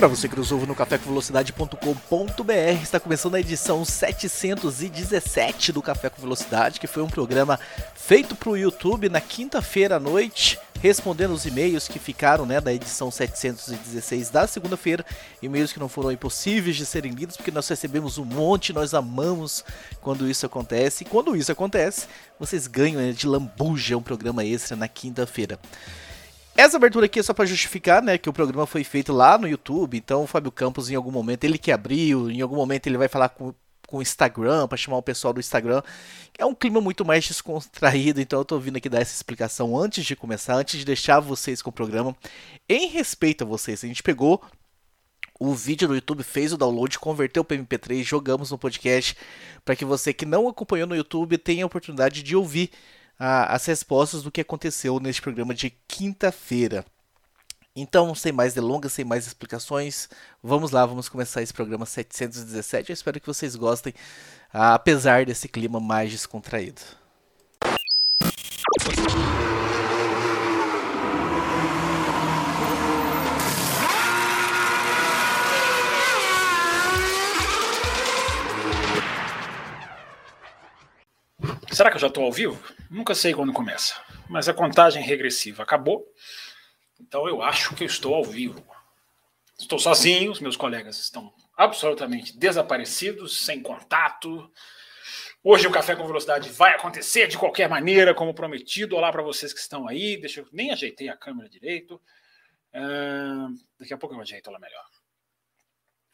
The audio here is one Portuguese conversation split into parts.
Para você que nos ouve no cafécomvelocidade.com.br, está começando a edição 717 do Café com Velocidade, que foi um programa feito para o YouTube na quinta-feira à noite, respondendo os e-mails que ficaram né, da edição 716 da segunda-feira, e-mails que não foram impossíveis de serem lidos, porque nós recebemos um monte, nós amamos quando isso acontece, e quando isso acontece, vocês ganham né, de lambuja um programa extra na quinta-feira. Essa abertura aqui é só para justificar, né, que o programa foi feito lá no YouTube, então o Fábio Campos em algum momento ele que abriu, em algum momento ele vai falar com com o Instagram, para chamar o pessoal do Instagram. É um clima muito mais descontraído, então eu tô vindo aqui dar essa explicação antes de começar, antes de deixar vocês com o programa. Em respeito a vocês, a gente pegou o vídeo no YouTube, fez o download, converteu para MP3, jogamos no podcast, para que você que não acompanhou no YouTube tenha a oportunidade de ouvir as respostas do que aconteceu neste programa de quinta-feira. Então, sem mais delongas, sem mais explicações, vamos lá, vamos começar esse programa 717. Eu espero que vocês gostem, apesar desse clima mais descontraído. Será que eu já estou ao vivo? Nunca sei quando começa. Mas a contagem regressiva acabou. Então eu acho que eu estou ao vivo. Estou sozinho, os meus colegas estão absolutamente desaparecidos, sem contato. Hoje o Café com Velocidade vai acontecer de qualquer maneira, como prometido. Olá para vocês que estão aí. Deixa eu nem ajeitei a câmera direito. Uh, daqui a pouco eu ajeito ela melhor.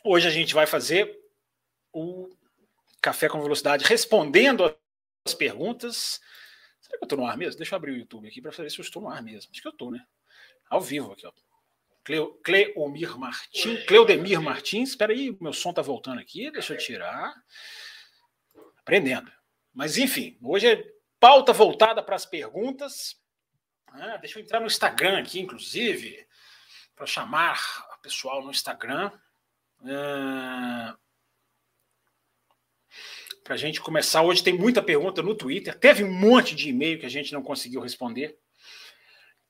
Hoje a gente vai fazer o Café com Velocidade respondendo as perguntas. Será que eu estou no ar mesmo? Deixa eu abrir o YouTube aqui para saber se eu estou no ar mesmo. Acho que eu estou, né? Ao vivo aqui, ó. Cleo, Cleomir Martins. Cleodemir Martins. Espera aí, meu som tá voltando aqui. Deixa eu tirar. Aprendendo. Mas, enfim, hoje é pauta voltada para as perguntas. Ah, deixa eu entrar no Instagram aqui, inclusive, para chamar o pessoal no Instagram. Ah, para a gente começar. Hoje tem muita pergunta no Twitter. Teve um monte de e-mail que a gente não conseguiu responder.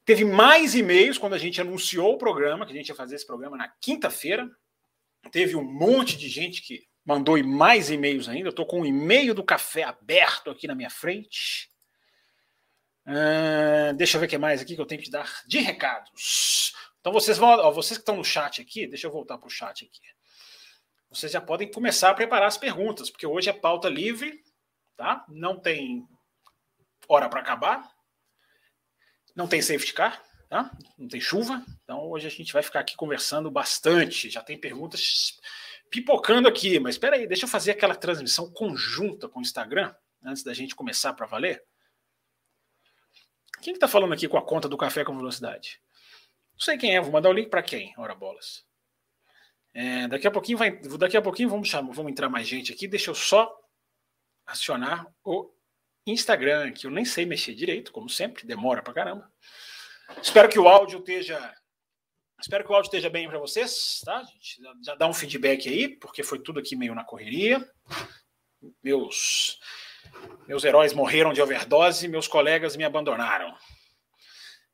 Teve mais e-mails quando a gente anunciou o programa, que a gente ia fazer esse programa na quinta-feira. Teve um monte de gente que mandou mais e-mails ainda. Eu estou com um e-mail do café aberto aqui na minha frente. Uh, deixa eu ver o que mais aqui que eu tenho que dar de recados. Então vocês vão, ó, vocês que estão no chat aqui, deixa eu voltar para o chat aqui vocês já podem começar a preparar as perguntas, porque hoje é pauta livre, tá? Não tem hora para acabar, não tem safety car, tá? Não tem chuva, então hoje a gente vai ficar aqui conversando bastante. Já tem perguntas pipocando aqui, mas espera aí, deixa eu fazer aquela transmissão conjunta com o Instagram antes da gente começar para valer. Quem está que tá falando aqui com a conta do Café com Velocidade? Não sei quem é, vou mandar o link para quem? Ora bolas. É, daqui a pouquinho vai, daqui a pouquinho vamos chamar, vamos entrar mais gente aqui. Deixa eu só acionar o Instagram, que eu nem sei mexer direito, como sempre, demora pra caramba. Espero que o áudio esteja Espero que o áudio esteja bem para vocês, tá? Gente, já dá um feedback aí, porque foi tudo aqui meio na correria. Meus meus heróis morreram de overdose, meus colegas me abandonaram.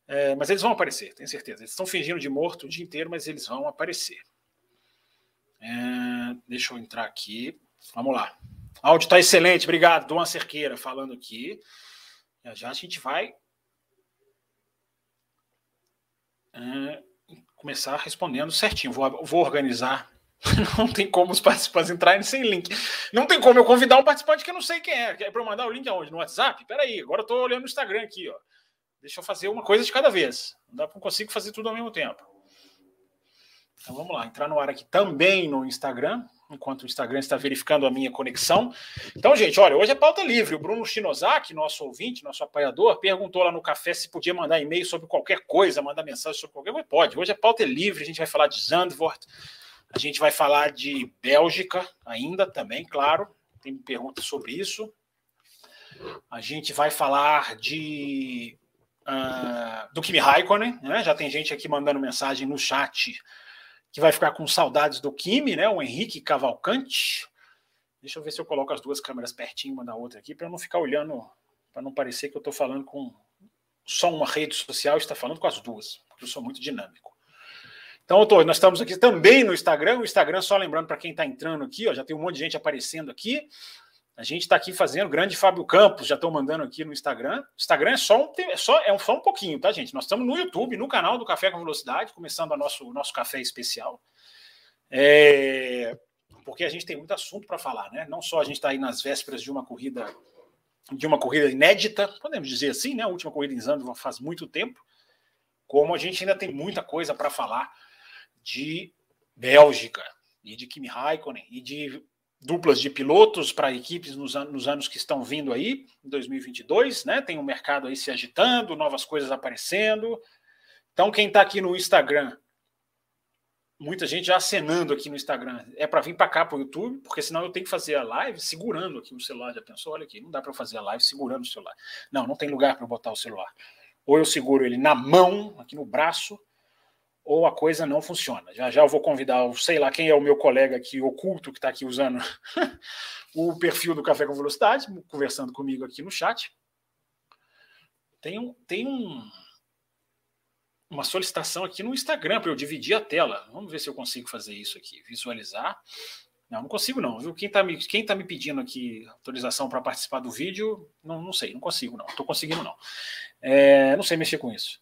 É, mas eles vão aparecer, tenho certeza. Eles estão fingindo de morto o dia inteiro, mas eles vão aparecer. É, deixa eu entrar aqui. Vamos lá. Áudio está excelente, obrigado. Dom Cerqueira falando aqui. Já, já a gente vai é, começar respondendo certinho. Vou, vou organizar. Não tem como os participantes entrarem sem link. Não tem como eu convidar um participante que eu não sei quem é. É para eu mandar o link aonde? No WhatsApp? Peraí, agora eu estou olhando no Instagram aqui. Ó. Deixa eu fazer uma coisa de cada vez. Não consigo fazer tudo ao mesmo tempo. Então vamos lá, entrar no ar aqui também no Instagram, enquanto o Instagram está verificando a minha conexão. Então, gente, olha, hoje é pauta livre. O Bruno Shinozaki, nosso ouvinte, nosso apoiador, perguntou lá no café se podia mandar e-mail sobre qualquer coisa, mandar mensagem sobre qualquer coisa. Pode. Hoje é pauta livre, a gente vai falar de Zandvoort, a gente vai falar de Bélgica ainda também, claro. Tem perguntas sobre isso. A gente vai falar de uh, do Kimi Raikkonen, né? Já tem gente aqui mandando mensagem no chat que vai ficar com saudades do Kimi, né? O Henrique Cavalcante. Deixa eu ver se eu coloco as duas câmeras pertinho uma da outra aqui para não ficar olhando, para não parecer que eu estou falando com só uma rede social, está falando com as duas, porque eu sou muito dinâmico. Então, tô, nós estamos aqui também no Instagram. O Instagram, só lembrando para quem está entrando aqui, ó, já tem um monte de gente aparecendo aqui. A gente está aqui fazendo grande Fábio Campos, já estão mandando aqui no Instagram. Instagram é só, um, é só, é um, só um pouquinho, tá, gente? Nós estamos no YouTube, no canal do Café com Velocidade, começando o nosso, nosso café especial. É, porque a gente tem muito assunto para falar, né? Não só a gente está aí nas vésperas de uma corrida de uma corrida inédita, podemos dizer assim, né? A última corrida em Zandvoort faz muito tempo, como a gente ainda tem muita coisa para falar de Bélgica e de Kimi Raikkonen e de duplas de pilotos para equipes nos, an nos, anos que estão vindo aí, em 2022, né? Tem o um mercado aí se agitando, novas coisas aparecendo. Então, quem está aqui no Instagram, muita gente já acenando aqui no Instagram, é para vir para cá para o YouTube, porque senão eu tenho que fazer a live segurando aqui o celular. Já pensou? Olha aqui, não dá para fazer a live segurando o celular. Não, não tem lugar para botar o celular. Ou eu seguro ele na mão, aqui no braço, ou a coisa não funciona. Já já eu vou convidar, sei lá quem é o meu colega aqui oculto que está aqui usando o perfil do Café com Velocidade, conversando comigo aqui no chat. Tem, um, tem um, uma solicitação aqui no Instagram para eu dividir a tela. Vamos ver se eu consigo fazer isso aqui. Visualizar. Não, não consigo não, viu? Quem está me, quem tá me pedindo aqui autorização para participar do vídeo, não, não sei, não consigo não. Estou conseguindo não. É, não sei mexer com isso.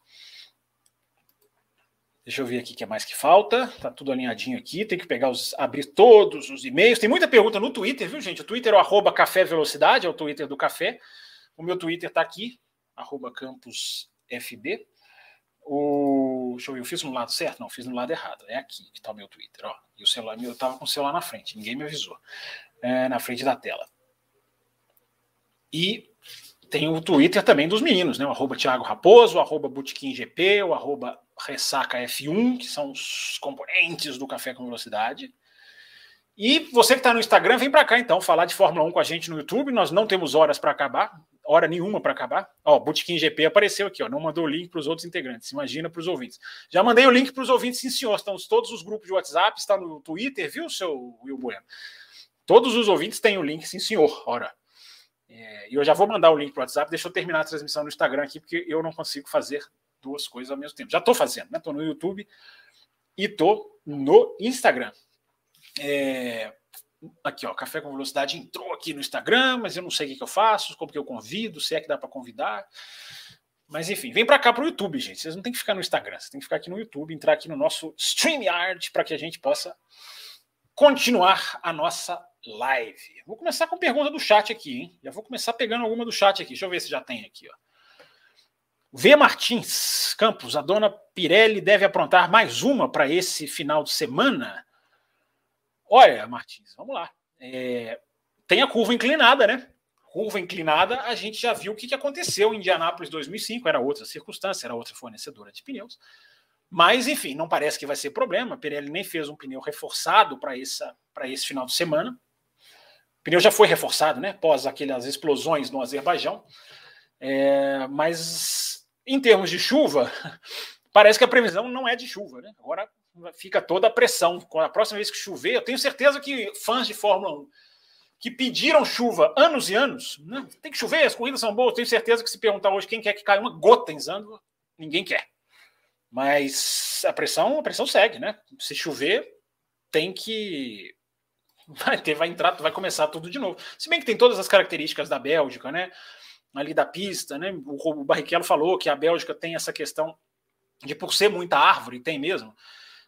Deixa eu ver aqui o que é mais que falta. Tá tudo alinhadinho aqui. Tem que pegar os. abrir todos os e-mails. Tem muita pergunta no Twitter, viu, gente? O Twitter é o arroba Café Velocidade, é o Twitter do Café. O meu Twitter tá aqui, arroba CampusFB. O... Deixa eu ver, eu fiz no lado certo? Não, fiz no lado errado. É aqui que tá o meu Twitter, ó. E o celular, eu tava com o celular na frente, ninguém me avisou. É, na frente da tela. E tem o Twitter também dos meninos, né? O arroba Thiago Raposo, o arroba GP, o arroba Ressaca F1, que são os componentes do Café com Velocidade. E você que está no Instagram, vem para cá então falar de Fórmula 1 com a gente no YouTube. Nós não temos horas para acabar, hora nenhuma para acabar. Ó, Botequim GP apareceu aqui, ó, não mandou o link para os outros integrantes. Imagina para os ouvintes. Já mandei o link para os ouvintes, sim, senhor. Estão todos os grupos de WhatsApp, está no Twitter, viu, seu Will Bueno? Todos os ouvintes têm o link, sim, senhor. Ora. É, e eu já vou mandar o link para o WhatsApp. Deixa eu terminar a transmissão no Instagram aqui, porque eu não consigo fazer duas coisas ao mesmo tempo. Já estou fazendo, né? Estou no YouTube e estou no Instagram. É... Aqui, ó, Café com Velocidade entrou aqui no Instagram, mas eu não sei o que, que eu faço, como que eu convido, se é que dá para convidar. Mas enfim, vem para cá para o YouTube, gente. Vocês não tem que ficar no Instagram, vocês tem que ficar aqui no YouTube, entrar aqui no nosso StreamYard para que a gente possa continuar a nossa live. Vou começar com pergunta do chat aqui, hein? Já vou começar pegando alguma do chat aqui. Deixa eu ver se já tem aqui, ó. V. Martins Campos, a dona Pirelli deve aprontar mais uma para esse final de semana? Olha, Martins, vamos lá. É, tem a curva inclinada, né? Curva inclinada, a gente já viu o que, aconteceu em Indianápolis 2005, era outra circunstância, era outra fornecedora de pneus. Mas, enfim, não parece que vai ser problema. A Pirelli nem fez um pneu reforçado para esse final de semana. O pneu já foi reforçado, né? Após aquelas explosões no Azerbaijão. É, mas em termos de chuva, parece que a previsão não é de chuva, né? Agora fica toda a pressão. A próxima vez que chover, eu tenho certeza que fãs de Fórmula 1 que pediram chuva anos e anos, né? tem que chover, as corridas são boas. Tenho certeza que se perguntar hoje quem quer que caia uma gota em Zandvoort, ninguém quer. Mas a pressão, a pressão segue, né? Se chover, tem que vai ter, vai entrar, vai começar tudo de novo. Se bem que tem todas as características da Bélgica, né? Ali da pista, né? O, Barrichello falou que a Bélgica tem essa questão de por ser muita árvore, tem mesmo.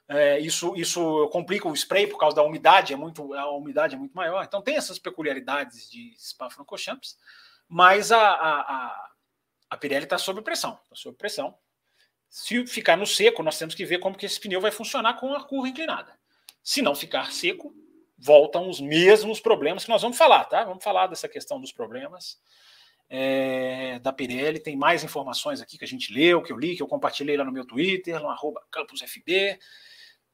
É, isso, isso complica o spray por causa da umidade, é muito, a umidade é muito maior. Então tem essas peculiaridades de Spa-Francorchamps, mas a, a, a, a Pirelli está sob pressão, está sob pressão. Se ficar no seco, nós temos que ver como que esse pneu vai funcionar com a curva inclinada. Se não ficar seco, voltam os mesmos problemas que nós vamos falar, tá? Vamos falar dessa questão dos problemas é, da Pirelli. Tem mais informações aqui que a gente leu, que eu li, que eu compartilhei lá no meu Twitter, no arroba campusfb.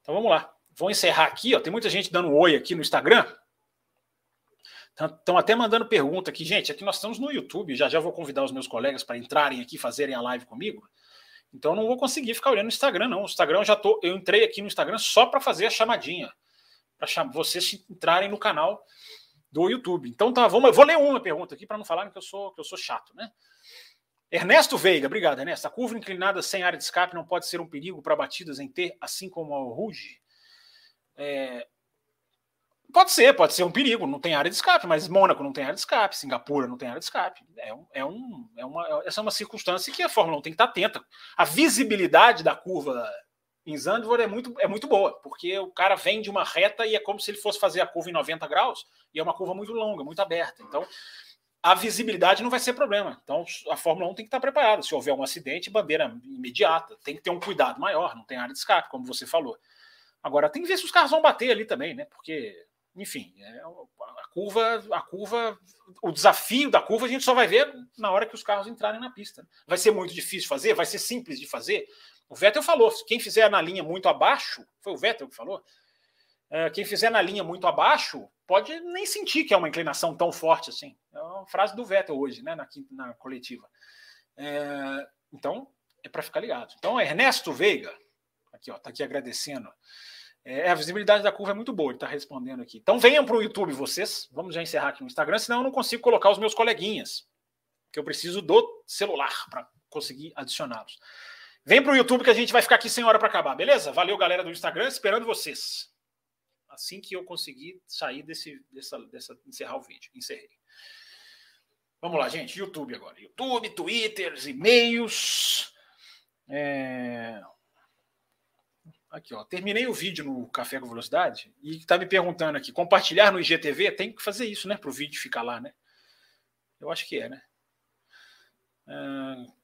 Então vamos lá. Vou encerrar aqui, ó. Tem muita gente dando um oi aqui no Instagram. Estão até mandando pergunta aqui, gente. Aqui nós estamos no YouTube. Já já vou convidar os meus colegas para entrarem aqui, fazerem a live comigo. Então não vou conseguir ficar olhando no Instagram, não. O Instagram eu já tô. Eu entrei aqui no Instagram só para fazer a chamadinha. Para cham vocês entrarem no canal do YouTube. Então tá, vamos, eu vou ler uma pergunta aqui para não falarem que eu sou que eu sou chato, né? Ernesto Veiga, obrigado, Ernesto. A curva inclinada sem área de escape não pode ser um perigo para batidas em T, assim como a Ruge? É, Pode ser, pode ser um perigo, não tem área de escape, mas Mônaco não tem área de escape, Singapura não tem área de escape. É, um, é, um, é uma, essa é uma circunstância que a Fórmula 1 tem que estar atenta. A visibilidade da curva em Zandvoort é muito, é muito boa, porque o cara vem de uma reta e é como se ele fosse fazer a curva em 90 graus, e é uma curva muito longa, muito aberta. Então, a visibilidade não vai ser problema. Então, a Fórmula 1 tem que estar preparada. Se houver um acidente, bandeira imediata. Tem que ter um cuidado maior, não tem área de escape, como você falou. Agora, tem que ver se os carros vão bater ali também, né? Porque enfim, é, a curva, a curva, o desafio da curva a gente só vai ver na hora que os carros entrarem na pista. Vai ser muito difícil fazer, vai ser simples de fazer. O Vettel falou: quem fizer na linha muito abaixo, foi o Vettel que falou. É, quem fizer na linha muito abaixo pode nem sentir que é uma inclinação tão forte assim. É uma frase do Vettel hoje, né, na, na coletiva. É, então, é para ficar ligado. Então, Ernesto Veiga, aqui, ó, tá aqui agradecendo. É, a visibilidade da curva é muito boa, ele está respondendo aqui. Então venham para o YouTube vocês. Vamos já encerrar aqui no Instagram, senão eu não consigo colocar os meus coleguinhas. Que eu preciso do celular para conseguir adicioná-los. Vem para o YouTube que a gente vai ficar aqui sem hora para acabar, beleza? Valeu, galera do Instagram, esperando vocês. Assim que eu conseguir sair desse, dessa, dessa encerrar o vídeo. Encerrei. Vamos lá, gente. YouTube agora. YouTube, Twitter, e-mails. É... Aqui, ó. Terminei o vídeo no Café com Velocidade e está me perguntando aqui: compartilhar no IGTV? Tem que fazer isso, né? Para o vídeo ficar lá, né? Eu acho que é, né? Uh,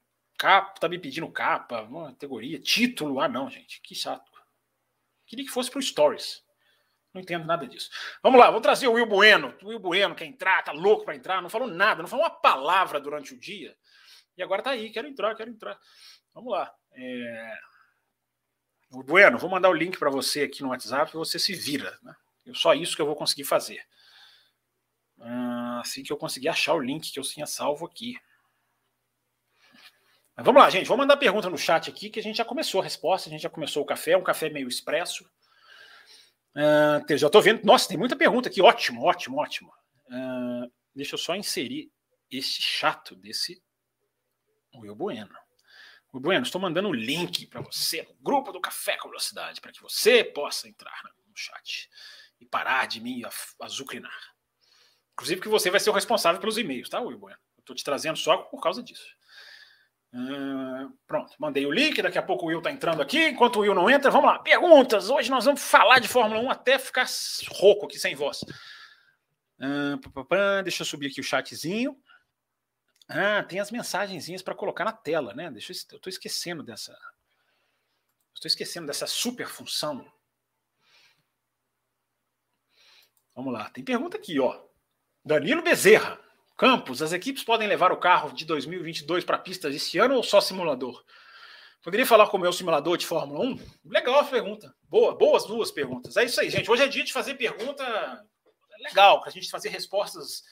capa, tá me pedindo capa, uma categoria, título. Ah, não, gente, que chato. Queria que fosse para o Stories. Não entendo nada disso. Vamos lá, vou trazer o Will Bueno. O Will Bueno quer entrar, tá louco para entrar, não falou nada, não falou uma palavra durante o dia. E agora tá aí, quero entrar, quero entrar. Vamos lá. É... Bueno, vou mandar o link para você aqui no WhatsApp e você se vira. Né? Só isso que eu vou conseguir fazer. Ah, assim que eu conseguir achar o link que eu tinha salvo aqui. Mas vamos lá, gente. Vou mandar pergunta no chat aqui que a gente já começou a resposta. A gente já começou o café, um café meio expresso. Ah, já estou vendo. Nossa, tem muita pergunta aqui. Ótimo, ótimo, ótimo. Ah, deixa eu só inserir esse chato desse Will Bueno. Bueno, estou mandando o link para você no grupo do Café com Velocidade, para que você possa entrar no chat e parar de me azucrinar. Inclusive que você vai ser o responsável pelos e-mails, tá, Will Bueno? Estou te trazendo só por causa disso. Uh, pronto, mandei o link, daqui a pouco o Will está entrando aqui. Enquanto o Will não entra, vamos lá. Perguntas. Hoje nós vamos falar de Fórmula 1 até ficar rouco aqui sem voz. Uh, deixa eu subir aqui o chatzinho. Ah, tem as mensagenzinhas para colocar na tela, né? Deixa eu, eu estou esquecendo dessa. Estou esquecendo dessa super função. Vamos lá, tem pergunta aqui, ó. Danilo Bezerra. Campos, as equipes podem levar o carro de 2022 para pistas esse ano ou só simulador? Poderia falar com o meu simulador de Fórmula 1? Legal a pergunta. Boa, boas duas perguntas. É isso aí, gente. Hoje é dia de fazer pergunta legal, para a gente fazer respostas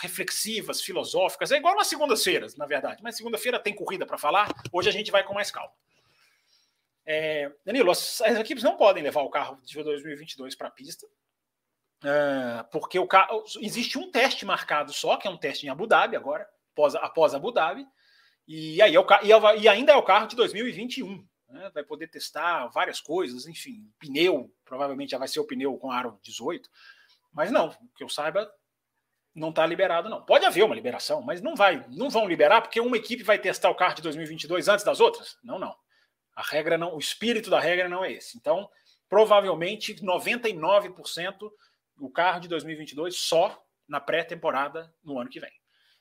reflexivas, filosóficas. É igual nas segundas-feiras, na verdade. Mas segunda-feira tem corrida para falar. Hoje a gente vai com mais calma. É, Danilo, as, as, equipes não podem levar o carro de 2022 para a pista, é, porque o carro, existe um teste marcado só, que é um teste em Abu Dhabi agora, após, após Abu Dhabi, e, aí é o, é e ainda é o carro de 2021. Né, vai poder testar várias coisas, enfim, pneu, provavelmente já vai ser o pneu com aro 18, mas não, que eu saiba, não está liberado, não. Pode haver uma liberação, mas não vai, não vão liberar porque uma equipe vai testar o carro de 2022 antes das outras? Não, não. A regra não, o espírito da regra não é esse. Então, provavelmente 99% o carro de 2022 só na pré-temporada no ano que vem.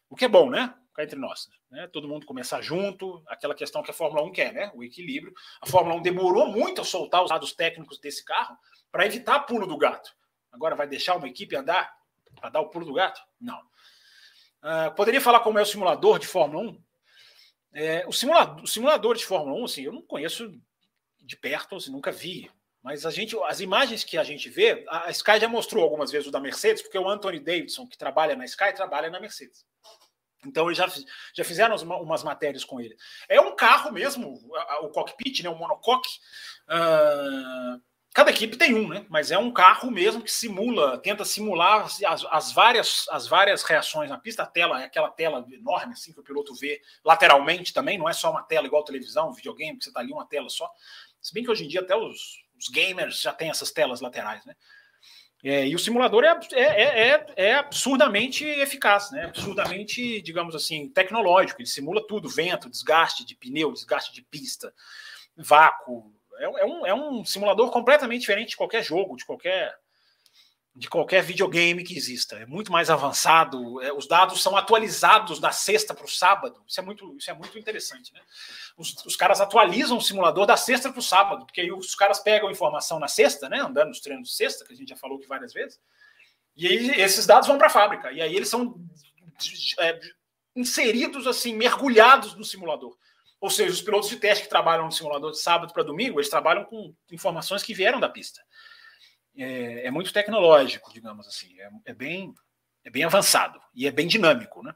O que é bom, né? Entre nós, né? Todo mundo começar junto, aquela questão que a Fórmula 1 quer, né? O equilíbrio. A Fórmula 1 demorou muito a soltar os dados técnicos desse carro para evitar pulo do gato. Agora vai deixar uma equipe andar para dar o pulo do gato? Não. Uh, poderia falar como é o simulador de Fórmula 1? É, o, simulador, o simulador de Fórmula 1, assim, eu não conheço de perto, assim, nunca vi Mas a gente, as imagens que a gente vê, a Sky já mostrou algumas vezes o da Mercedes, porque o Anthony Davidson, que trabalha na Sky, trabalha na Mercedes. Então eles já, já fizeram umas matérias com ele. É um carro mesmo, o cockpit, né, o monocoque. Uh, cada equipe tem um, né? Mas é um carro mesmo que simula, tenta simular as, as, várias, as várias reações na pista. A tela é aquela tela enorme assim que o piloto vê lateralmente também, não é só uma tela igual televisão, videogame, que você está ali uma tela só. Se bem que hoje em dia até os, os gamers já têm essas telas laterais, né? É, e o simulador é, é, é, é, absurdamente eficaz, né? absurdamente, digamos assim, tecnológico. Ele simula tudo: vento, desgaste de pneu, desgaste de pista, vácuo. É, é, um, é um simulador completamente diferente de qualquer jogo, de qualquer de qualquer videogame que exista. É muito mais avançado. É, os dados são atualizados da sexta para o sábado. Isso é muito, isso é muito interessante. Né? Os, os caras atualizam o simulador da sexta para o sábado, porque aí os caras pegam informação na sexta, né? andando nos treinos de sexta, que a gente já falou aqui várias vezes, e aí esses dados vão para a fábrica. E aí eles são é, inseridos, assim, mergulhados no simulador. Ou seja, os pilotos de teste que trabalham no simulador de sábado para domingo, eles trabalham com informações que vieram da pista é, é muito tecnológico, digamos assim, é, é, bem, é bem avançado e é bem dinâmico, né?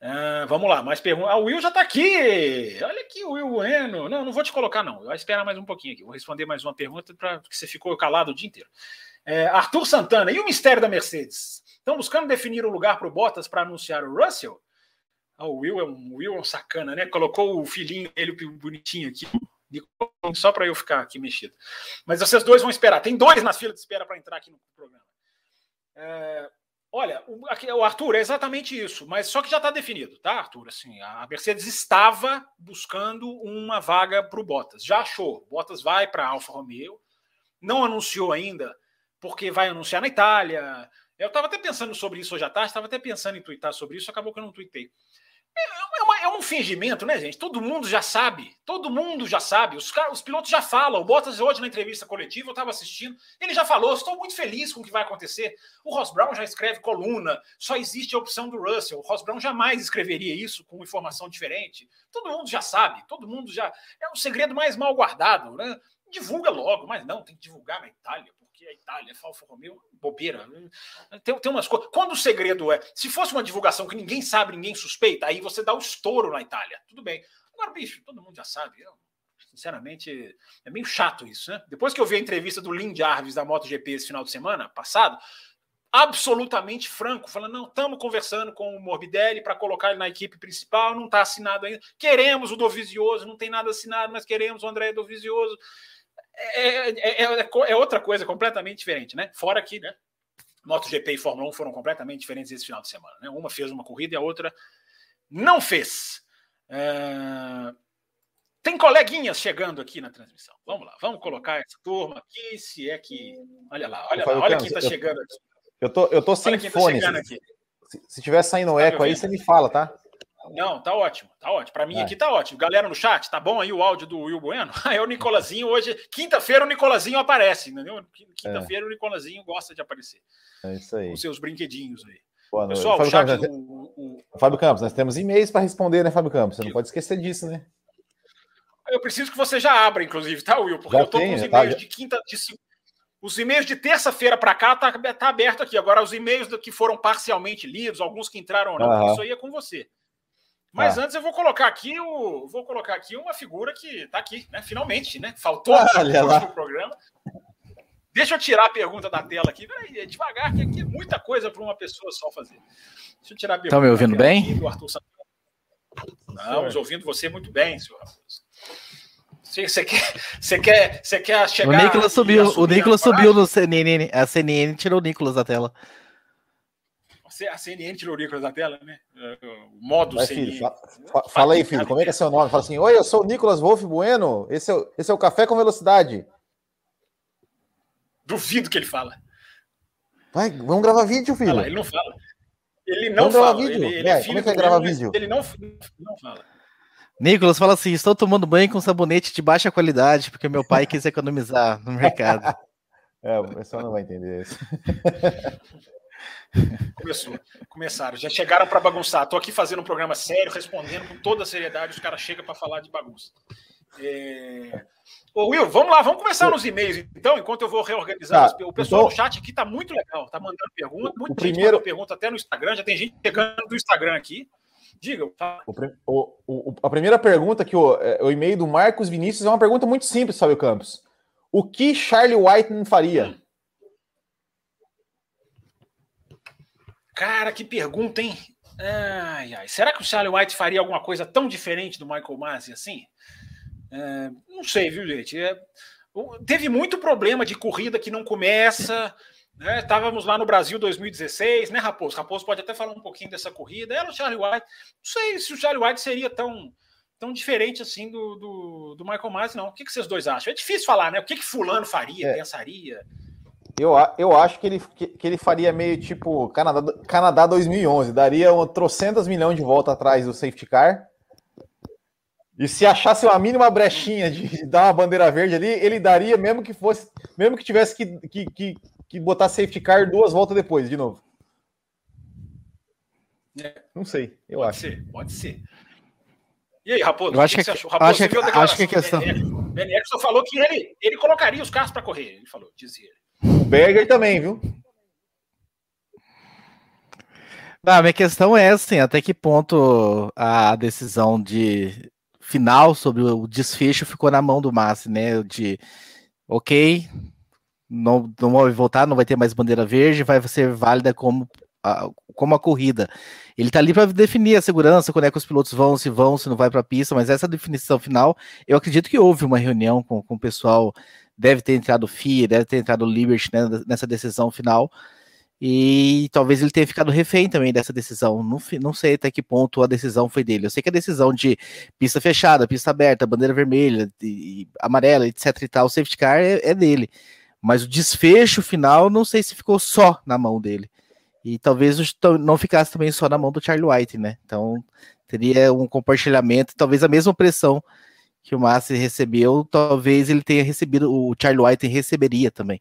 Ah, vamos lá, mais perguntas. Ah, o Will já está aqui. Olha aqui o Will Bueno. Não, não vou te colocar, não. Vai esperar mais um pouquinho aqui. Vou responder mais uma pergunta para que você ficou calado o dia inteiro. É, Arthur Santana, e o mistério da Mercedes? Estão buscando definir o lugar para o Bottas para anunciar o Russell? Ah, o Will é um Will é um sacana, né? Colocou o filhinho dele bonitinho aqui só para eu ficar aqui mexido. Mas vocês dois vão esperar. Tem dois na fila de espera para entrar aqui no programa. É, olha, o, aqui, o, Arthur é exatamente isso, mas só que já está definido, tá, Arthur? Assim, a Mercedes estava buscando uma vaga para o Bottas. Já achou. Bottas vai para a Alfa Romeo. Não anunciou ainda, porque vai anunciar na Itália. Eu estava até pensando sobre isso hoje à tarde, estava até pensando em twittar sobre isso, acabou que eu não tuitei. É, uma, é, um fingimento, né, gente? Todo mundo já sabe. Todo mundo já sabe. Os, os pilotos já falam. O Bottas, hoje, na entrevista coletiva, eu estava assistindo, ele já falou: estou muito feliz com o que vai acontecer. O Ross Brown já escreve coluna, só existe a opção do Russell. O Ross Brown jamais escreveria isso com informação diferente. Todo mundo já sabe, todo mundo já. É o segredo mais mal guardado, né? Divulga logo, mas não, tem que divulgar na Itália porque a Itália Alfa Romeo, bobeira. Tem, tem umas coisas. Quando o segredo é, se fosse uma divulgação que ninguém sabe, ninguém suspeita, aí você dá o estouro na Itália. Tudo bem. Agora, bicho, todo mundo já sabe. Eu, sinceramente, é meio chato isso, né? Depois que eu vi a entrevista do Lin Jarvis da MotoGP esse final de semana passado, absolutamente franco, falando: não, estamos conversando com o Morbidelli para colocar ele na equipe principal, não está assinado ainda. Queremos o Dovizioso, não tem nada assinado, mas queremos o André Dovizioso. É, é, é, é, outra coisa completamente diferente, né? Fora que, né? MotoGP e Fórmula 1 foram completamente diferentes esse final de semana. Né? Uma fez uma corrida e a outra não fez. É... Tem coleguinhas chegando aqui na transmissão. Vamos lá, vamos colocar essa turma aqui, se é que. Olha lá, olha lá, olha quem está chegando aqui. Eu tô, eu tô sem tá fone. Tá se, se tiver saindo tá eco aí, você me fala, tá? Não, tá ótimo, tá ótimo. Para mim é. aqui tá ótimo. Galera no chat, tá bom aí o áudio do Will Bueno? Aí o Nicolazinho hoje, quinta-feira o Nicolazinho aparece, entendeu? Quinta-feira é. o Nicolazinho gosta de aparecer. É isso aí. Com seus brinquedinhos aí. Boa Pessoal, Fábio, chat, Campos, o, o... Fábio Campos, nós temos e-mails para responder, né, Fábio Campos? Você não pode esquecer disso, né? Eu preciso que você já abra, inclusive, tá, Will? Porque já eu tô tem, com os tá e-mails tá... de quinta, de os e-mails de terça-feira para cá tá, tá aberto aqui. Agora, os e-mails que foram parcialmente lidos, alguns que entraram ou não, uhum. isso aí é com você. Mas ah. antes eu vou colocar aqui o vou colocar aqui uma figura que está aqui, né? Finalmente, né? Faltou no programa. Deixa eu tirar a pergunta da tela aqui. Peraí, é devagar, que aqui é muita coisa para uma pessoa só fazer. Deixa eu tirar a pergunta. Estão me ouvindo bem? Aqui, do Arthur Estamos ouvindo você muito bem, senhor Você quer, você quer, você quer chegar. O Nicolas subiu, o Nicolas subiu no CNN. A CNN tirou o Nicolas da tela a CNN tirou o da tela, né? É, o modo Vai, CNN. Filho, fa fala aí, filho, como é que é seu nome? Fala assim: Oi, eu sou o Nicolas Wolf Bueno, esse é, o, esse é o Café com Velocidade. Duvido que ele fala. Vai, vamos gravar vídeo, filho. Fala, ele não fala. Ele não vamos fala. Vídeo. Ele, ele é, como é que é gravar vídeo? Ele não, não fala. Nicolas fala assim: estou tomando banho com sabonete de baixa qualidade, porque meu pai quis economizar no mercado. é, o pessoal não vai entender isso. Começou. Começaram. Já chegaram para bagunçar. Estou aqui fazendo um programa sério, respondendo com toda a seriedade. Os caras chegam para falar de bagunça. É... Ô, Will, vamos lá, vamos começar nos e-mails, então, enquanto eu vou reorganizar. Tá, o pessoal então, chat aqui tá muito legal, tá mandando pergunta, muita o gente primeiro... pergunta até no Instagram, já tem gente chegando do Instagram aqui. Diga. Tá. O, o, a primeira pergunta que o, é, o e-mail do Marcos Vinícius é uma pergunta muito simples, Fábio Campos. O que Charlie White não faria? Hum. Cara, que pergunta, hein? Ai, ai. Será que o Charlie White faria alguma coisa tão diferente do Michael Masi assim? É, não sei, viu, gente? É, teve muito problema de corrida que não começa. Né? Estávamos lá no Brasil 2016, né, Raposo? Raposo pode até falar um pouquinho dessa corrida. Era o Charlie White. Não sei se o Charlie White seria tão, tão diferente assim do, do, do Michael Myers, não. O que, que vocês dois acham? É difícil falar, né? O que, que Fulano faria, é. pensaria? Eu, eu acho que ele, que, que, ele faria meio tipo Canadá, Canadá 2011. Daria uma trocentas milhões de volta atrás do safety car e se achasse uma mínima brechinha de dar uma bandeira verde ali, ele daria, mesmo que fosse, mesmo que tivesse que, que, que, que botar safety car duas voltas depois, de novo. É. Não sei, eu pode acho. Pode ser, pode ser. E aí, Raposo, eu acho que, que, você achou? Raposo, acho, que, acho que a questão. Ben Eccleston falou que ele, ele colocaria os carros para correr, ele falou, dizia ele. O Berger também, viu? Não, minha questão é assim, até que ponto a decisão de final sobre o desfecho ficou na mão do Massi, né? De ok, não, não vai voltar, não vai ter mais bandeira verde, vai ser válida como a, como a corrida. Ele tá ali para definir a segurança, quando é que os pilotos vão, se vão, se não vai para a pista, mas essa definição final, eu acredito que houve uma reunião com, com o pessoal, deve ter entrado o FIA, deve ter entrado o Liberty né, nessa decisão final, e talvez ele tenha ficado refém também dessa decisão. Não, não sei até que ponto a decisão foi dele. Eu sei que a decisão de pista fechada, pista aberta, bandeira vermelha, e, amarela, etc e tal, safety car é, é, dele. Mas o desfecho final, não sei se ficou só na mão dele. E talvez não ficasse também só na mão do Charlie White, né? Então teria um compartilhamento, talvez a mesma pressão que o Massi recebeu, talvez ele tenha recebido, o Charlie White receberia também.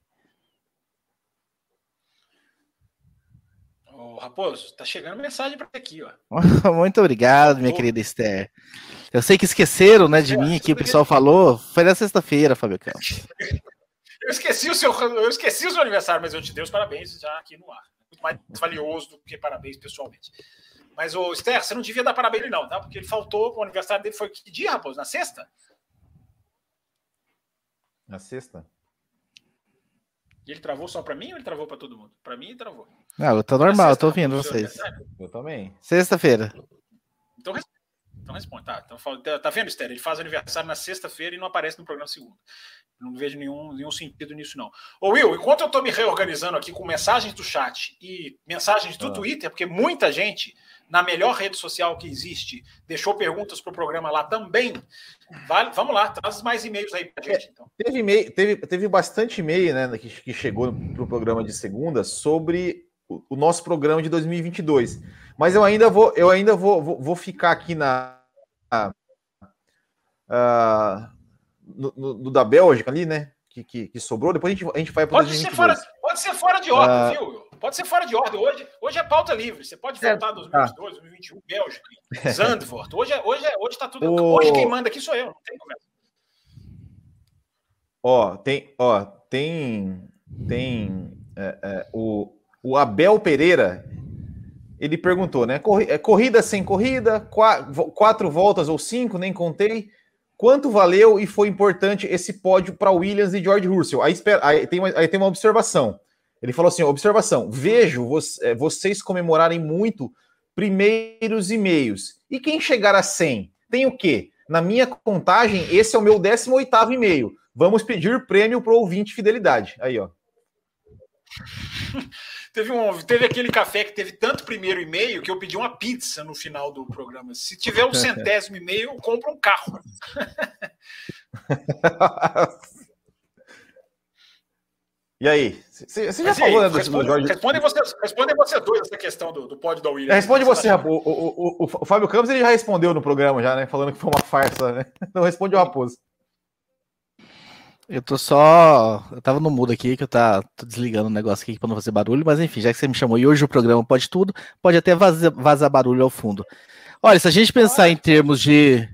Raposo, tá chegando mensagem para aqui, ó. Muito obrigado, minha querida Esther. Eu sei que esqueceram, né, de é, mim aqui, o pessoal falou. Foi na sexta-feira, Fábio Campos. eu esqueci o seu, eu esqueci o seu aniversário, mas eu te dei os parabéns já aqui no ar. Muito mais valioso do que parabéns pessoalmente. Mas o Esther, você não devia dar parabéns não, tá? Porque ele faltou, o aniversário dele foi que dia, Raposo? Na sexta? Na sexta? E ele travou só para mim ou ele travou para todo mundo? Para mim, ele travou. Não, eu tô normal, eu tô ouvindo vocês. Eu também. Sexta-feira. Então, então responde. Tá, então, tá, tá vendo, Esther? Ele faz aniversário na sexta-feira e não aparece no programa segunda. Não vejo nenhum, nenhum sentido nisso, não. Ô, Will, enquanto eu tô me reorganizando aqui com mensagens do chat e mensagens do ah. Twitter, porque muita gente na melhor rede social que existe, deixou perguntas para o programa lá também. Vale, vamos lá, traz mais e-mails aí para a gente. Então. É, teve, e teve, teve bastante e-mail né, que, que chegou para o programa de segunda sobre o, o, nosso programa de 2022. Mas eu ainda vou, eu ainda vou, vou, vou ficar aqui na. Uh, no, no, no, da Bélgica ali, né? Que, que, que, sobrou. Depois a gente, a gente vai para pode 2022. Ser fora, pode ser fora de ordem, uh, viu? Pode ser fora de ordem. Hoje, hoje é pauta livre. Você pode voltar em 2022, 2021, Bélgica, Zandvoort. Hoje, é, hoje, é, hoje tá tudo. O... Hoje quem manda aqui sou eu, não tem conversa. Ó, tem, ó, tem, tem é, é, o, o Abel Pereira. Ele perguntou, né? É, corrida sem corrida, quatro, quatro voltas ou cinco, nem contei. Quanto valeu e foi importante esse pódio para Williams e George Russell? Aí, aí, tem uma, aí tem uma observação. Ele falou assim: observação, vejo é, vocês comemorarem muito primeiros e-mails. E quem chegar a 100 tem o quê? Na minha contagem, esse é o meu 18 e-mail. Vamos pedir prêmio para o ouvinte fidelidade. Aí, ó. teve, um, teve aquele café que teve tanto primeiro e-mail que eu pedi uma pizza no final do programa. Se tiver um centésimo e-mail, eu compro um carro. E aí? Você já Mas falou, aí, né, do, responde, do Jorge? Respondem vocês, respondem vocês dois essa questão do, do pódio da Williams. Responde você, o, o, o, o, Fábio Campos ele já respondeu no programa, já, né? Falando que foi uma farsa, né? Então responde o Raposo. Eu tô só. Eu tava no mudo aqui, que eu tá, tô desligando o negócio aqui pra não fazer barulho, mas enfim, já que você me chamou e hoje o programa pode tudo, pode até vazar, vazar barulho ao fundo. Olha, se a gente pensar em termos de.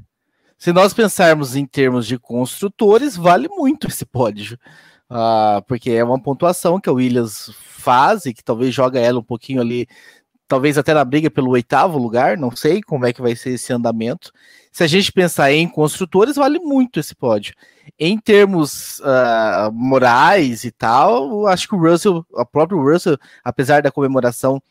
se nós pensarmos em termos de construtores, vale muito esse pódio. Uh, porque é uma pontuação que a Williams faz e que talvez joga ela um pouquinho ali, talvez até na briga pelo oitavo lugar, não sei como é que vai ser esse andamento. Se a gente pensar em construtores, vale muito esse pódio. Em termos uh, morais e tal, acho que o Russell, o próprio Russell, apesar da comemoração,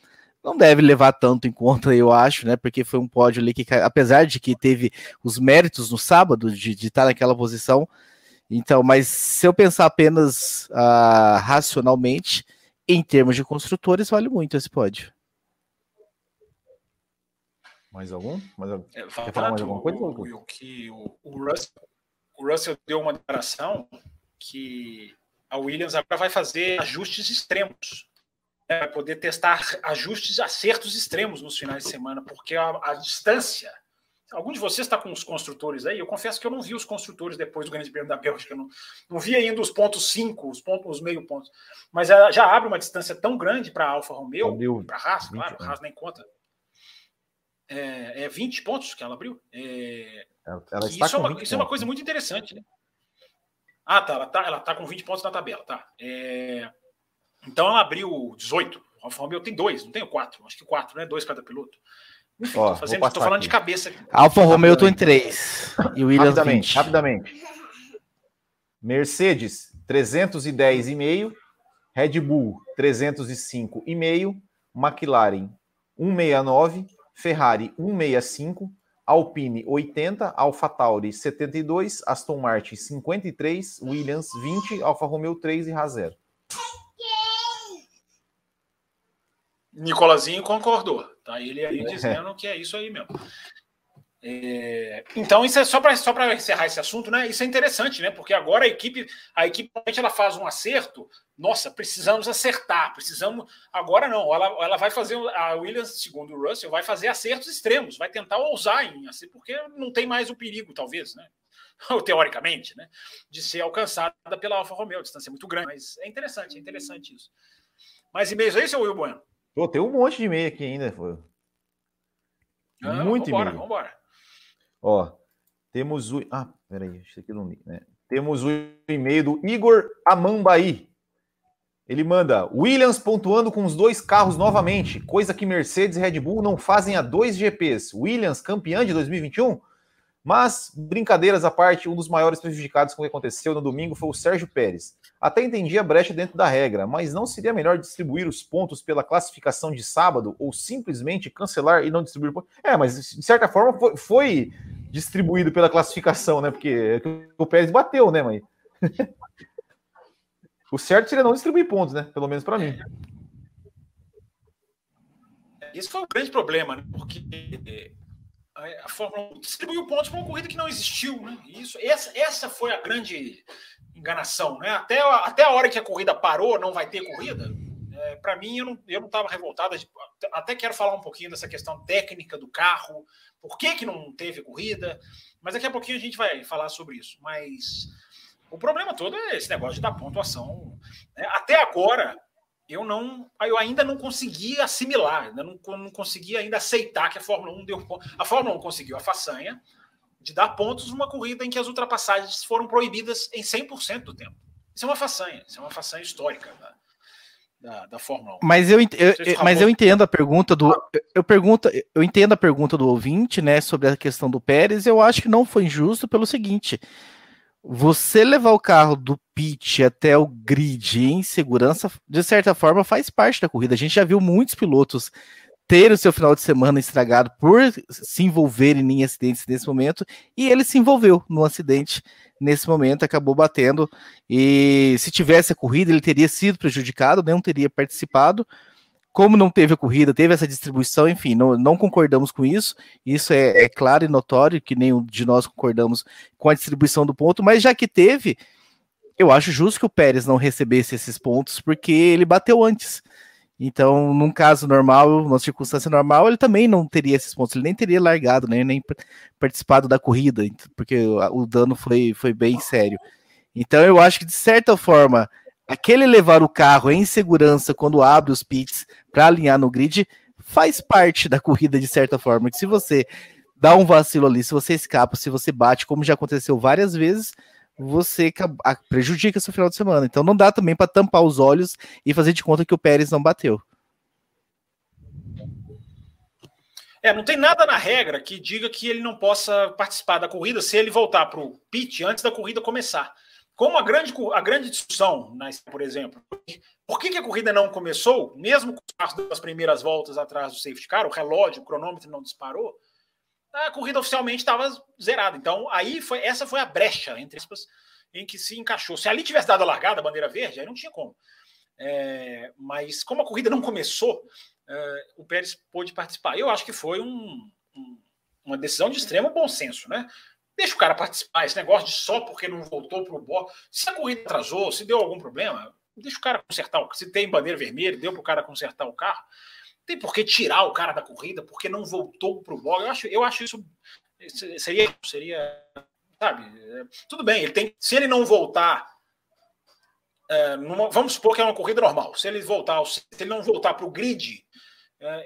não deve levar tanto em conta, eu acho, né? Porque foi um pódio ali que, apesar de que teve os méritos no sábado de, de estar naquela posição, então, mas se eu pensar apenas uh, racionalmente, em termos de construtores, vale muito esse pódio. Mais algum? Mais, é, quer falar mais alguma coisa? O, o, que o, o, Russell, o Russell deu uma declaração que a Williams agora vai fazer ajustes extremos. Né, vai poder testar ajustes, acertos extremos nos finais de semana, porque a, a distância Algum de vocês está com os construtores aí? Eu confesso que eu não vi os construtores depois do Grande Prêmio da Bélgica. Não, não vi ainda os pontos 5, os pontos, os meio pontos. Mas ela já abre uma distância tão grande para a Alfa Romeo, para a Haas, claro, a Haas nem conta. É, é 20 pontos que ela abriu. É, ela, ela isso, é uma, isso é uma coisa muito interessante, né? Ah, tá. Ela tá, ela tá com 20 pontos na tabela, tá. É, então ela abriu 18. A Alfa Romeo tem dois, não tem quatro. Acho que quatro, né? Dois cada piloto. Enfim, Ó, tô, fazendo, tô falando aqui. de cabeça. Alfa Romeo tô em 3. E o Williams rapidamente, 20. rapidamente. Mercedes 310,5. Red Bull 305,5. McLaren 169. Ferrari 165. Alpine 80, Alfa Tauri 72, Aston Martin 53, Williams 20, Alfa Romeo 3 e 0. Nicolazinho concordou, tá? Ele aí dizendo que é isso aí mesmo. É, então, isso é só para só encerrar esse assunto, né? Isso é interessante, né? Porque agora a equipe, a equipe ela faz um acerto. Nossa, precisamos acertar, precisamos. Agora não, ela, ela vai fazer a Williams, segundo o Russell, vai fazer acertos extremos, vai tentar ousar em assim, porque não tem mais o perigo, talvez, né? Ou teoricamente, né? De ser alcançada pela Alfa Romeo, distância é muito grande, mas é interessante, é interessante isso. Mais e-mails aí, seu Will Bueno? Pô, tem um monte de e-mail aqui ainda. Pô. Ah, Muito e-mail. Vambora. Ó, temos o. Ah, peraí, isso aqui não li, né? Temos o e-mail do Igor Amambaí. Ele manda Williams pontuando com os dois carros novamente, coisa que Mercedes e Red Bull não fazem há dois GPs. Williams campeã de 2021? Mas, brincadeiras à parte, um dos maiores prejudicados com o que aconteceu no domingo foi o Sérgio Pérez. Até entendi a brecha dentro da regra, mas não seria melhor distribuir os pontos pela classificação de sábado ou simplesmente cancelar e não distribuir pontos? É, mas de certa forma foi, foi distribuído pela classificação, né? Porque o Pérez bateu, né, mãe? o certo seria não distribuir pontos, né? Pelo menos para mim. Esse foi um grande problema, né? Porque a Fórmula 1 distribuiu pontos para uma corrida que não existiu. Né? Isso, essa, essa foi a grande enganação. Né? Até, até a hora que a corrida parou, não vai ter corrida. É, para mim, eu não estava eu não revoltado. Até quero falar um pouquinho dessa questão técnica do carro, por que, que não teve corrida, mas daqui a pouquinho a gente vai falar sobre isso. Mas o problema todo é esse negócio de dar pontuação. Né? Até agora, eu não, eu ainda não consegui assimilar, ainda não, não consegui ainda aceitar que a Fórmula 1 deu a Fórmula 1 conseguiu a façanha de dar pontos numa corrida em que as ultrapassagens foram proibidas em 100% do tempo. Isso é uma façanha, isso é uma façanha histórica da, da, da Fórmula 1. Mas eu, eu, eu mas eu entendo a pergunta do eu pergunto, eu entendo a pergunta do ouvinte, né, sobre a questão do Pérez, eu acho que não foi injusto pelo seguinte, você levar o carro do pit até o grid em segurança, de certa forma, faz parte da corrida. A gente já viu muitos pilotos ter o seu final de semana estragado por se envolverem em acidentes nesse momento, e ele se envolveu no acidente nesse momento, acabou batendo, e se tivesse a corrida, ele teria sido prejudicado, não teria participado, como não teve a corrida, teve essa distribuição, enfim, não, não concordamos com isso. Isso é, é, claro e notório que nenhum de nós concordamos com a distribuição do ponto, mas já que teve, eu acho justo que o Pérez não recebesse esses pontos, porque ele bateu antes. Então, num caso normal, numa circunstância normal, ele também não teria esses pontos, ele nem teria largado, né, nem participado da corrida, porque o dano foi, foi bem sério. Então, eu acho que de certa forma aquele levar o carro em segurança quando abre os pits para alinhar no grid faz parte da corrida de certa forma. Que se você dá um vacilo ali, se você escapa, se você bate, como já aconteceu várias vezes, você prejudica seu final de semana. Então não dá também para tampar os olhos e fazer de conta que o Pérez não bateu. É, não tem nada na regra que diga que ele não possa participar da corrida se ele voltar para o pit antes da corrida começar. Como a grande, a grande discussão, por exemplo, por que, a corrida não começou, mesmo com das primeiras voltas atrás do safety car, o relógio, o cronômetro não disparou, a corrida oficialmente estava zerada. Então, aí foi essa foi a brecha, entre aspas, em que se encaixou. Se ali tivesse dado a largada, a bandeira verde, aí não tinha como. É, mas como a corrida não começou, é, o Pérez pôde participar. Eu acho que foi um, um, uma decisão de extremo bom senso, né? Deixa o cara participar. Esse negócio de só porque não voltou para o box. Se a corrida atrasou, se deu algum problema, deixa o cara consertar. Se tem bandeira vermelha, deu para o cara consertar o carro tem por que tirar o cara da corrida, porque não voltou para o box. Eu acho, eu acho isso seria, seria, sabe? Tudo bem, ele tem, se ele não voltar, é, numa, vamos supor que é uma corrida normal. Se ele voltar, se ele não voltar para o grid, é,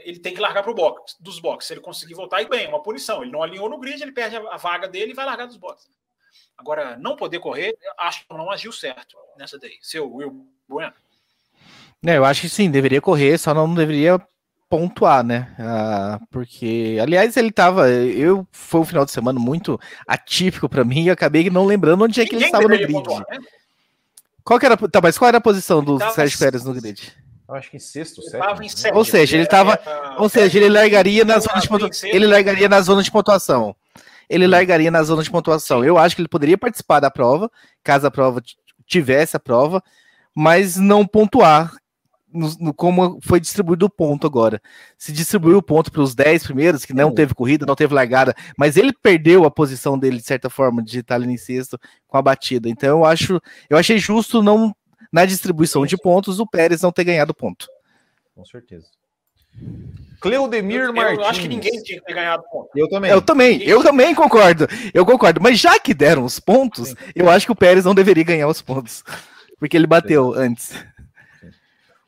ele tem que largar para o box, dos boxes. Se ele conseguir voltar, e bem, é uma punição. Ele não alinhou no grid, ele perde a, vaga dele e vai largar dos boxes. Agora, não poder correr, acho que não agiu certo nessa daí. Seu Will Bueno. É, eu acho que sim, deveria correr, só não deveria pontuar, né? Ah, porque, aliás, ele tava. Eu foi um final de semana muito atípico para mim e acabei não lembrando onde é que ele estava no grid. Pontuar, né? Qual que era, tá, mas qual era a posição do Sérgio Pérez no grid? Eu acho que em sexto, sétimo. Né? Ou seja, ele estava, ou seja, ele largaria na zona de pontuação. Ele largaria na zona de pontuação. Ele largaria na zona de pontuação. Eu acho que ele poderia participar da prova, caso a prova tivesse a prova, mas não pontuar, no, no, como foi distribuído o ponto agora. Se distribuiu o ponto para os 10 primeiros, que não teve corrida, não teve largada, mas ele perdeu a posição dele, de certa forma, de estar ali em sexto com a batida. Então eu acho, eu achei justo não na distribuição de pontos o Pérez não ter ganhado ponto. Com certeza. Cleudemir eu, Martins. Eu acho que ninguém tinha que ter ganhado ponto. Eu também. Eu também, eu também concordo. Eu concordo. Mas já que deram os pontos, Sim. eu acho que o Pérez não deveria ganhar os pontos. Porque ele bateu Sim. antes.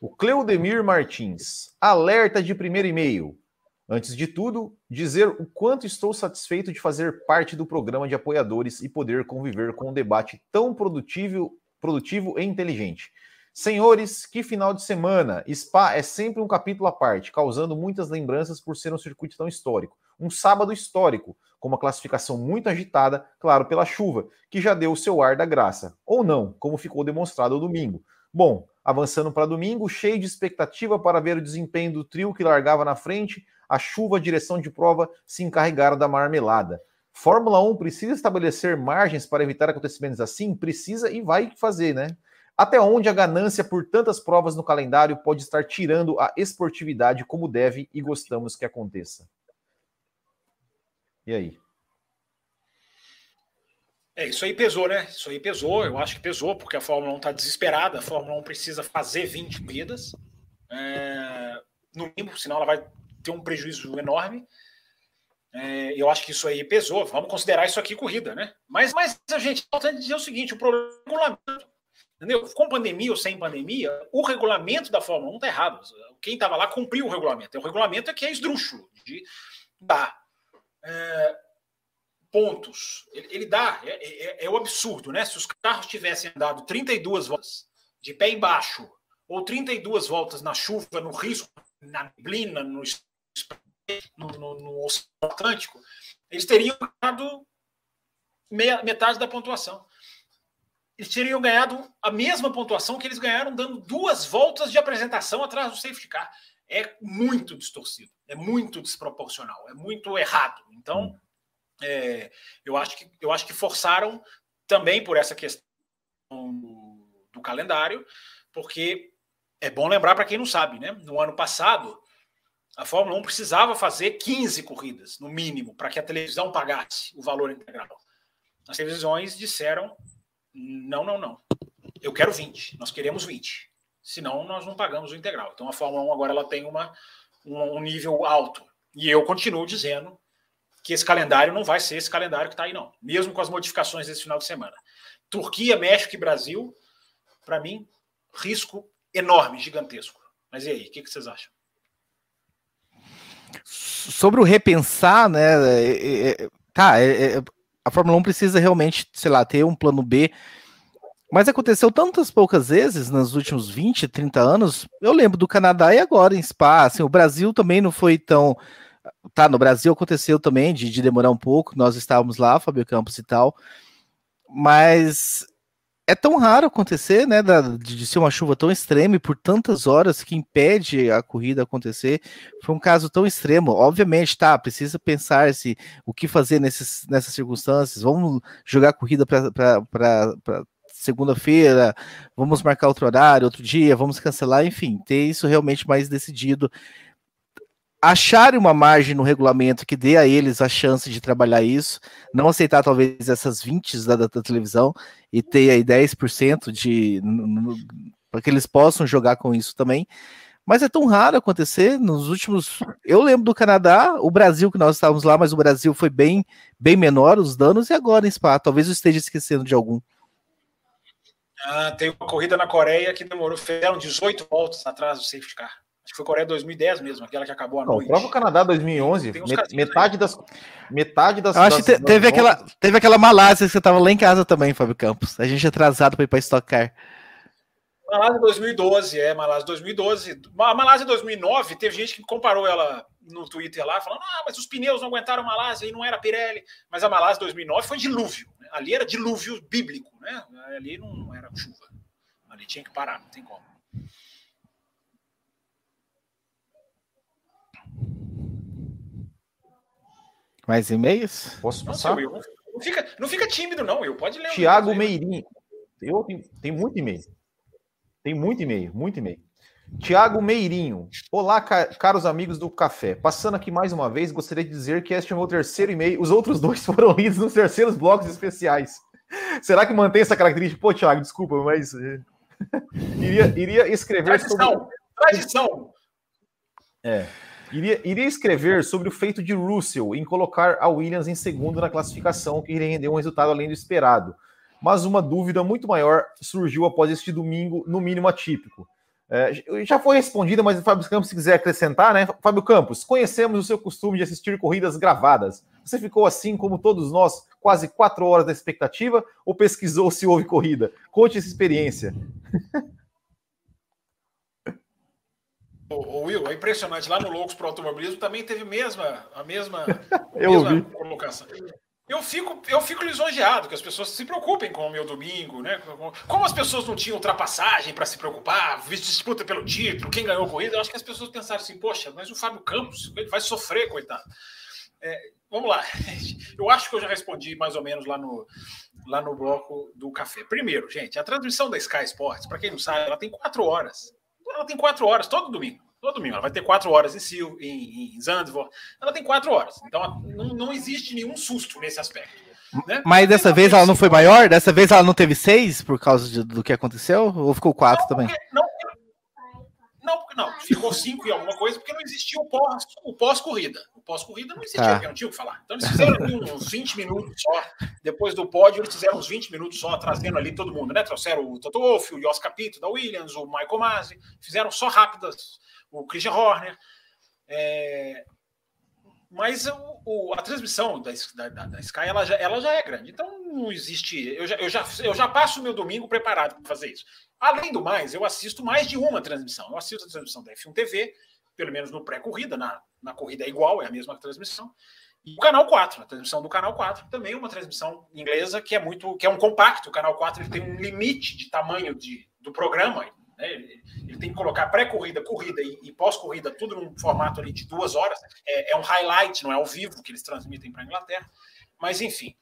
O Cleudemir Martins, alerta de primeiro e-mail. Antes de tudo, dizer o quanto estou satisfeito de fazer parte do programa de apoiadores e poder conviver com um debate tão produtivo, produtivo e inteligente. Senhores, que final de semana! Spa é sempre um capítulo à parte, causando muitas lembranças por ser um circuito tão histórico. Um sábado histórico, com uma classificação muito agitada, claro, pela chuva, que já deu o seu ar da graça. Ou não, como ficou demonstrado no domingo. Bom, avançando para domingo, cheio de expectativa para ver o desempenho do trio que largava na frente, a chuva, a direção de prova se encarregaram da marmelada. Fórmula 1 precisa estabelecer margens para evitar acontecimentos assim? Precisa e vai fazer, né? Até onde a ganância por tantas provas no calendário pode estar tirando a esportividade como deve e gostamos que aconteça? E aí? É, isso aí pesou, né? Isso aí pesou, eu acho que pesou, porque a Fórmula 1 está desesperada, a Fórmula 1 precisa fazer 20 corridas, é, no mínimo, senão ela vai ter um prejuízo enorme. É, eu acho que isso aí pesou. Vamos considerar isso aqui corrida, né? Mas, mas a gente falta dizer o seguinte: o problema é o regulamento. Entendeu? Com pandemia ou sem pandemia, o regulamento da Fórmula 1 está errado. Quem estava lá cumpriu o regulamento. O regulamento é que é esdrúxulo de dar. É, pontos. Ele, ele dá, é, é, é, é, o absurdo, né? Se os carros tivessem andado 32 voltas de pé embaixo, ou 32 voltas na chuva, no risco, na neblina, no, no, no, no Oceano Atlântico, eles teriam ganhado meia, metade da pontuação. Eles teriam ganhado a mesma pontuação que eles ganharam dando duas voltas de apresentação atrás do safety car. É muito distorcido, é muito desproporcional, é muito errado. Então, é, eu, acho que, eu acho que forçaram também por essa questão do, do calendário, porque é bom lembrar para quem não sabe, né? No ano passado, a Fórmula 1 precisava fazer 15 corridas, no mínimo, para que a televisão pagasse o valor integral. As televisões disseram: não, não, não. Eu quero 20, nós queremos 20. Senão, nós não pagamos o integral. Então, a Fórmula 1 agora ela tem uma, um, um nível alto. E eu continuo dizendo que esse calendário não vai ser esse calendário que está aí, não. Mesmo com as modificações desse final de semana. Turquia, México e Brasil, para mim, risco enorme, gigantesco. Mas e aí, o que, que vocês acham? Sobre o repensar, né? É, é, tá, é, é, a Fórmula 1 precisa realmente, sei lá, ter um plano B. Mas aconteceu tantas poucas vezes nos últimos 20, 30 anos. Eu lembro do Canadá e agora em Spa. Assim, o Brasil também não foi tão. Tá, no Brasil aconteceu também de, de demorar um pouco. Nós estávamos lá, Fabio Campos e tal. Mas é tão raro acontecer, né, de ser uma chuva tão extrema e por tantas horas que impede a corrida acontecer. Foi um caso tão extremo. Obviamente, tá, precisa pensar se o que fazer nesses, nessas circunstâncias. Vamos jogar a corrida para segunda-feira, vamos marcar outro horário, outro dia, vamos cancelar, enfim, ter isso realmente mais decidido acharem uma margem no regulamento que dê a eles a chance de trabalhar isso, não aceitar talvez essas 20 da, da, televisão e ter aí 10% de para que eles possam jogar com isso também. Mas é tão raro acontecer nos últimos. Eu lembro do Canadá, o Brasil que nós estávamos lá, mas o Brasil foi bem, bem menor os danos, e agora em Spa, talvez eu esteja esquecendo de algum. Ah, tem uma corrida na Coreia que demorou, fizeram 18 voltas atrás do safety car. Acho que foi Coreia 2010 mesmo, aquela que acabou à Não, noite. O próprio Canadá 2011, metade das, metade das. acho das, que teve, das aquela, teve aquela Malásia que você tava lá em casa também, Fábio Campos. A gente é atrasado para ir para estocar. Malásia 2012, é, Malásia 2012. A Malásia 2009, teve gente que comparou ela no Twitter lá, falando: ah, mas os pneus não aguentaram Malásia e não era Pirelli. Mas a Malásia 2009 foi dilúvio. Né? Ali era dilúvio bíblico, né? Ali não era chuva. Ali tinha que parar, não tem como. Mais e-mails? Posso passar? Nossa, Will, não, fica, não fica tímido, não, Will. Pode ler. Tiago Meirinho. Eu, tem, tem muito e-mail. Tem muito e-mail, muito e-mail. Tiago Meirinho. Olá, caros amigos do café. Passando aqui mais uma vez, gostaria de dizer que este é o meu terceiro e-mail. Os outros dois foram lidos nos terceiros blocos especiais. Será que mantém essa característica? Pô, Tiago, desculpa, mas. Eh, iria, iria escrever Tradição. sobre. Tradição! É. Iria, iria escrever sobre o feito de Russell em colocar a Williams em segundo na classificação, que rendeu um resultado além do esperado. Mas uma dúvida muito maior surgiu após este domingo, no mínimo atípico. É, já foi respondida, mas o Fábio Campos, se quiser acrescentar, né? Fábio Campos, conhecemos o seu costume de assistir corridas gravadas. Você ficou assim como todos nós, quase quatro horas da expectativa, ou pesquisou se houve corrida? Conte essa experiência. O, Will, é impressionante. Lá no Loucos para o Automobilismo também teve mesma, a mesma, eu mesma colocação. Eu fico, eu fico lisonjeado que as pessoas se preocupem com o meu domingo, né? Como as pessoas não tinham ultrapassagem para se preocupar, disputa pelo título, quem ganhou a corrida, eu acho que as pessoas pensaram assim, poxa, mas o Fábio Campos, ele vai sofrer, coitado. É, vamos lá. Eu acho que eu já respondi mais ou menos lá no, lá no bloco do café. Primeiro, gente, a transmissão da Sky Sports, para quem não sabe, ela tem quatro horas ela tem quatro horas todo domingo. Todo domingo. Ela vai ter quatro horas em, Sil, em, em Zandvoort. Ela tem quatro horas. Então não, não existe nenhum susto nesse aspecto. Né? Mas dessa vez ela não foi maior? Dessa vez ela não teve seis por causa de, do que aconteceu? Ou ficou quatro não, também? Não, não, não, ficou cinco e alguma coisa, porque não existia o pós, o pós-corrida. O pós-corrida não existia, porque não tinha o que falar. Então eles fizeram uns 20 minutos só. Depois do pódio, eles fizeram uns 20 minutos só, trazendo ali todo mundo, né? Trouxeram o Toto Wolff, o Jos Capito da Williams, o Michael Masi, fizeram só rápidas, o Christian Horner. É... Mas o, o, a transmissão da, da, da, Sky ela já, ela já é grande. Então não existe. Eu já, eu já, eu já passo o meu domingo preparado para fazer isso. Além do mais, eu assisto mais de uma transmissão. Eu assisto a transmissão da F1 TV, pelo menos no pré-corrida, na, na corrida é igual, é a mesma transmissão. E o canal 4, a transmissão do canal 4, também é uma transmissão inglesa que é muito, que é um compacto. O canal 4 ele tem um limite de tamanho de, do programa. Né? Ele, ele, tem que colocar pré-corrida, corrida e, e pós-corrida, tudo num formato ali de duas horas. É, é um highlight, não é ao vivo que eles transmitem para a Inglaterra. Mas enfim,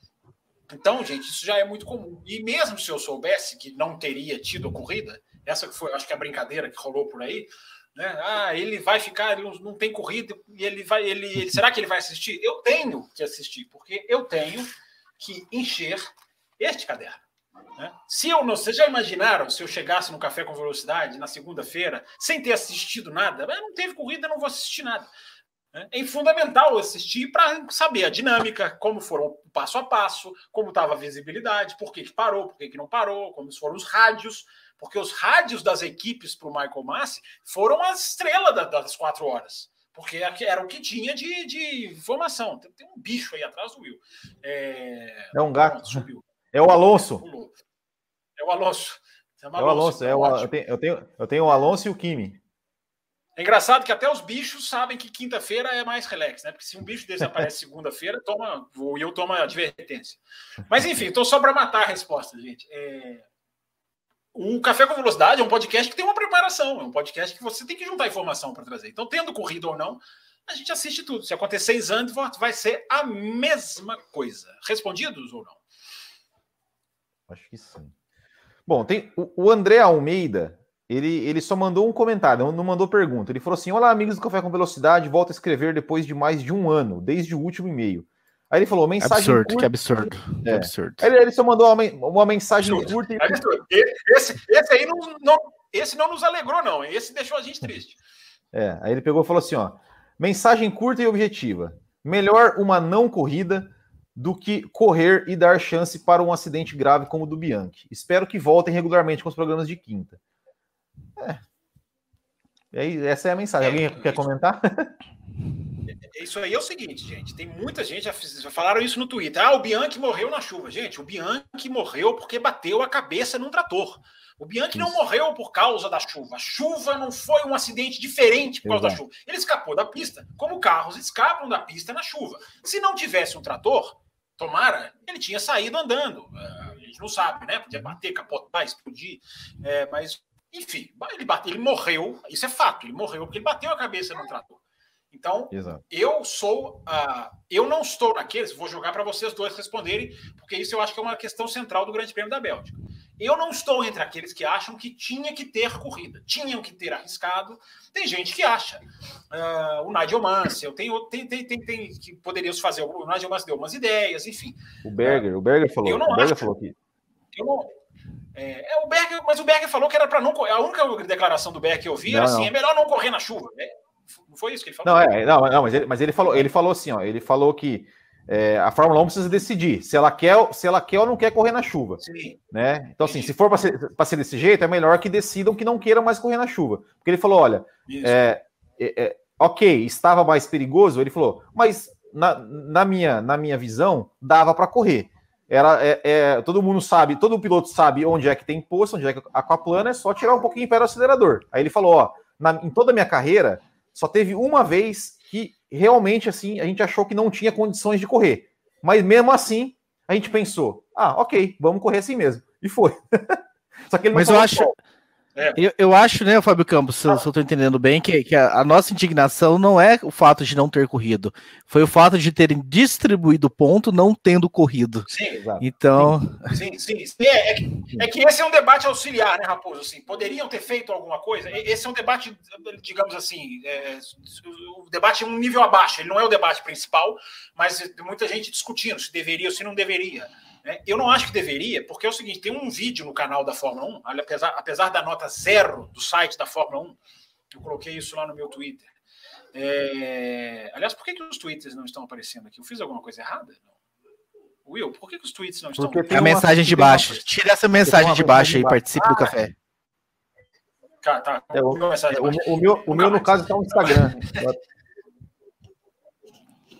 então, gente, isso já é muito comum. E mesmo se eu soubesse que não teria tido a corrida, essa que foi, acho que a brincadeira que rolou por aí, né? Ah, ele vai ficar, ele não tem corrida e ele vai, ele, ele, será que ele vai assistir? Eu tenho que assistir, porque eu tenho que encher este caderno. Né? Se eu não, vocês já imaginaram se eu chegasse no café com velocidade na segunda-feira sem ter assistido nada? Não teve corrida, não vou assistir nada. Né? É fundamental assistir para saber a dinâmica, como foram o passo a passo, como estava a visibilidade, por que, que parou, por que, que não parou, como foram os rádios, porque os rádios das equipes para o Michael Massi foram a estrela das quatro horas. porque era o que tinha de, de informação. Tem, um bicho aí atrás do Will. É, é um gato. Subiu. É o Alonso. É o Alonso. É o Alonso. É o, eu, tenho, eu, tenho, eu tenho o Alonso e o Kimi. É engraçado que até os bichos sabem que quinta-feira é mais relax, né? Porque se um bicho desse aparece segunda-feira, toma, o Will toma advertência. Mas enfim, estou só para matar a resposta, gente. É... O Café com Velocidade é um podcast que tem uma preparação, é um podcast que você tem que juntar informação para trazer. Então, tendo corrido ou não, a gente assiste tudo. Se acontecer em Zandvoort, vai ser a mesma coisa. Respondidos ou não? Acho que sim. Bom, tem o André Almeida, ele, ele só mandou um comentário, não mandou pergunta. Ele falou assim: Olá, amigos do Café com Velocidade, volto a escrever depois de mais de um ano, desde o último e-mail. Aí ele falou: mensagem. Absurdo, curta, que absurdo. É. Que absurdo. Ele, ele, só mandou uma, uma mensagem absurdo. curta. E... Esse, esse aí não, não, esse não nos alegrou, não. Esse deixou a gente triste. É, aí ele pegou e falou assim: ó, mensagem curta e objetiva. Melhor uma não corrida do que correr e dar chance para um acidente grave como o do Bianchi. Espero que voltem regularmente com os programas de quinta. É. Aí, essa é a mensagem. Alguém é, quer comentar? Isso aí é o seguinte, gente. Tem muita gente já, já falaram isso no Twitter. Ah, o Bianchi morreu na chuva. Gente, o Bianchi morreu porque bateu a cabeça num trator. O Bianchi não morreu por causa da chuva. A chuva não foi um acidente diferente por causa Exato. da chuva. Ele escapou da pista, como carros escapam da pista na chuva. Se não tivesse um trator, tomara, ele tinha saído andando. É, a gente não sabe, né? Podia bater, capotar, explodir. É, mas enfim, ele, bateu, ele morreu, isso é fato, ele morreu porque ele bateu a cabeça no trator. Então, Exato. eu sou. Uh, eu não estou naqueles, vou jogar para vocês dois responderem, porque isso eu acho que é uma questão central do Grande Prêmio da Bélgica. Eu não estou entre aqueles que acham que tinha que ter corrida, tinham que ter arriscado. Tem gente que acha. Uh, o Nigel Mansell, tem, tem, tem, tem, tem que poderíamos fazer. O Nigel Mansell deu umas ideias, enfim. O Berger, uh, o Berger falou. Eu não o Berger acho, falou que. Eu não, é, é, o Berger, mas o Berger falou que era para não correr. A única declaração do Berger que eu vi não, era assim: não. é melhor não correr na chuva. É, não foi isso que ele falou? Não, é, não, não mas, ele, mas ele falou, ele falou assim: ó, ele falou que é, a Fórmula 1 precisa decidir se ela quer, se ela quer ou não quer correr na chuva. Sim. Né? Então, assim, se for para ser, ser desse jeito, é melhor que decidam que não queiram mais correr na chuva. Porque ele falou: olha, é, é, é, ok, estava mais perigoso. Ele falou, mas na, na, minha, na minha visão, dava para correr. Era, é, é, todo mundo sabe, todo piloto sabe onde é que tem posto, onde é que aquaplana, é só tirar um pouquinho pé do acelerador. Aí ele falou, ó, na, em toda a minha carreira, só teve uma vez realmente, assim, a gente achou que não tinha condições de correr. Mas mesmo assim, a gente pensou, ah, ok, vamos correr assim mesmo. E foi. só que ele Mas eu acho... Qual. É. Eu, eu, acho, né, Fábio Campos, se, ah. eu estou entendendo bem, que, que a, a, nossa indignação não é o fato de não ter corrido, foi o fato de terem distribuído ponto não tendo corrido. Sim, exato. Então. Sim, sim. sim. É, é, que, é, que, esse é um debate auxiliar, né, Raposo? Assim, poderiam ter feito alguma coisa? Esse é um debate, digamos assim, é, o debate é um nível abaixo, ele não é o debate principal, mas tem muita gente discutindo se deveria ou se não deveria. Né? Eu não acho que deveria, porque é o seguinte: tem um vídeo no canal da Fórmula 1, apesar, apesar da nota zero do site da Fórmula 1, eu coloquei isso lá no meu Twitter. É... Aliás, por que, que os tweets não estão aparecendo aqui? Eu fiz alguma coisa errada? Não. Will, por que, que os tweets não estão A mensagem de baixo. Uma... Tira essa mensagem de baixo aí, participe ah, do café. Tá, tá. É, o, é, o, o, meu, o meu, no caso, está no Instagram.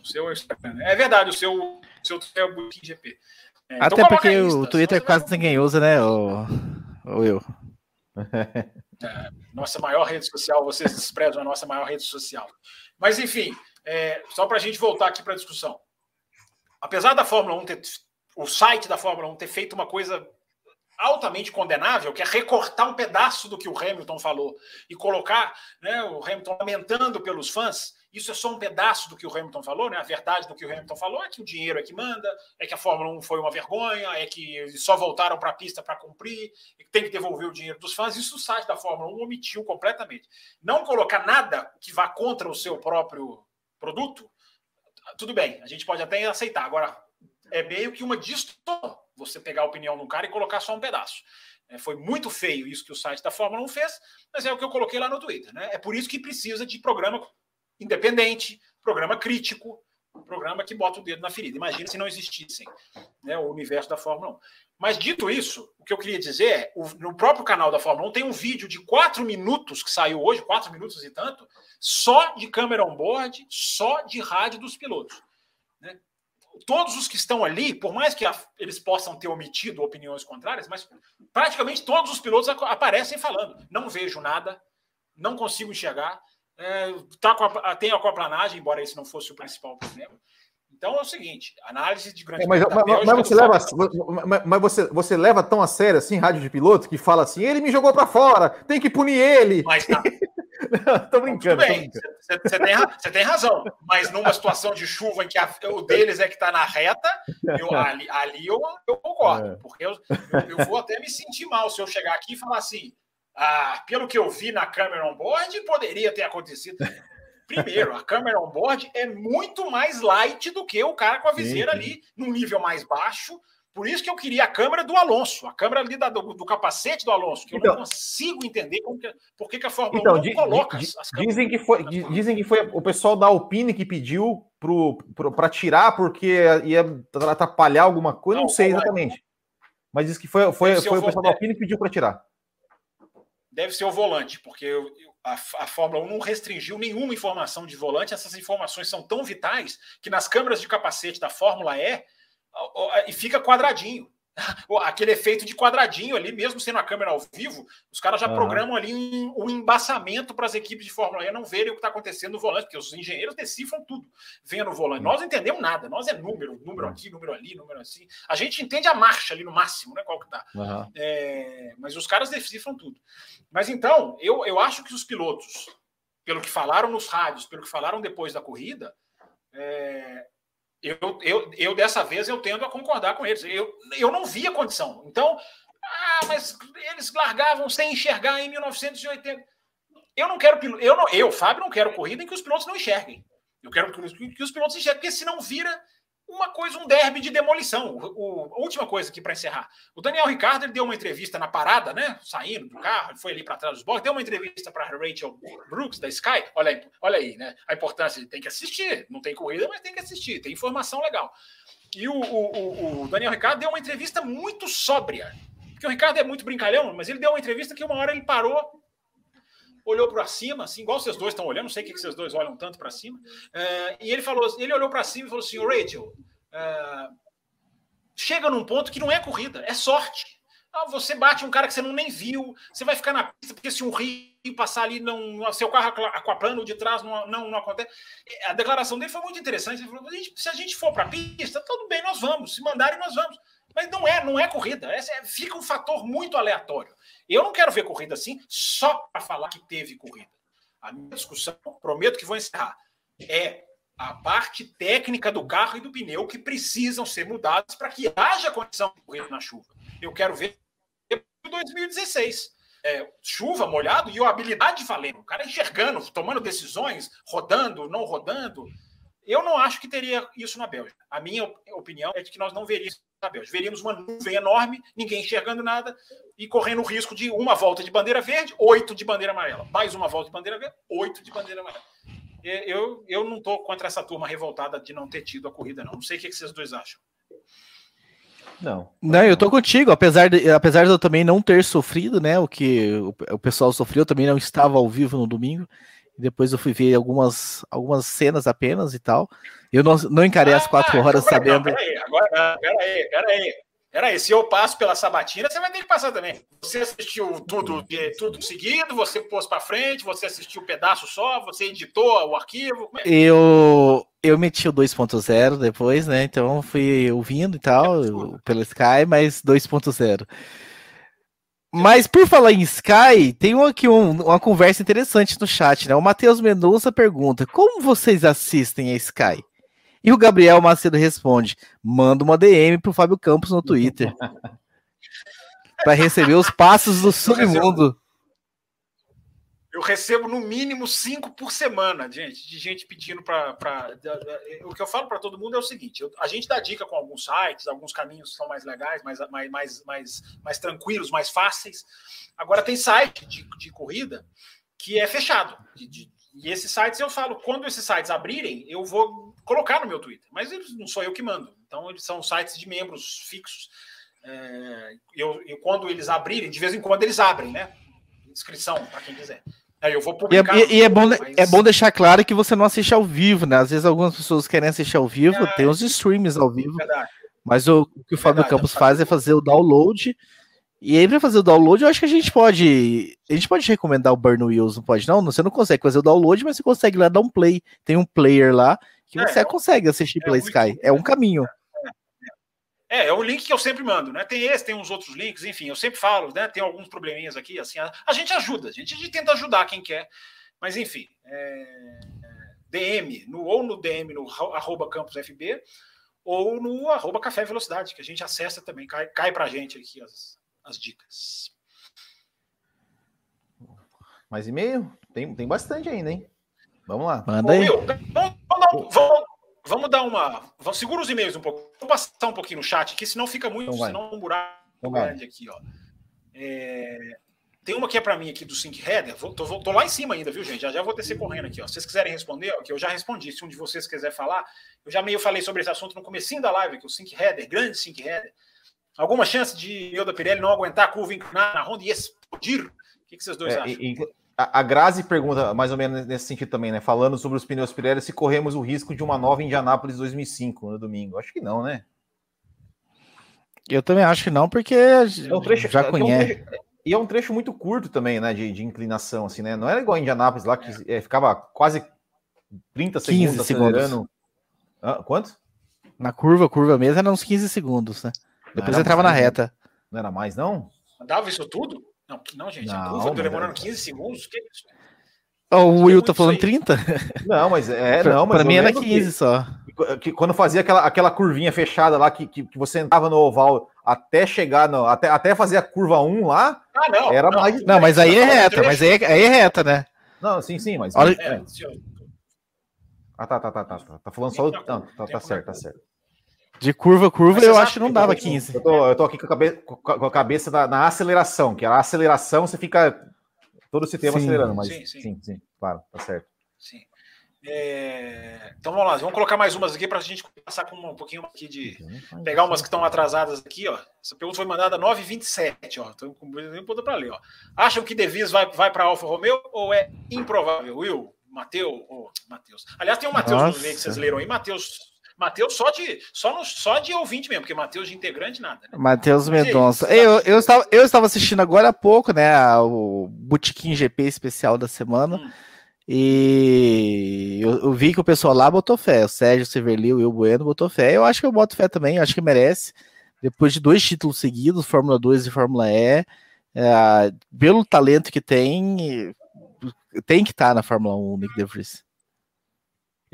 o seu é Instagram. É verdade, o seu, o seu é o Booking GP. É, Até então porque o Twitter quase ninguém usa, né? Ou, ou eu. É, nossa maior rede social, vocês desprezam a nossa maior rede social. Mas, enfim, é, só para a gente voltar aqui para a discussão. Apesar da Fórmula 1 ter, o site da Fórmula 1 ter feito uma coisa altamente condenável, que é recortar um pedaço do que o Hamilton falou e colocar né, o Hamilton lamentando pelos fãs, isso é só um pedaço do que o Hamilton falou, né? A verdade do que o Hamilton falou é que o dinheiro é que manda, é que a Fórmula 1 foi uma vergonha, é que só voltaram para a pista para cumprir, e que tem que devolver o dinheiro dos fãs. Isso o site da Fórmula 1 omitiu completamente. Não colocar nada que vá contra o seu próprio produto, tudo bem, a gente pode até aceitar. Agora, é meio que uma distorção você pegar a opinião de um cara e colocar só um pedaço. É, foi muito feio isso que o site da Fórmula 1 fez, mas é o que eu coloquei lá no Twitter. Né? É por isso que precisa de programa independente, programa crítico, programa que bota o dedo na ferida. Imagina se não existissem né, o universo da Fórmula 1. Mas dito isso, o que eu queria dizer é, o, no próprio canal da Fórmula 1 tem um vídeo de quatro minutos que saiu hoje, quatro minutos e tanto, só de câmera on-board, só de rádio dos pilotos. Né? Todos os que estão ali, por mais que a, eles possam ter omitido opiniões contrárias, mas praticamente todos os pilotos aparecem falando: não vejo nada, não consigo enxergar, é, tá a, tem aquaplanagem, embora esse não fosse o principal problema. Então é o seguinte, análise de grande. É, mas, mas, mas, você leva, mas, você, você leva tão a sério assim, rádio de piloto, que fala assim, ele me jogou para fora, tem que punir ele. Mas tá. Não, tô brincando. Bem, você tem, tem razão. Mas numa situação de chuva em que a, o deles é que está na reta, eu, ali, ali eu, eu concordo. É. Porque eu, eu, eu, vou até me sentir mal se eu chegar aqui e falar assim: ah, pelo que eu vi na câmera on-board, poderia ter acontecido. Primeiro, a câmera on-board é muito mais light do que o cara com a viseira sim, ali, num nível mais baixo. Por isso que eu queria a câmera do Alonso, a câmera ali da, do, do, capacete do Alonso, que então, eu não consigo entender que, por que, que a Fórmula então, 1 não coloca as, as dizem que foi Dizem que foi o pessoal da Alpine que pediu para tirar porque ia atrapalhar alguma coisa, não, não sei exatamente. Mas diz que foi, foi, foi o pessoal da Alpine que pediu para tirar deve ser o volante, porque a, a, Fórmula 1 não restringiu nenhuma informação de volante. Essas informações são tão vitais que nas câmeras de capacete da Fórmula E e fica quadradinho. Aquele efeito de quadradinho ali, mesmo sendo a câmera ao vivo, os caras já uhum. programam ali um, um embaçamento para as equipes de Fórmula E não verem o que está acontecendo no volante, porque os engenheiros decifram tudo vendo o volante. Uhum. Nós não entendemos nada, nós é número, número aqui, número ali, número assim. A gente entende a marcha ali no máximo, né? Qual que tá. Uhum. É, mas os caras decifram tudo. Mas então, eu, eu acho que os pilotos, pelo que falaram nos rádios, pelo que falaram depois da corrida, é, eu, eu, eu dessa vez eu tendo a concordar com eles. Eu, eu não vi a condição. Então, ah, mas eles largavam sem enxergar em 1980. Eu não quero eu não, eu, Fábio, não quero corrida em que os pilotos não enxerguem. Eu quero que, que os pilotos enxerguem, porque senão vira uma coisa, um derby de demolição. O, o, a última coisa aqui para encerrar. O Daniel Ricardo ele deu uma entrevista na parada, né? Saindo do carro, ele foi ali para trás dos blocos, deu uma entrevista para Rachel Brooks, da Sky. Olha aí, olha aí, né? A importância de tem que assistir. Não tem corrida, mas tem que assistir, tem informação legal. E o, o, o Daniel Ricardo deu uma entrevista muito sóbria. Porque o Ricardo é muito brincalhão, mas ele deu uma entrevista que uma hora ele parou olhou para cima, assim, igual vocês dois estão olhando, não sei o que vocês dois olham tanto para cima. Uh, e ele falou, ele olhou para cima e falou assim: Rachel, uh, chega num ponto que não é corrida, é sorte. Ah, você bate um cara que você não nem viu, você vai ficar na pista, porque se um rio passar ali, não, seu carro aquaplano de trás não, não, não acontece. A declaração dele foi muito interessante. Ele falou: se a gente for para a pista, tudo bem, nós vamos. Se mandarem, nós vamos. Mas não é, não é corrida. É, fica um fator muito aleatório. Eu não quero ver corrida assim só para falar que teve corrida. A minha discussão, prometo que vou encerrar, é a parte técnica do carro e do pneu que precisam ser mudadas para que haja condição de correr na chuva. Eu quero ver 2016. É, chuva, molhado e a habilidade valendo. O cara enxergando, tomando decisões, rodando, não rodando. Eu não acho que teria isso na Bélgica. A minha opinião é de que nós não veríamos Bélgica. Veríamos uma nuvem enorme, ninguém enxergando nada e correndo o risco de uma volta de bandeira verde, oito de bandeira amarela. Mais uma volta de bandeira verde, oito de bandeira amarela. Eu, eu não estou contra essa turma revoltada de não ter tido a corrida, não. Não sei o que vocês dois acham. Não. Não, eu tô contigo, apesar de, apesar de eu também não ter sofrido, né? O que o, o pessoal sofreu, eu também não estava ao vivo no domingo. Depois eu fui ver algumas, algumas cenas apenas e tal. Eu não, não encarei ah, as quatro horas agora, sabendo. Não, peraí, agora, peraí, peraí. Peraí, se eu passo pela sabatina, você vai ter que passar também. Você assistiu tudo, tudo seguido, você pôs para frente, você assistiu um pedaço só, você editou o arquivo. É? Eu, eu meti o 2.0 depois, né? Então fui ouvindo e tal, é pelo Sky, mas 2.0. Mas por falar em Sky, tem aqui um, uma conversa interessante no chat, né? O Matheus Mendonça pergunta: como vocês assistem a Sky? E o Gabriel Macedo responde: manda uma DM pro Fábio Campos no Twitter. para receber os passos do submundo. Eu recebo no mínimo cinco por semana, gente, de gente pedindo para. O que eu falo para todo mundo é o seguinte: eu, a gente dá dica com alguns sites, alguns caminhos são mais legais, mais, mais, mais, mais, mais tranquilos, mais fáceis. Agora tem site de, de corrida que é fechado. De, de, e esses sites eu falo, quando esses sites abrirem, eu vou colocar no meu Twitter. Mas eles, não sou eu que mando. Então, eles são sites de membros fixos. É, eu, eu, quando eles abrirem, de vez em quando eles abrem, né? Inscrição, para quem quiser. Aí eu vou publicar. E, é, e é, bom, mas... é bom deixar claro que você não assiste ao vivo, né? Às vezes algumas pessoas querem assistir ao vivo, é, tem os streams ao vivo. Verdade. Mas o, o que o Fábio Campos faz é fazer o download. E aí, para fazer o download, eu acho que a gente pode. A gente pode recomendar o Burn Wheels, não pode? Não, você não consegue fazer o download, mas você consegue lá dar um play. Tem um player lá que é, você é, consegue assistir pela Sky. É um caminho. É, é o link que eu sempre mando, né? Tem esse, tem uns outros links, enfim, eu sempre falo, né? Tem alguns probleminhas aqui, assim, a, a gente ajuda, a gente, a gente, tenta ajudar quem quer, mas enfim, é, DM, no, ou no DM no arroba campusfb, ou no arroba café velocidade, que a gente acessa também, cai, cai pra gente aqui as, as dicas. Mais e-mail? Tem, tem bastante ainda, hein? Vamos lá. Manda aí. Ô, vamos, vamos, vamos, vamos, dar uma. Vamos, segura os e-mails um pouco. Vou passar um pouquinho no chat aqui, senão fica muito. Então senão um buraco então grande aqui, ó. É, tem uma que é para mim aqui do Sync Header. Vou, tô, tô, lá em cima ainda, viu, gente? Já, já vou descer correndo aqui, ó. Se vocês quiserem responder, ó, que eu já respondi. Se um de vocês quiser falar, eu já meio falei sobre esse assunto no comecinho da live, que o Sync Header, grande Sync Header. Alguma chance de eu da Pirelli não aguentar a curva inclinada na Honda e explodir? O que, que vocês dois é, acham? E, a Grazi pergunta mais ou menos nesse sentido também, né? Falando sobre os pneus Pirelli, se corremos o risco de uma nova Indianápolis 2005 no domingo. Acho que não, né? Eu também acho que não, porque é um trecho, já conhece. É um trecho, e é um trecho muito curto também, né? De, de inclinação, assim, né? Não era igual a Indianápolis lá, que é. Ficava quase 30 segundos acelerando. Ah, quanto? Na curva, curva mesmo, era uns 15 segundos, né? Depois entrava na reta. Não era mais, não? Dava isso tudo? Não, não, gente. Não, a curva demorando 15 segundos. Que isso? o Will tá falando 30? Não, mas é, não, mas pra mim era 15 que, só. Que, quando fazia aquela, aquela curvinha fechada lá, que, que, que, você entrava no oval até chegar no. Até, até fazer a curva 1 lá, ah, não, era não, mais. Não, mas aí é reta, mas aí é, aí é reta, né? Não, sim, sim, mas. Olha... É, ah, tá, tá, tá, tá, tá. Tá falando só. Não, tá, tá certo, tá certo. De curva a curva, eu acho que não dava 15. Eu tô, eu tô aqui com a, cabe, com a cabeça na, na, aceleração, que a aceleração você fica todo esse tempo sim. acelerando, mas sim, sim, sim, sim, claro, tá certo. Sim. É... Então vamos lá, vamos colocar mais umas aqui para a gente passar com um pouquinho aqui de. Pegar umas que estão atrasadas aqui, ó. Essa pergunta foi mandada 9h27, ó. Estou com tempo para ler, ó. Acham que Devis vai, vai para Alfa Romeo ou é improvável? Will, Matheus, oh, Matheus. Aliás, tem um Matheus no meio que vocês leram aí, Matheus Matheus só de, só, no, só de ouvinte mesmo, porque Matheus de integrante nada. Né? Matheus Mendonça. Eu, eu, estava, eu estava assistindo agora há pouco, né? O Botequim GP especial da semana. Hum. E eu, eu, vi que o pessoal lá botou fé. O Sérgio Severli, o Will Bueno botou fé. Eu acho que eu boto fé também, eu acho que merece. Depois de dois títulos seguidos, Fórmula 2 e Fórmula E, é, pelo talento que tem, tem que estar tá na Fórmula 1, Nick De Vries.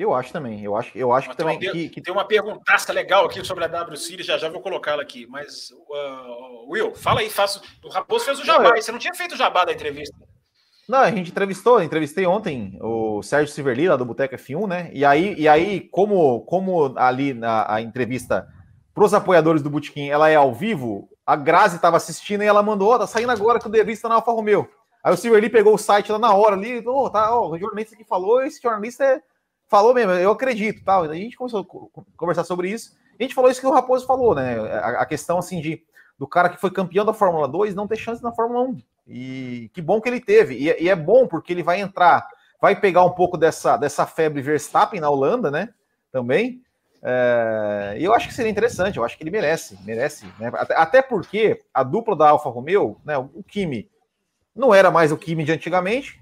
Eu acho também. Eu acho, eu acho que também. Uma, que, que... Tem uma perguntaça legal aqui sobre a W Series, já já vou colocá-la aqui. Mas, uh, Will, fala aí, faço. O Raposo fez o jabá. Não, eu... Você não tinha feito o jabá da entrevista? Não, a gente entrevistou, entrevistei ontem o Sérgio Siverli, lá do Boteca F1, né? E aí, e aí como, como ali na a entrevista para os apoiadores do Botequim, ela é ao vivo, a Grazi estava assistindo e ela mandou, ó, oh, tá saindo agora que o Devista na Alfa Romeo. Aí o Siverli pegou o site lá na hora ali, oh, tá, oh, o jornalista que falou, esse jornalista é falou mesmo, eu acredito, tal. A gente começou a conversar sobre isso. A gente falou isso que o Raposo falou, né? A, a, questão assim de do cara que foi campeão da Fórmula 2 não ter chance na Fórmula 1. E que bom que ele teve. E, e é bom porque ele vai entrar, vai pegar um pouco dessa, dessa febre Verstappen na Holanda, né? Também. É, e eu acho que seria interessante, eu acho que ele merece, merece, né? até, até, porque a dupla da Alfa Romeo, né, o Kimi não era mais o Kimi de antigamente,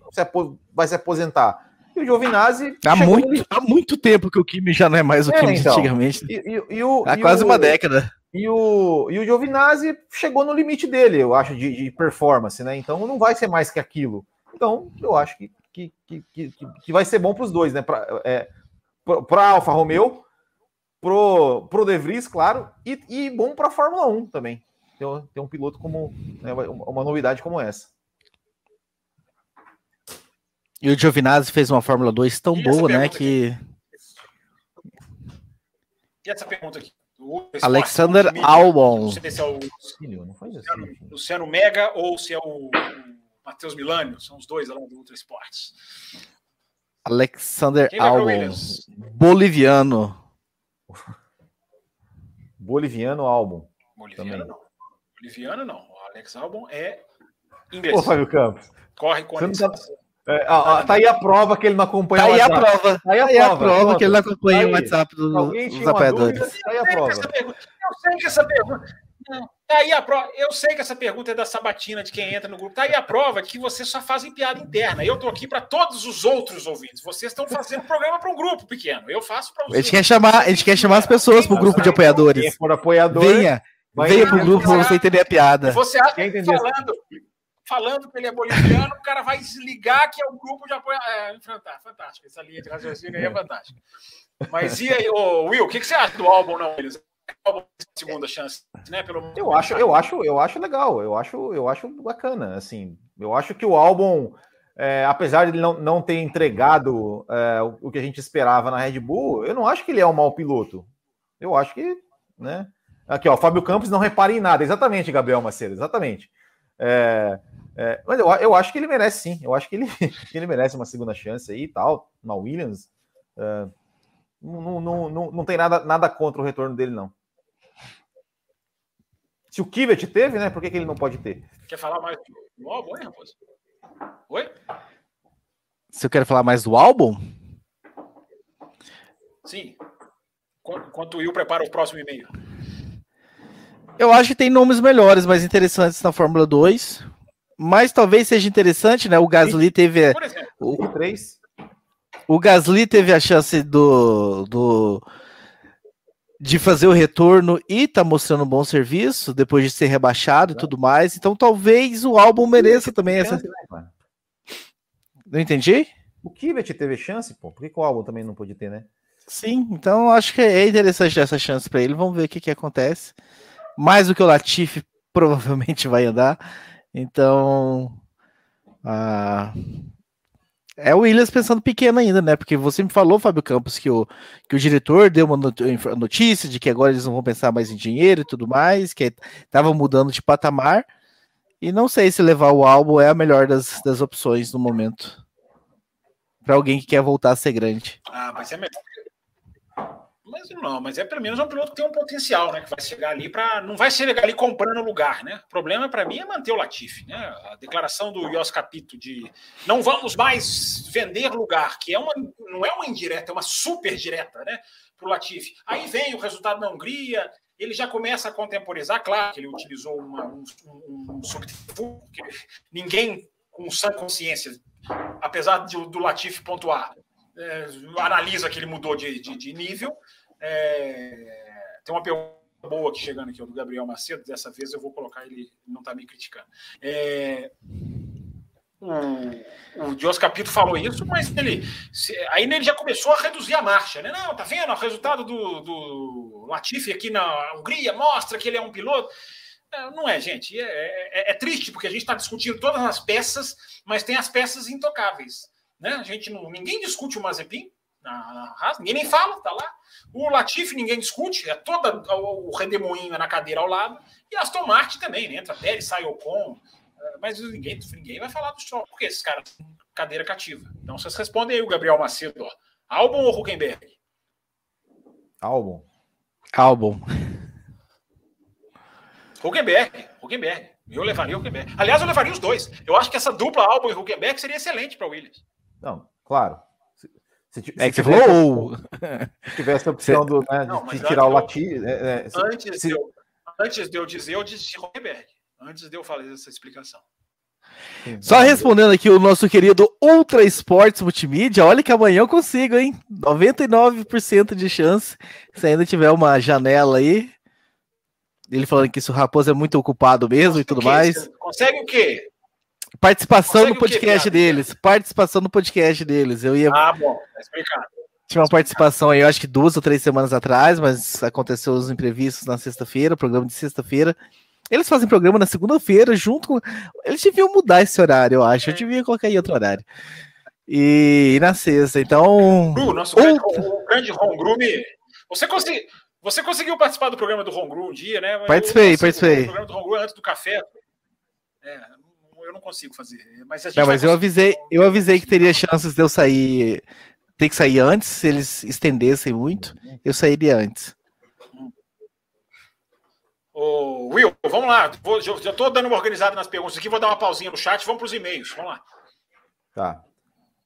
vai se aposentar e o Giovinazzi. Há muito, no... há muito tempo que o Kimi já não é mais o é, Kimi então. antigamente. E, e, e o, há quase o, uma década. E o, e o Giovinazzi chegou no limite dele, eu acho, de, de, performance, né? Então não vai ser mais que aquilo. Então, eu acho que, que, que, que, que vai ser bom para os dois, né? Para é, a Alfa Romeo, pro, pro De Vries, claro, e, e bom para a Fórmula 1 também. Ter, ter um piloto como né, uma novidade como essa. E o Giovinazzi fez uma Fórmula 2 tão e boa, né, que... E essa pergunta aqui? Alexander Albon. Não sei se é o Luciano, Luciano Mega ou se é o Matheus Milânio, são os dois lá do Ultra Esportes. Alexander Albon, boliviano. Boliviano Albon. Boliviano também. não. Boliviano não. O Alex Albon é inglês. Ô, Fábio Campos. Corre com a é, ó, tá aí a prova que ele não acompanha tá o WhatsApp. Aí a prova. Tá aí a, tá aí prova, a prova que ele não acompanha o WhatsApp do, dos apoiadores. Tá aí a prova. Eu sei que essa pergunta. Tá aí a prova. Eu sei que essa pergunta é da sabatina de quem entra no grupo. Tá aí a prova de que vocês só fazem piada interna. Eu tô aqui para todos os outros ouvintes. Vocês estão fazendo programa para um grupo pequeno. Eu faço para vocês. A gente quer chamar, a gente quer chamar as pessoas para o grupo de apoiadores. Quem for apoiador, venha, venha pro grupo para você entender a piada. Você acha que falando, falando que ele é boliviano, o cara vai desligar que é o grupo de apoio. É, fantástico. Essa linha de raciocínio aí é fantástica. Mas e aí, ô, Will, o que, que você acha do álbum, não, eles? segunda chance, né? Pelo eu acho, eu acho, eu acho legal, eu acho, eu acho bacana, assim, eu acho que o álbum, é, apesar de ele não, não ter entregado é, o, que a gente esperava na Red Bull, eu não acho que ele é um mau piloto. Eu acho que, né? Aqui, ó, Fábio Campos não repare em nada, exatamente, Gabriel Macedo, exatamente. É, é, mas eu, eu acho que ele merece sim. Eu acho que ele, que ele merece uma segunda chance aí e tal. Na Williams. É, não, não, não, não tem nada, nada contra o retorno dele, não. Se o Kivet teve, né? Por que, que ele não pode ter? Quer falar mais do álbum, hein, Raposo? Oi? Se eu quero falar mais do álbum? Sim. Enquanto o Will prepara o próximo e-mail. Eu acho que tem nomes melhores, mais interessantes na Fórmula 2. Mas talvez seja interessante, né? O Gasly teve. Por exemplo, o, 3. o Gasly teve a chance do, do de fazer o retorno e tá mostrando um bom serviço depois de ser rebaixado e tudo mais. Então talvez o álbum mereça também essa. Né, não entendi? O Kivet teve chance, pô. Por que, que, o álbum também não pôde ter, né? Sim, então acho que é interessante essa chance para ele. Vamos ver o que, que acontece. Mais do que o Latifi provavelmente vai andar. Então, ah, é o Williams pensando pequeno ainda, né? Porque você me falou, Fábio Campos, que o, que o diretor deu uma notícia de que agora eles não vão pensar mais em dinheiro e tudo mais, que estava mudando de patamar. E não sei se levar o álbum é a melhor das, das opções no momento. Para alguém que quer voltar a ser grande. Ah, mas é melhor mas não, mas é pelo menos um piloto que tem um potencial, né? Que vai chegar ali para. Não vai chegar ali comprando lugar, né? O problema para mim é manter o Latifi, né? A declaração do Yos Capito de não vamos mais vender lugar, que é uma, não é uma indireta, é uma super direta, né? Para o Latifi. Aí vem o resultado na Hungria, ele já começa a contemporizar, claro que ele utilizou uma, um, um, subterfúgio, ninguém com sã consciência, apesar de, do Latifi pontuar, é, analisa que ele mudou de, de, de nível, é... Tem uma pergunta boa aqui chegando aqui, do Gabriel Macedo. Dessa vez eu vou colocar ele, não está me criticando. É... O, o Dios Capito falou isso, mas ele aí ele já começou a reduzir a marcha, né? Não, tá vendo? O resultado do, do Latifi aqui na Hungria mostra que ele é um piloto. É, não é, gente. É, é, é triste porque a gente está discutindo todas as peças, mas tem as peças intocáveis. Né? A gente não, ninguém discute o Mazepin, na, na Haas, ninguém nem fala, tá lá. O Latifi ninguém discute, é todo o redemoinho na cadeira ao lado. E Aston Martin também, né? entra Pérez, sai Ocon, é, mas ninguém, ninguém vai falar do Stroll, porque esses caras cadeira cativa. Então vocês respondem aí o Gabriel Macedo, ó. Albon ou Huckenberg? Albon. Albon. Huckenberg, Huckenberg. Eu levaria o Huckenberg. Aliás, eu levaria os dois. Eu acho que essa dupla Albon e Huckenberg seria excelente para o Williams. Não, claro. Se, se é que você falou Se tivesse a opção do, né, não, de tirar o latim. É, é, antes, se... de eu, antes de eu dizer, eu disse Roberg. Antes de eu fazer essa explicação. Só respondendo aqui o nosso querido Ultra Esportes Multimídia, olha que amanhã eu consigo, hein? 99% de chance, se ainda tiver uma janela aí. Ele falando que isso o Raposo é muito ocupado mesmo Consegue e tudo mais. Consegue o quê? Participação no podcast deles. Participação no podcast deles. Eu ia. Ah, bom, tá explicado. Tinha uma participação aí, eu acho que duas ou três semanas atrás, mas aconteceu os imprevistos na sexta-feira, programa de sexta-feira. Eles fazem programa na segunda-feira, junto com. Eles deviam mudar esse horário, eu acho. Eu devia colocar em outro horário. E, e na sexta, então. Uh, nosso grande, o grande Você conseguiu. Você conseguiu participar do programa do Hongru um dia, né? Participei, eu, participei. O programa do Hongru antes do café. É, eu não consigo fazer. Mas, não, mas eu avisei, eu avisei que teria chances de eu sair. Ter que sair antes, se eles estendessem muito, eu sairia antes. Ô, Will, vamos lá. Vou, já estou dando uma organizada nas perguntas aqui, vou dar uma pausinha no chat, vamos para os e-mails. Vamos lá. Tá.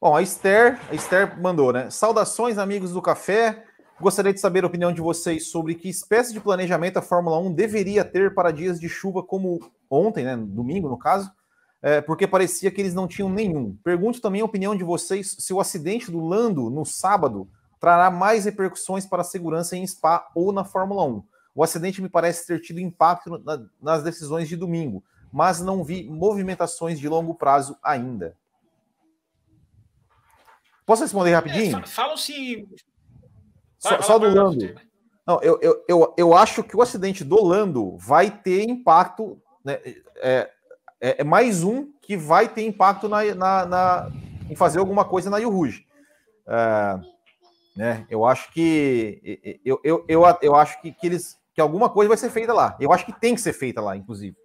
Bom, a Esther, a Esther mandou, né? Saudações, amigos do café. Gostaria de saber a opinião de vocês sobre que espécie de planejamento a Fórmula 1 deveria ter para dias de chuva como ontem, né? Domingo, no caso, é, porque parecia que eles não tinham nenhum. Pergunto também a opinião de vocês se o acidente do Lando no sábado trará mais repercussões para a segurança em Spa ou na Fórmula 1. O acidente me parece ter tido impacto na, nas decisões de domingo, mas não vi movimentações de longo prazo ainda. Posso responder rapidinho? É, Falam-se. Só, só do Lando. Não, eu, eu, eu, eu acho que o acidente do Lando vai ter impacto. Né, é, é, é mais um que vai ter impacto na, na, na em fazer alguma coisa na Yuruji. É, né, eu acho que eu, eu, eu, eu acho que, que eles que alguma coisa vai ser feita lá. Eu acho que tem que ser feita lá, inclusive.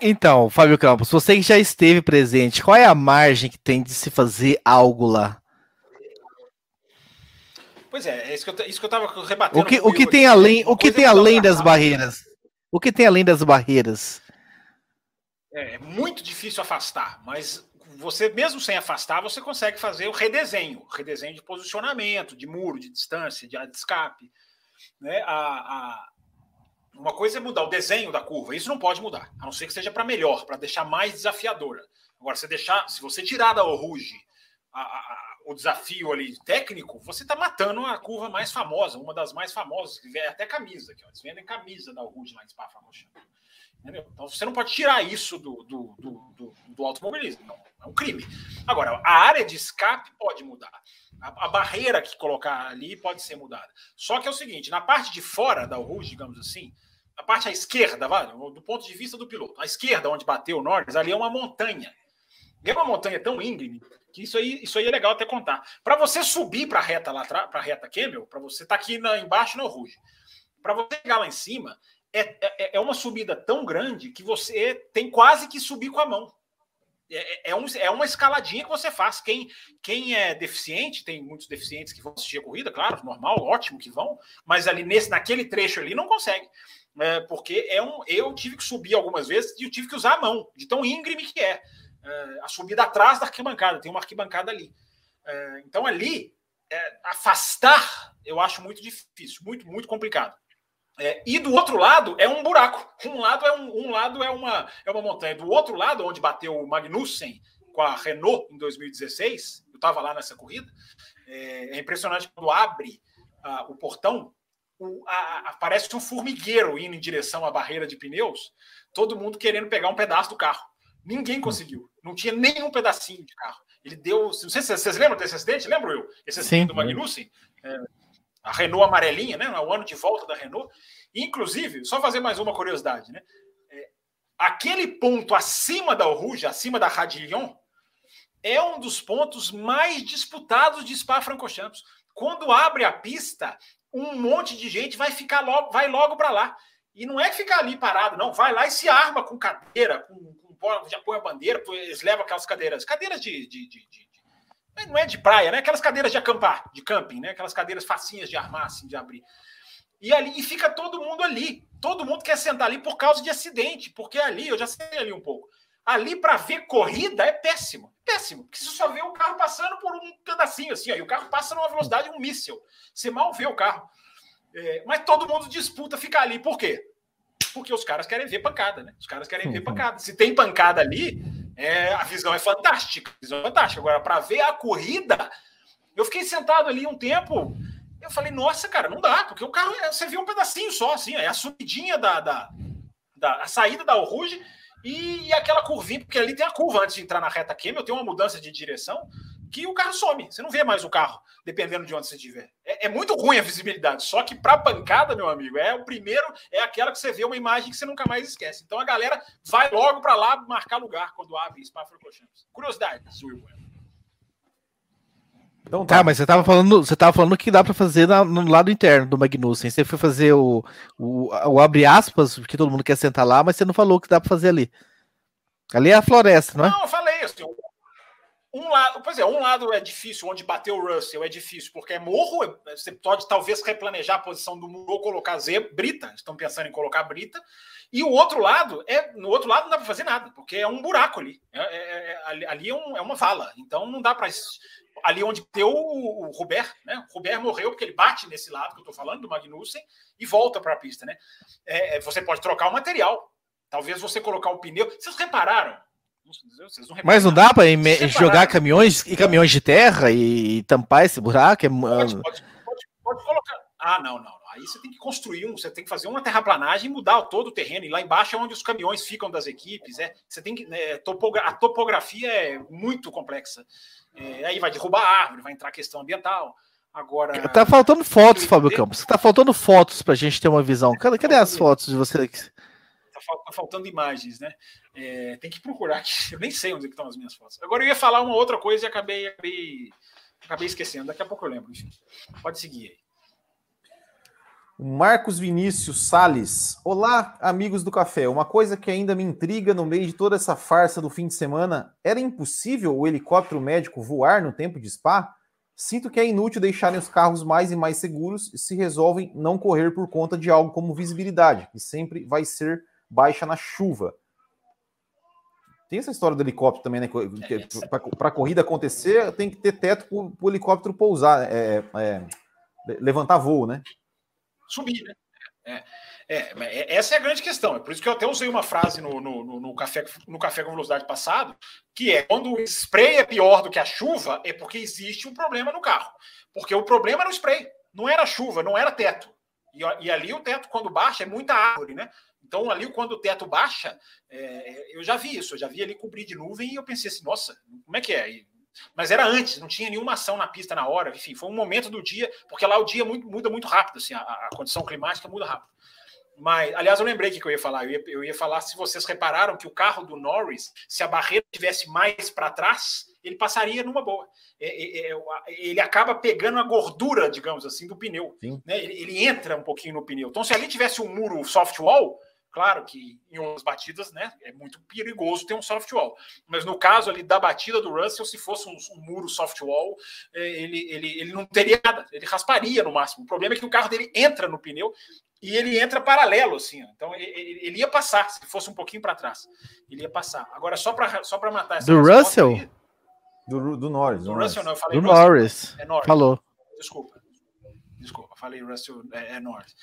Então, Fábio Campos, você que já esteve presente, qual é a margem que tem de se fazer algo lá? Pois é, é isso que eu, isso que eu tava rebatendo. O que, o que tem além, o que tem além das barreiras? O que tem além das barreiras? É, é muito difícil afastar, mas você mesmo sem afastar, você consegue fazer o redesenho, redesenho de posicionamento, de muro, de distância, de, de escape. Né? A, a, uma coisa é mudar o desenho da curva, isso não pode mudar, a não ser que seja para melhor, para deixar mais desafiadora. Agora, se deixar, se você tirar da Oruge o desafio ali técnico, você está matando a curva mais famosa, uma das mais famosas, que vem até camisa, ó, eles vendem camisa da Oruge lá em Spa-Francorchamps. Então você não pode tirar isso do, do, do, do, automobilismo, não, é um crime. Agora, a área de escape pode mudar. A, a, barreira que colocar ali pode ser mudada. Só que é o seguinte: na parte de fora da Rouge, digamos assim, a parte à esquerda, vale, do ponto de vista do piloto, à esquerda, onde bateu o Norris, ali é uma montanha. É uma montanha tão íngreme que isso aí, isso aí é legal até contar. Para você subir para a reta lá atrás, para a reta Camel, para você estar tá aqui na, embaixo no Rouge, para você chegar lá em cima, é, é, é, uma subida tão grande que você tem quase que subir com a mão. É, é, é, um, é uma escaladinha que você faz. Quem, quem é deficiente, tem muitos deficientes que vão assistir a corrida, claro, normal, ótimo que vão, mas ali nesse, naquele trecho ali não consegue. É, porque é um, eu tive que subir algumas vezes e eu tive que usar a mão, de tão íngreme que é. É a subida atrás da arquibancada, tem uma arquibancada ali. É, então ali, é, afastar, eu acho muito difícil, muito, muito complicado. É, e do outro lado é um buraco. Um lado é um, um lado é uma, é uma montanha. Do outro lado, onde bateu o Magnussen com a Renault em 2016, eu estava lá nessa corrida. É, é, impressionante quando abre o portão, o, a, a, parece um formigueiro indo em direção à barreira de pneus, todo mundo querendo pegar um pedaço do carro. Ninguém conseguiu. Não tinha nenhum pedacinho de carro. Ele deu. Não sei se vocês lembram desse acidente? Lembro eu? Esse acidente Sim. do Magnussen? É, a Renault amarelinha, né? O ano de volta da Renault. Inclusive, só fazer mais uma curiosidade, né? É, aquele ponto acima da Rouge, acima da Radillon, é um dos pontos mais disputados de Spa-Francorchamps. Quando abre a pista, um monte de gente vai ficar logo, vai logo para lá. E não é ficar ali parado, não. Vai lá e se arma com cadeira, com já põe a bandeira, eles levam aquelas cadeiras, cadeiras de, de, de, de não é de praia, né? Aquelas cadeiras de acampar, de camping, né? Aquelas cadeiras facinhas de armar, assim, de abrir. E ali e fica todo mundo ali. Todo mundo quer sentar ali por causa de acidente, porque ali, eu já sei ali um pouco. Ali para ver corrida é péssimo. Péssimo. Porque você só vê o carro passando por um pedacinho assim, aí o carro passa numa velocidade um míssil. Você mal vê o carro. É, mas todo mundo disputa ficar ali. Por quê? Porque os caras querem ver pancada, né? Os caras querem ver pancada. Se tem pancada ali, é, a visão é fantástica. A visão é fantástica. Agora, para ver a corrida, eu fiquei sentado ali um tempo. Eu falei, nossa, cara, não dá, porque o carro, é, você vê um pedacinho só, assim, é a subidinha da, da, da a saída da Oruge e, e, aquela curvinha, porque ali tem a curva antes de entrar na reta Camel, tem uma mudança de direção que o carro some. Você não vê mais o carro, dependendo de onde você estiver. É, é muito ruim a visibilidade. Só que para pancada, meu amigo, é o primeiro, é aquela que você vê uma imagem que você nunca mais esquece. Então a galera vai logo para lá marcar lugar quando abre Spa Francorchamps. Curiosidade, Will Então tá. tá, mas você tava falando, você tava falando que dá para fazer na, no lado interno do Magnussen. Você foi fazer o, o, o, abre aspas, que todo mundo quer sentar lá, mas você não falou que dá para fazer ali. Ali é a floresta, não é? Não, eu falei. Um lado, pois é, um lado é difícil, onde bateu o Russell é difícil, porque é morro, é, você pode talvez replanejar a posição do muro ou colocar Z, brita, estão pensando em colocar brita, e o outro lado, é no outro lado não dá para fazer nada, porque é um buraco ali, é, é, é ali é, um, é, uma vala, então não dá para ali onde deu o, o Robert, né? O Robert morreu porque ele bate nesse lado que eu estou falando, do Magnussen, e volta para a pista, né? É, é, você pode trocar o material. Talvez você colocar o pneu. Vocês repararam? Não Mas não dá para jogar caminhões e caminhões de terra e, tampar esse buraco? É... Pode, pode, pode, pode colocar. Ah, não, não. Aí você tem que construir um, você tem que fazer uma terraplanagem e mudar todo o terreno. E lá embaixo é onde os caminhões ficam das equipes. É, você tem que. É, topogra a topografia é muito complexa. É, aí vai derrubar a árvore, vai entrar a questão ambiental. Agora. Tá faltando fotos, Fábio Campos. Tá faltando fotos para a gente ter uma visão. Cadê, cadê as fotos de você? Tá, faltando imagens, né? É, tem que procurar aqui. Eu nem sei onde estão as minhas fotos. Agora eu ia falar uma outra coisa e acabei, acabei, acabei esquecendo. Daqui a pouco eu lembro. Enfim, pode seguir aí. Marcos Vinícius Sales. Olá, amigos do café. Uma coisa que ainda me intriga no meio de toda essa farsa do fim de semana: era impossível o helicóptero médico voar no tempo de spa? Sinto que é inútil deixarem os carros mais e mais seguros se resolvem não correr por conta de algo como visibilidade, que sempre vai ser baixa na chuva. Tem essa história do helicóptero também, né? Para a corrida acontecer, tem que ter teto para o helicóptero pousar, é, é, levantar voo, né? subir, né? É, é, é, essa é a grande questão. É por isso que eu até usei uma frase no, no, no, café, no café com velocidade passado, que é quando o spray é pior do que a chuva, é porque existe um problema no carro. Porque o problema era o spray, não era chuva, não era teto. E, e ali o teto, quando baixa, é muita árvore, né? Então, ali, quando o teto baixa, é, eu já vi isso, eu já vi ali cobrir de nuvem e eu pensei assim, nossa, como é que é? E mas era antes, não tinha nenhuma ação na pista na hora, enfim, foi um momento do dia, porque lá o dia muito, muda muito rápido, assim, a, a, condição climática muda rápido. Mas, aliás, eu lembrei o que eu ia falar. Eu ia, eu ia falar se vocês repararam que o carro do Norris, se a barreira tivesse mais para trás, ele passaria numa boa. É, é, é, ele acaba pegando a gordura, digamos assim, do pneu. Né? Ele, ele, entra um pouquinho no pneu. Então, se ali tivesse um muro soft wall, Claro que em outras batidas, né, é muito perigoso ter um soft wall. Mas no caso ali da batida do Russell, se fosse um, um muro soft wall, é, ele, ele, ele não teria nada, ele rasparia no máximo. O problema é que o carro dele entra no pneu e ele entra paralelo, assim. Ó. Então ele, ele, ia passar, se fosse um pouquinho para trás. Ele ia passar. Agora, só para só matar essa. Do Russell? Aí, do, do Norris. Do, do Russell, não, eu falei do Russell, Norris. É Norris. Falou. Desculpa. Desculpa, falei Russell é, é Norris.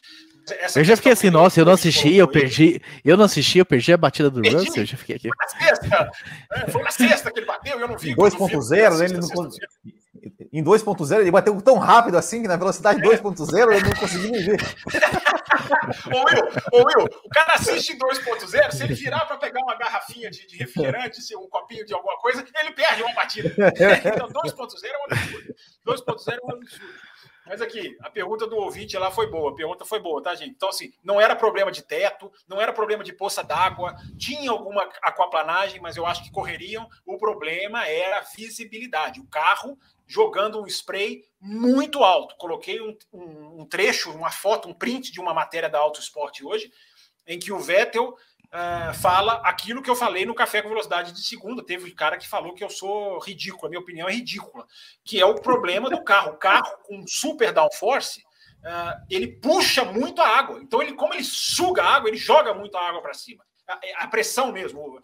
Essa eu já fiquei assim, nossa, eu não assisti, eu perdi, eu não assisti, eu perdi a batida do perdi. Russell, eu já fiquei aqui. Foi na sexta, é, foi na sexta que ele bateu, eu não vi. 2.0, ele não em 2.0 ele bateu tão rápido assim que na velocidade 2.0 ele não conseguiu nem ver. ô, Will, ô Will, o cara assiste em 2.0, se ele virar para pegar uma garrafinha de, de refrigerante, um copinho de alguma coisa, ele perde uma batida. Então 2.0 é um absurdo. 2.0 é um absurdo. Mas aqui, a pergunta do ouvinte lá foi boa. A pergunta foi boa, tá, gente? Então, assim, não era problema de teto, não era problema de poça d'água, tinha alguma aquaplanagem, mas eu acho que correriam. O problema era a visibilidade. O carro jogando um spray muito alto. Coloquei um, um, um trecho, uma foto, um print de uma matéria da Auto Sport hoje, em que o Vettel uh, fala aquilo que eu falei no Café com Velocidade de segunda. Teve um cara que falou que eu sou ridículo, a minha opinião é ridícula, que é o problema do carro. O carro com super downforce, uh, ele puxa muito a água. Então, ele, como ele suga a água, ele joga muito a água para cima. A, a, pressão mesmo,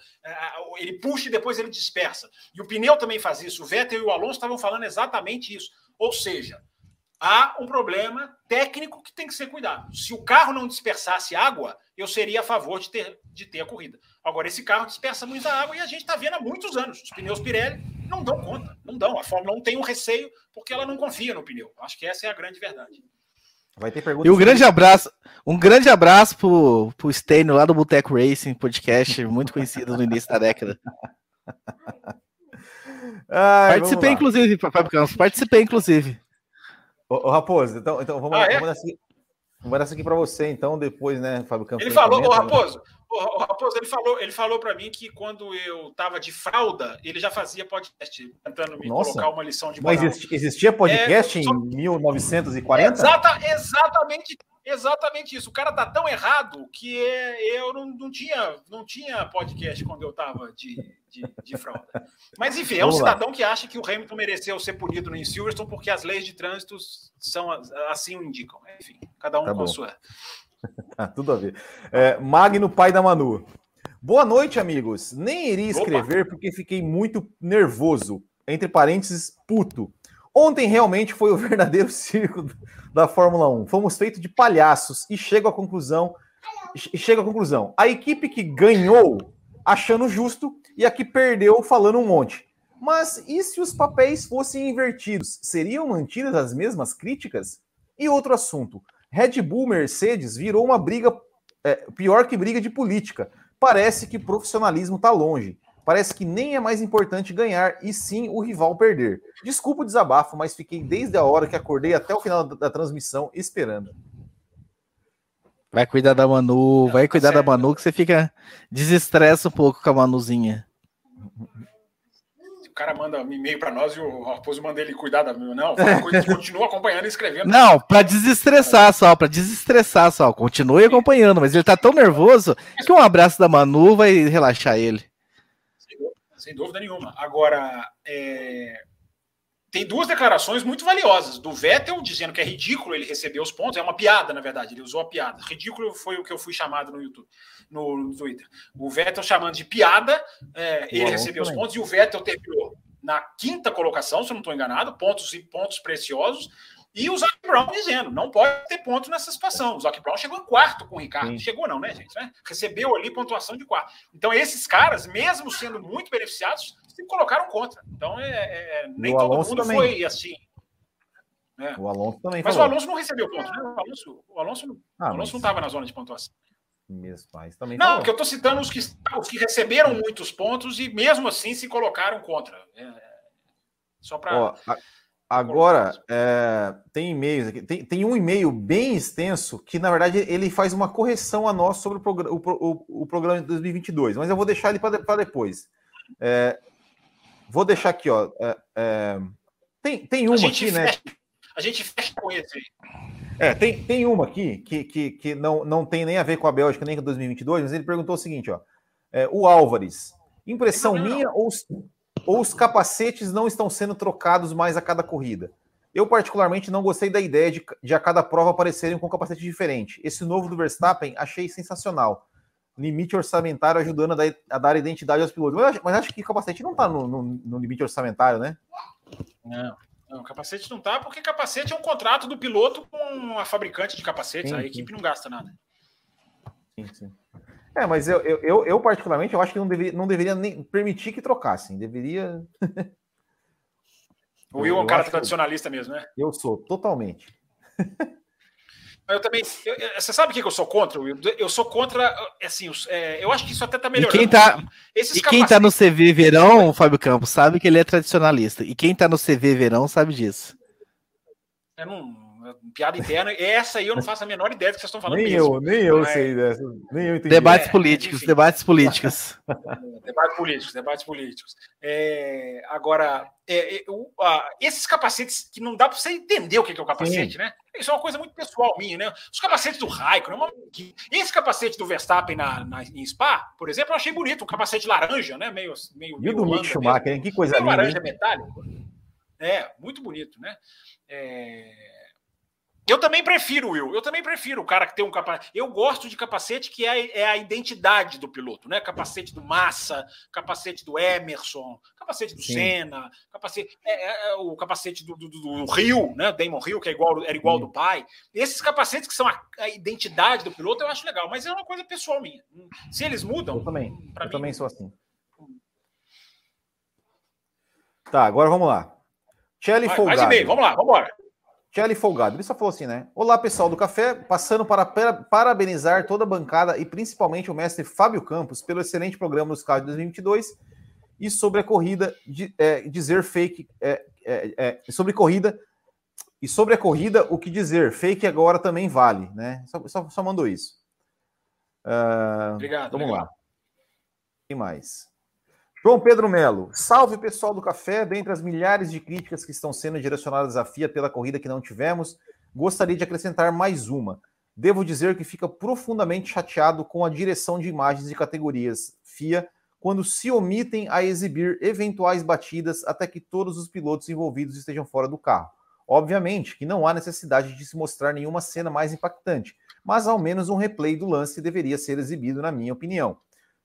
ele puxa e depois ele dispersa. E o pneu também faz isso. O Vettel e o Alonso estavam falando exatamente isso. Ou seja, há um problema técnico que tem que ser cuidado. Se o carro não dispersasse água, eu seria a favor de ter, de ter a corrida. Agora, esse carro dispersa muita água e a gente está vendo há muitos anos. Os pneus Pirelli não dão conta, não dão. A Fórmula 1 tem um receio porque ela não confia no pneu. Acho que essa é a grande verdade. Vai ter perguntas. E um grande abraço, um grande abraço pro, pro Stênio lá do Boteco Racing, podcast muito conhecido no início da década. Ai, participei, inclusive, Fábio Campos, participei, inclusive. Ô, ô, Raposo, então, então vamos, ah, é? vamos, isso aqui para você, então, depois, né, Fábio Campos? Ele falou, ô Raposo, o Raposo, ele falou, ele falou para mim que quando eu tava de fralda, ele já fazia podcast, tentando me Nossa, colocar uma lição de moral. Mas existia podcast é, só... em 1940? Exata, exatamente Exatamente isso. O cara tá tão errado que eu não, não, tinha, não tinha podcast quando eu tava de, de, de fralda. Mas enfim, é um cidadão que acha que o Hamilton mereceu ser punido no Silverstone porque as leis de trânsito são assim o indicam. Enfim, cada um tá com bom. a sua. tá, tudo a ver. É, Magno, pai da Manu. Boa noite, amigos. Nem iria escrever Opa. porque fiquei muito nervoso. Entre parênteses, puto. Ontem realmente foi o verdadeiro circo da Fórmula 1. Fomos feitos de palhaços e chego à conclusão, chego à conclusão. A equipe que ganhou achando justo e a que perdeu falando um monte. Mas e se os papéis fossem invertidos? Seriam mantidas as mesmas críticas? E outro assunto. Red Bull Mercedes virou uma briga é, pior que briga de política. Parece que profissionalismo está longe. Parece que nem é mais importante ganhar e sim o rival perder. Desculpa o desabafo, mas fiquei desde a hora que acordei até o final da, da transmissão esperando. Vai cuidar da Manu, vai cuidar da Manu que você fica desestressa um pouco com a Manuzinha. O cara manda um e-mail para nós e o Raposo manda ele cuidar da Manu. Não, continua acompanhando e escrevendo. Não, para desestressar só, para desestressar só. Continue acompanhando, mas ele tá tão nervoso que um abraço da Manu vai relaxar ele sem dúvida nenhuma. Agora, é... tem duas declarações muito valiosas. Do Vettel dizendo que é ridículo ele receber os pontos, é uma piada, na verdade, ele usou a piada. Ridículo foi o que eu fui chamado no YouTube, no, no Twitter. O Vettel chamando de piada é, ele receber os pontos, e o Vettel terminou na quinta colocação, se eu não estou enganado, pontos e pontos preciosos. E o Zac Brown dizendo, não pode ter ponto nessa situação. O Zac Brown chegou em quarto com o Ricardo. Sim. Chegou não, né, gente? Né? Recebeu ali pontuação de quarto. Então, esses caras, mesmo sendo muito beneficiados, se colocaram contra. Então, é, é, é nem todo mundo também. foi assim. Né? O Alonso também Mas falou. o Alonso não recebeu ponto, né? O Alonso, o Alonso, ah, o Alonso mas... não estava na zona de pontuação. Mesmo, mas também não, porque eu estou citando os que, os que receberam muitos pontos e mesmo assim se colocaram contra. É, só para... Agora, é, tem e-mails aqui. Tem, tem um e-mail bem extenso que, na verdade, ele faz uma correção a nós sobre o, progr o, o, o programa de 2022, mas eu vou deixar ele para depois. É, vou deixar aqui, ó. É, é tem, tem uma aqui, né? fecha, né? A gente fecha com esse aí. É, tem, tem uma aqui que, que, que não, não tem nem a ver com a Bélgica nem com 2022, mas ele perguntou o seguinte, ó. É, o Álvares, impressão minha ou ou os capacetes não estão sendo trocados mais a cada corrida? Eu, particularmente, não gostei da ideia de, de a cada prova aparecerem com um capacete diferente. Esse novo do Verstappen achei sensacional. Limite orçamentário ajudando a dar, a dar identidade aos pilotos. Mas, mas, acho que o capacete não está no, no, no, limite orçamentário, né? Não. Não, capacete não tá, porque capacete é um contrato do piloto com a fabricante de capacetes. Sim, a equipe sim. não gasta nada. Sim, sim. É, mas eu, eu, eu, eu, particularmente, eu acho que não deveria, não deveria nem permitir que trocassem. Deveria. o Will é um cara tradicionalista mesmo, né? Eu sou, totalmente. Eu também. Eu, você sabe o que eu sou contra, Will? Eu sou contra. Assim, é, eu acho que isso até tá melhorando. E quem tá, Esses e quem tá no CV Verão, Fábio Campos, sabe que ele é tradicionalista. E quem tá no CV Verão sabe disso. Eu não piada interna. Essa aí eu não faço a menor ideia do que vocês estão falando. Nem mesmo. eu, nem eu Mas... sei dessa. Nem eu entendi. Debates é, políticos, enfim. debates políticos. debates políticos, debates políticos. É, agora, é, é esses capacetes que não dá para você entender o que é o capacete, Sim. né? Isso é uma coisa muito pessoal minha, né? Os capacetes do Raikkonen, uma... esse capacete do Verstappen na, na, em Spa, por exemplo, eu achei bonito, um capacete laranja, né? Meio, meio, e o do Mick Schumacher, que coisa linda. laranja metálico. É, muito bonito, né? É... Eu também prefiro, Will. Eu também prefiro o cara que tem um capacete. Eu gosto de capacete que é, é, a identidade do piloto, né? Capacete do Massa, capacete do Emerson, capacete do Sim. Senna, capacete, é, é, é o capacete do, do, do, Rio, né? Damon Rio, que é igual, era igual Sim. do pai. Esses capacetes que são a, a, identidade do piloto, eu acho legal, mas é uma coisa pessoal minha. Se eles mudam. Eu também. Eu mim, também sou assim. Tá, agora vamos lá. Shelly Folgado. Mais e-mail, vamos lá, vamos embora. Kelly Folgado, ele só falou assim, né? Olá, pessoal do café, passando para parabenizar toda a bancada e principalmente o mestre Fábio Campos pelo excelente programa dos carros de 2022 e sobre a corrida, de, é, dizer fake, é, é, é, sobre corrida, E sobre a corrida, o que dizer? Fake agora também vale, né? Só, só, só mandou isso. Uh, Obrigado. Vamos legal. lá. Quem mais? João Pedro Melo. Salve pessoal do café. Dentre as milhares de críticas que estão sendo direcionadas à FIA pela corrida que não tivemos, gostaria de acrescentar mais uma. Devo dizer que fica profundamente chateado com a direção de imagens de categorias FIA quando se omitem a exibir eventuais batidas até que todos os pilotos envolvidos estejam fora do carro. Obviamente que não há necessidade de se mostrar nenhuma cena mais impactante, mas ao menos um replay do lance deveria ser exibido, na minha opinião.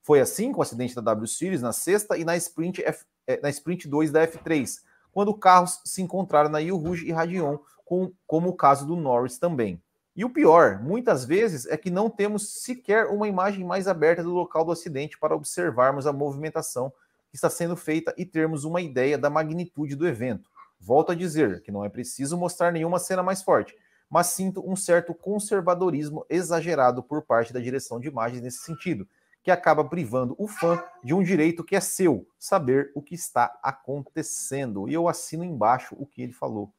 Foi assim com o acidente da W Series na sexta e na Sprint, F, eh, na Sprint 2 da F3, quando carros se encontraram na Rouge e Radion, com, como o caso do Norris também. E o pior, muitas vezes, é que não temos sequer uma imagem mais aberta do local do acidente para observarmos a movimentação que está sendo feita e termos uma ideia da magnitude do evento. Volto a dizer que não é preciso mostrar nenhuma cena mais forte, mas sinto um certo conservadorismo exagerado por parte da direção de imagens nesse sentido, que acaba privando o fã de um direito que é seu, saber o que está acontecendo. E eu assino embaixo o que ele falou.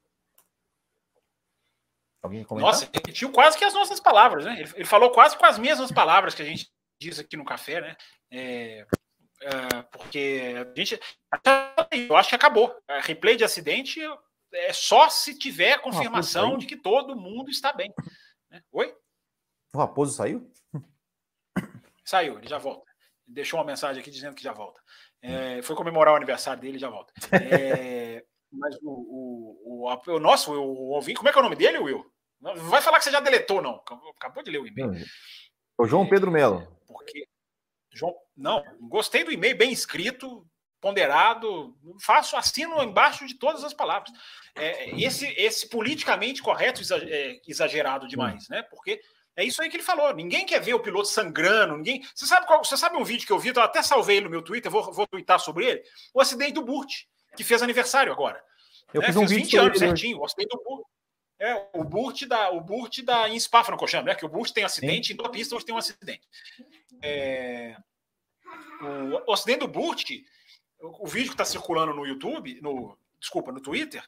Alguém comentar? Nossa, repetiu quase que as nossas palavras, né? Ele, ele, falou quase com as mesmas palavras que a gente diz aqui no café, né? É, é, porque a gente. Eu acho que acabou. A replay de acidente é só se tiver confirmação de que todo mundo está bem. Né? Oi? O Raposo saiu? Saiu, ele já volta. Deixou uma mensagem aqui dizendo que já volta. É, foi comemorar o aniversário dele já volta. É, mas o, o, o, o nosso, o, ouvinte, como é que é o nome dele, Will? Não vai falar que você já deletou, não. Acabou de ler o e-mail. O João Pedro Melo. Porque. João, não, gostei do e-mail, bem escrito, ponderado, faço, assino embaixo de todas as palavras. É, esse, esse politicamente correto é, exagerado demais, né? Porque é isso aí que ele falou. Ninguém quer ver o piloto sangrando, ninguém. Você sabe qual? Você sabe um vídeo que eu vi? Eu até salvei ele no meu Twitter, vou, vou twittar sobre ele. O acidente do Burt, que fez aniversário agora. Eu né? fiz um fez vídeo 20 anos certinho. O acidente do Burt. É, o Burt da, o Burt da em Spa-Francorchamps, né? Que o Burt tem acidente, Sim. em toda pista hoje tem um acidente. É, o, o acidente do Burt, o, o vídeo que está circulando no YouTube, no desculpa, no Twitter,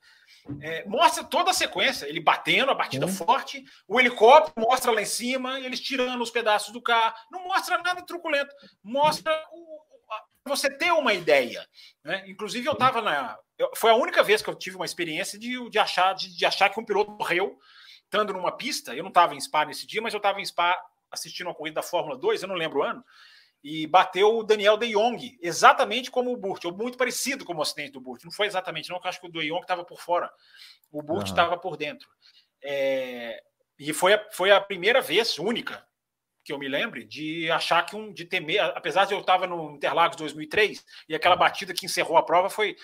é, mostra toda a sequência, ele batendo, a batida uhum. forte, o helicóptero mostra lá em cima, eles tirando os pedaços do carro, não mostra nada truculento, mostra o, você ter uma ideia. Né? Inclusive, eu estava na. Eu, foi a única vez que eu tive uma experiência de, de, achar, de, de achar que um piloto morreu estando numa pista. Eu não estava em Spa nesse dia, mas eu estava em Spa assistindo uma corrida da Fórmula 2, eu não lembro o ano e bateu o Daniel De Jong, exatamente como o Burt, ou muito parecido com o acidente do Burt. Não foi exatamente, não, porque eu acho que o De Jong estava por fora, o Burt estava uhum. por dentro. É, e foi a, foi a primeira vez, única, que eu me lembre, de achar que um, de temer, apesar de eu estava no Interlagos 2003, e aquela batida que encerrou a prova foi,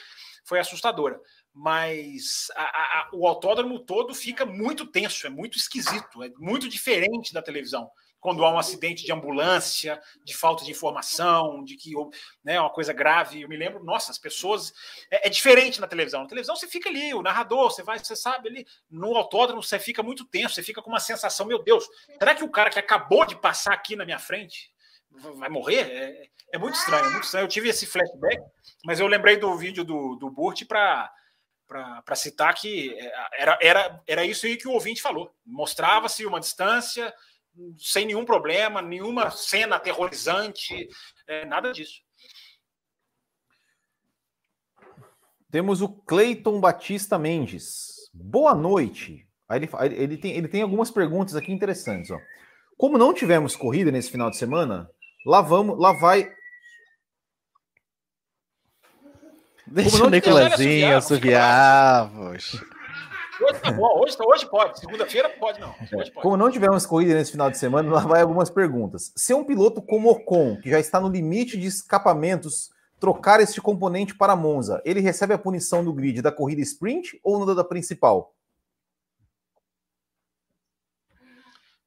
foi assustadora. Mas a, a, o autódromo todo fica muito tenso, é muito esquisito, é muito diferente da televisão quando há um acidente de ambulância, de falta de informação, de que né, é uma coisa grave. Eu me lembro, nossa, as pessoas. É, é, diferente na televisão. Na televisão você fica ali, o narrador, você vai, você sabe ali. No autódromo você fica muito tenso, você fica com uma sensação, meu Deus, será que o cara que acabou de passar aqui na minha frente vai morrer? É, é muito estranho, é muito estranho. Eu tive esse flashback, mas eu lembrei do vídeo do, do Burt para para citar que é, era, era, era isso aí que o ouvinte falou. Mostrava-se uma distância, sem nenhum problema, nenhuma cena aterrorizante, é, nada disso. Temos o Cleiton Batista Mendes. Boa noite. Ele, ele, tem, ele tem algumas perguntas aqui interessantes. Ó. Como não tivemos corrida nesse final de semana, lá vamos, lá vai. Deixa o Nicolazinho assoviar, poxa. Hoje tá bom, hoje, hoje pode. Segunda-feira pode não. Hoje pode. Como não tivemos corrida nesse final de semana, lá vai algumas perguntas. Se um piloto como Ocon, que já está no limite de escapamentos, trocar este componente para Monza, ele recebe a punição do grid da corrida sprint ou no da principal?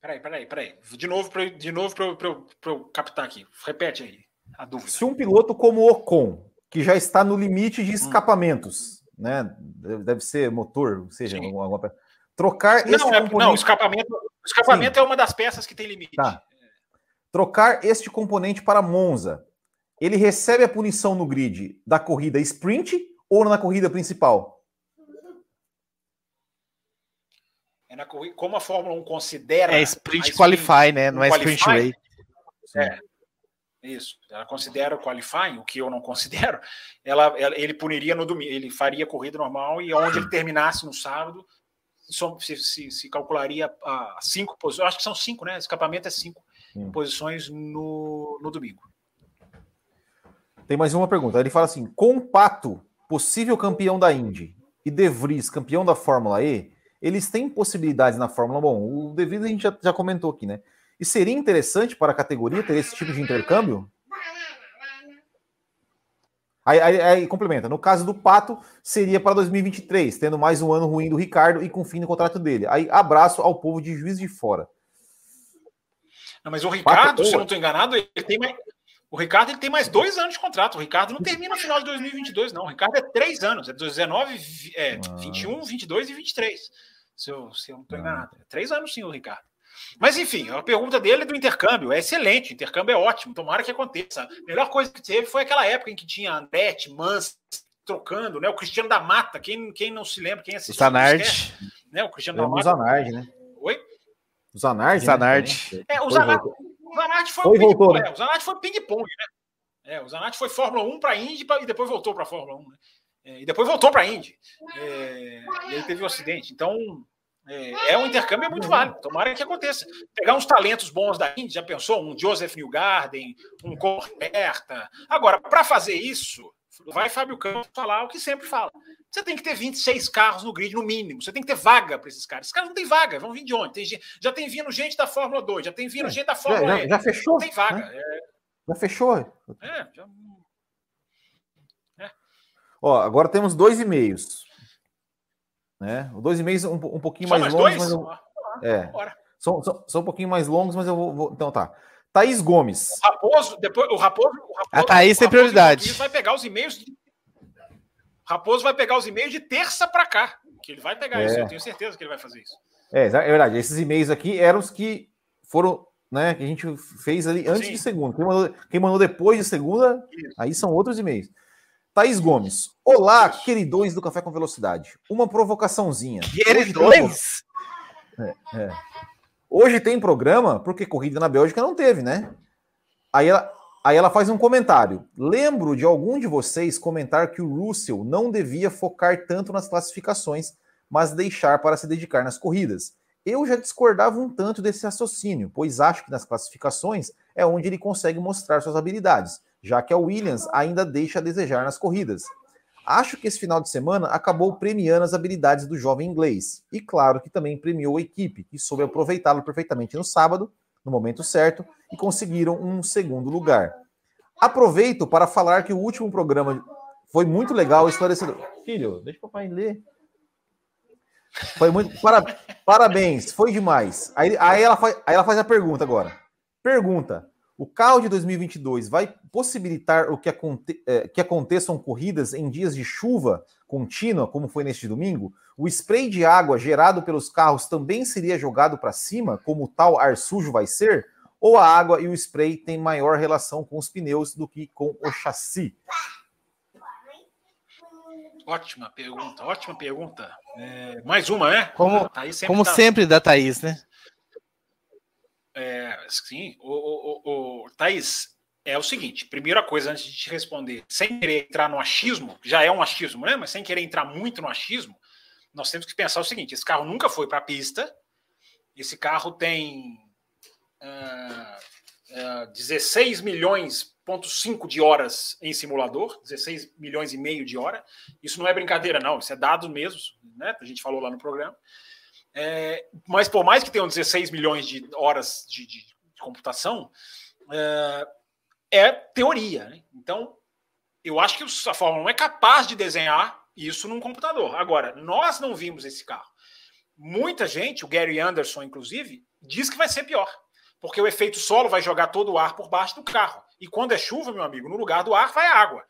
Peraí, peraí, peraí. De novo para de novo para eu, eu captar aqui. Repete aí a dúvida. Se um piloto como Ocon, que já está no limite de hum. escapamentos, hum né? Deve ser motor, seja, alguma, alguma... trocar não, este é, componente... não, escapamento, escapamento é uma das peças que tem limite. Tá. Trocar este componente para Monza, ele recebe a punição no grid da corrida sprint ou na corrida principal? É na corrida, como a Fórmula 1 considera. É sprint qualify, né? Não é sprint race. É. Isso. Ela considera o qualifying, o que eu não considero. Ela, ela, ele puniria no domingo, ele faria corrida normal e onde ele terminasse no sábado, se, se, se calcularia a cinco posições. Acho que são cinco, né? Escapamento é cinco hum. posições no, no domingo. Tem mais uma pergunta. Ele fala assim: com Pato, possível campeão da Indy, e De Vries, campeão da Fórmula E, eles têm possibilidades na Fórmula. Bom, o De Vries a gente já, já comentou aqui, né? E seria interessante para a categoria ter esse tipo de intercâmbio? Aí, aí, aí, complementa. No caso do Pato, seria para 2023, tendo mais um ano ruim do Ricardo e com fim do contrato dele. Aí, abraço ao povo de Juiz de Fora. Não, mas o Ricardo, Pato, se eu não estou enganado, ele tem mais. O Ricardo ele tem mais dois anos de contrato. O Ricardo não termina no final de 2022, não. O Ricardo é três anos. É 19, é, ah. 21, 22 e 23. Se eu, se eu não estou ah. enganado. É três anos, sim, o Ricardo. Mas enfim, a pergunta dele é do intercâmbio é excelente, o intercâmbio é ótimo, tomara que aconteça. A melhor coisa que teve foi aquela época em que tinha Andretti, Mans trocando, né? O Cristiano da Mata, quem, quem não se lembra, quem assistiu. O Zanardi. Né? O Cristiano da Mata. O Zanardi, né? Oi? O Zanardi. Zanardi. Né? É, o Zanardi, o Zanardi foi, foi ping-pong. Né? É, o Zanardi foi ping-pong, né? É, o Zanardi foi Fórmula 1 para a Indy e depois voltou para a Fórmula 1, né? É, e depois voltou para a Indy. É, e aí teve o um acidente. Então, é, é, um intercâmbio muito válido. Tomara que aconteça. Pegar uns talentos bons da Índia, já pensou? Um Joseph Newgarden, um Corberta. Agora, para fazer isso, vai Fábio Campos falar o que sempre fala. Você tem que ter 26 carros no grid, no mínimo. Você tem que ter vaga para esses caras. Esses caras não têm vaga. Vão vir de onde? Tem, já tem vindo gente da Fórmula 2, já tem vindo é, gente da Fórmula já, já, já fechou. Não tem vaga. Né? É... Já fechou. É, já... Ó, agora temos dois e-mails. Né? O dois e-mails um, um pouquinho Só mais, mais longos, mas eu... é. São, são, são, um pouquinho mais longos, mas eu vou. vou... Então tá. Thaís Gomes. O Raposo, depois, o Raposo, o Raposo a Thaís tem prioridade. Vai pegar os e-mails. De... Raposo vai pegar os e-mails de terça para cá. Que ele vai pegar é. isso, eu tenho certeza que ele vai fazer isso. É, é verdade. Esses e-mails aqui eram os que foram, né, que a gente fez ali antes Sim. de segunda. Quem mandou, quem mandou depois de segunda, isso. aí são outros e-mails. Thaís Gomes. Olá, queridões do Café com Velocidade. Uma provocaçãozinha. Queridões? É, é. Hoje tem programa, porque corrida na Bélgica não teve, né? Aí ela, aí ela faz um comentário. Lembro de algum de vocês comentar que o Russell não devia focar tanto nas classificações, mas deixar para se dedicar nas corridas. Eu já discordava um tanto desse raciocínio, pois acho que nas classificações é onde ele consegue mostrar suas habilidades já que a Williams ainda deixa a desejar nas corridas. Acho que esse final de semana acabou premiando as habilidades do jovem inglês. E claro que também premiou a equipe, que soube aproveitá-lo perfeitamente no sábado, no momento certo, e conseguiram um segundo lugar. Aproveito para falar que o último programa foi muito legal, esclarecedor. Filho, deixa o papai ler. Foi muito. Para, parabéns, foi demais. Aí, aí, ela faz, aí ela faz a pergunta agora. Pergunta: o carro de 2022 vai possibilitar o que, aconte é, que aconteçam corridas em dias de chuva contínua, como foi neste domingo? O spray de água gerado pelos carros também seria jogado para cima, como tal ar sujo vai ser? Ou a água e o spray têm maior relação com os pneus do que com o chassi? Ótima pergunta, ótima pergunta. É, mais uma, né? Como, sempre, como tá... sempre da Thaís, né? É, sim, o, o, o, Thaís, é o seguinte: primeira coisa, antes de te responder, sem querer entrar no achismo, já é um achismo, né? Mas sem querer entrar muito no achismo, nós temos que pensar o seguinte: esse carro nunca foi para a pista, esse carro tem uh, uh, 16 milhões ponto 5 de horas em simulador, 16 milhões e meio de hora. Isso não é brincadeira, não, isso é dado mesmo, né? A gente falou lá no programa. É, mas por mais que tenham 16 milhões de horas de, de, de computação, é, é teoria. Né? Então, eu acho que a Fórmula 1 é capaz de desenhar isso num computador. Agora, nós não vimos esse carro. Muita gente, o Gary Anderson, inclusive, diz que vai ser pior. Porque o efeito solo vai jogar todo o ar por baixo do carro. E quando é chuva, meu amigo, no lugar do ar vai água.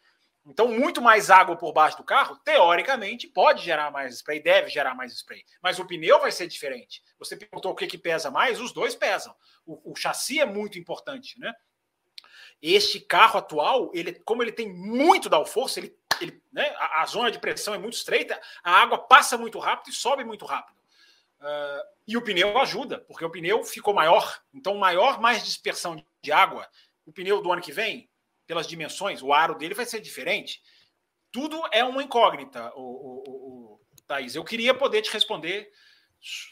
Então, muito mais água por baixo do carro, teoricamente, pode gerar mais spray, deve gerar mais spray. Mas o pneu vai ser diferente. Você perguntou o que, que pesa mais? Os dois pesam. O, o chassi é muito importante, né? Este carro atual, ele, como ele tem muito downforce, ele, ele, né, a, a, zona de pressão é muito estreita, a água passa muito rápido e sobe muito rápido. Uh, e o pneu ajuda, porque o pneu ficou maior. Então, maior, mais dispersão de água. O pneu do ano que vem, pelas dimensões, o aro dele vai ser diferente. Tudo é uma incógnita, o, o, o, Thaís. Eu queria poder te responder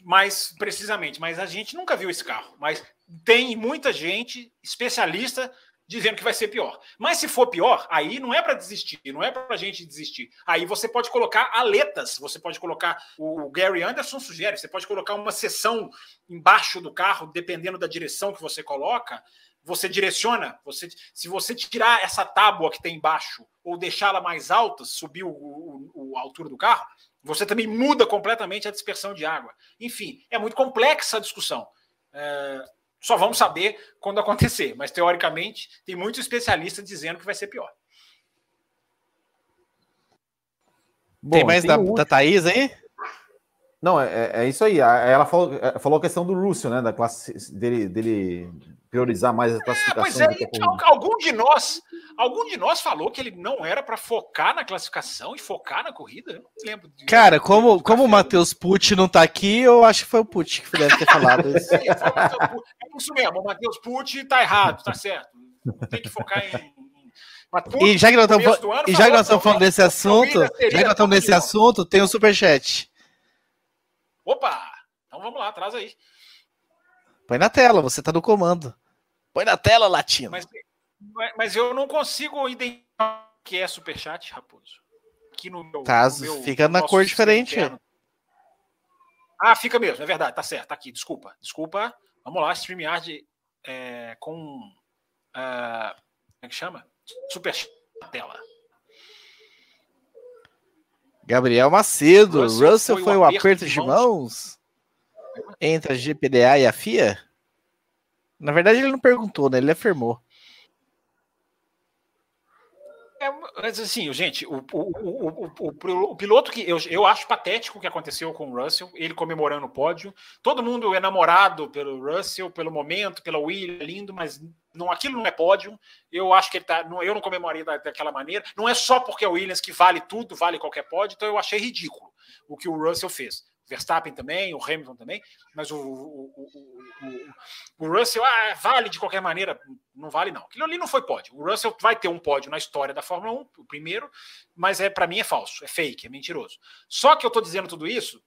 mais precisamente, mas a gente nunca viu esse carro. Mas tem muita gente especialista dizendo que vai ser pior. Mas se for pior, aí não é para desistir, não é para a gente desistir. Aí você pode colocar aletas, você pode colocar, o Gary Anderson sugere, você pode colocar uma seção embaixo do carro, dependendo da direção que você coloca, você direciona, você, se você tirar essa tábua que tem embaixo ou deixá-la mais alta, subir o, o, o, a altura do carro, você também muda completamente a dispersão de água. Enfim, é muito complexa a discussão. É, só vamos saber quando acontecer, mas teoricamente tem muitos especialistas dizendo que vai ser pior. Bom, tem mais tem da, um... da Thaís aí? Não, é, é, é isso aí. Ela falou, falou a questão do Lúcio, né? Da classe dele, dele priorizar mais a classificação. É, pois é, algum de nós, algum de nós falou que ele não era para focar na classificação e focar na corrida. Eu não lembro. De... Cara, como, como o Matheus Pucci não tá aqui, eu acho que foi o Pucci que deve ter falado isso. é, isso mesmo, o Matheus Pucci tá errado, tá certo. Tem que focar em e já que nós estamos, e já que nós estamos falando desse assunto, já que nós estamos nesse assunto, tem um superchat. Opa! Então vamos lá, traz aí. Põe na tela, você tá no comando. Põe na tela, latino. Mas, mas eu não consigo identificar o que é superchat, Raposo. Aqui no meu. Tá, no meu, fica na cor diferente. Interno. Ah, fica mesmo, é verdade, tá certo, tá aqui, desculpa. Desculpa. Vamos lá, StreamYard é, com. Uh, como é que chama? Superchat na tela. Gabriel Macedo, Russell, Russell foi, foi o aperto, aperto de mãos, mãos entre a GPDA e a FIA? Na verdade, ele não perguntou, né? Ele afirmou. É, mas assim, gente, o, o, o, o, piloto que eu, eu acho patético o que aconteceu com o Russell, ele comemorando o pódio. Todo mundo é namorado pelo Russell, pelo momento, pela Williams, lindo, mas não, aquilo não é pódio. Eu acho que ele tá. Não, eu não comemoraria daquela maneira. Não é só porque é o Williams que vale tudo, vale qualquer pódio, então eu achei ridículo o que o Russell fez. Verstappen também, o Hamilton também, mas o, o, o, o, Russell ah, vale de qualquer maneira, não vale não. Aquilo ali não foi pódio. O Russell vai ter um pódio na história da Fórmula 1, o primeiro, mas é para mim é falso, é fake, é mentiroso. Só que eu estou dizendo tudo isso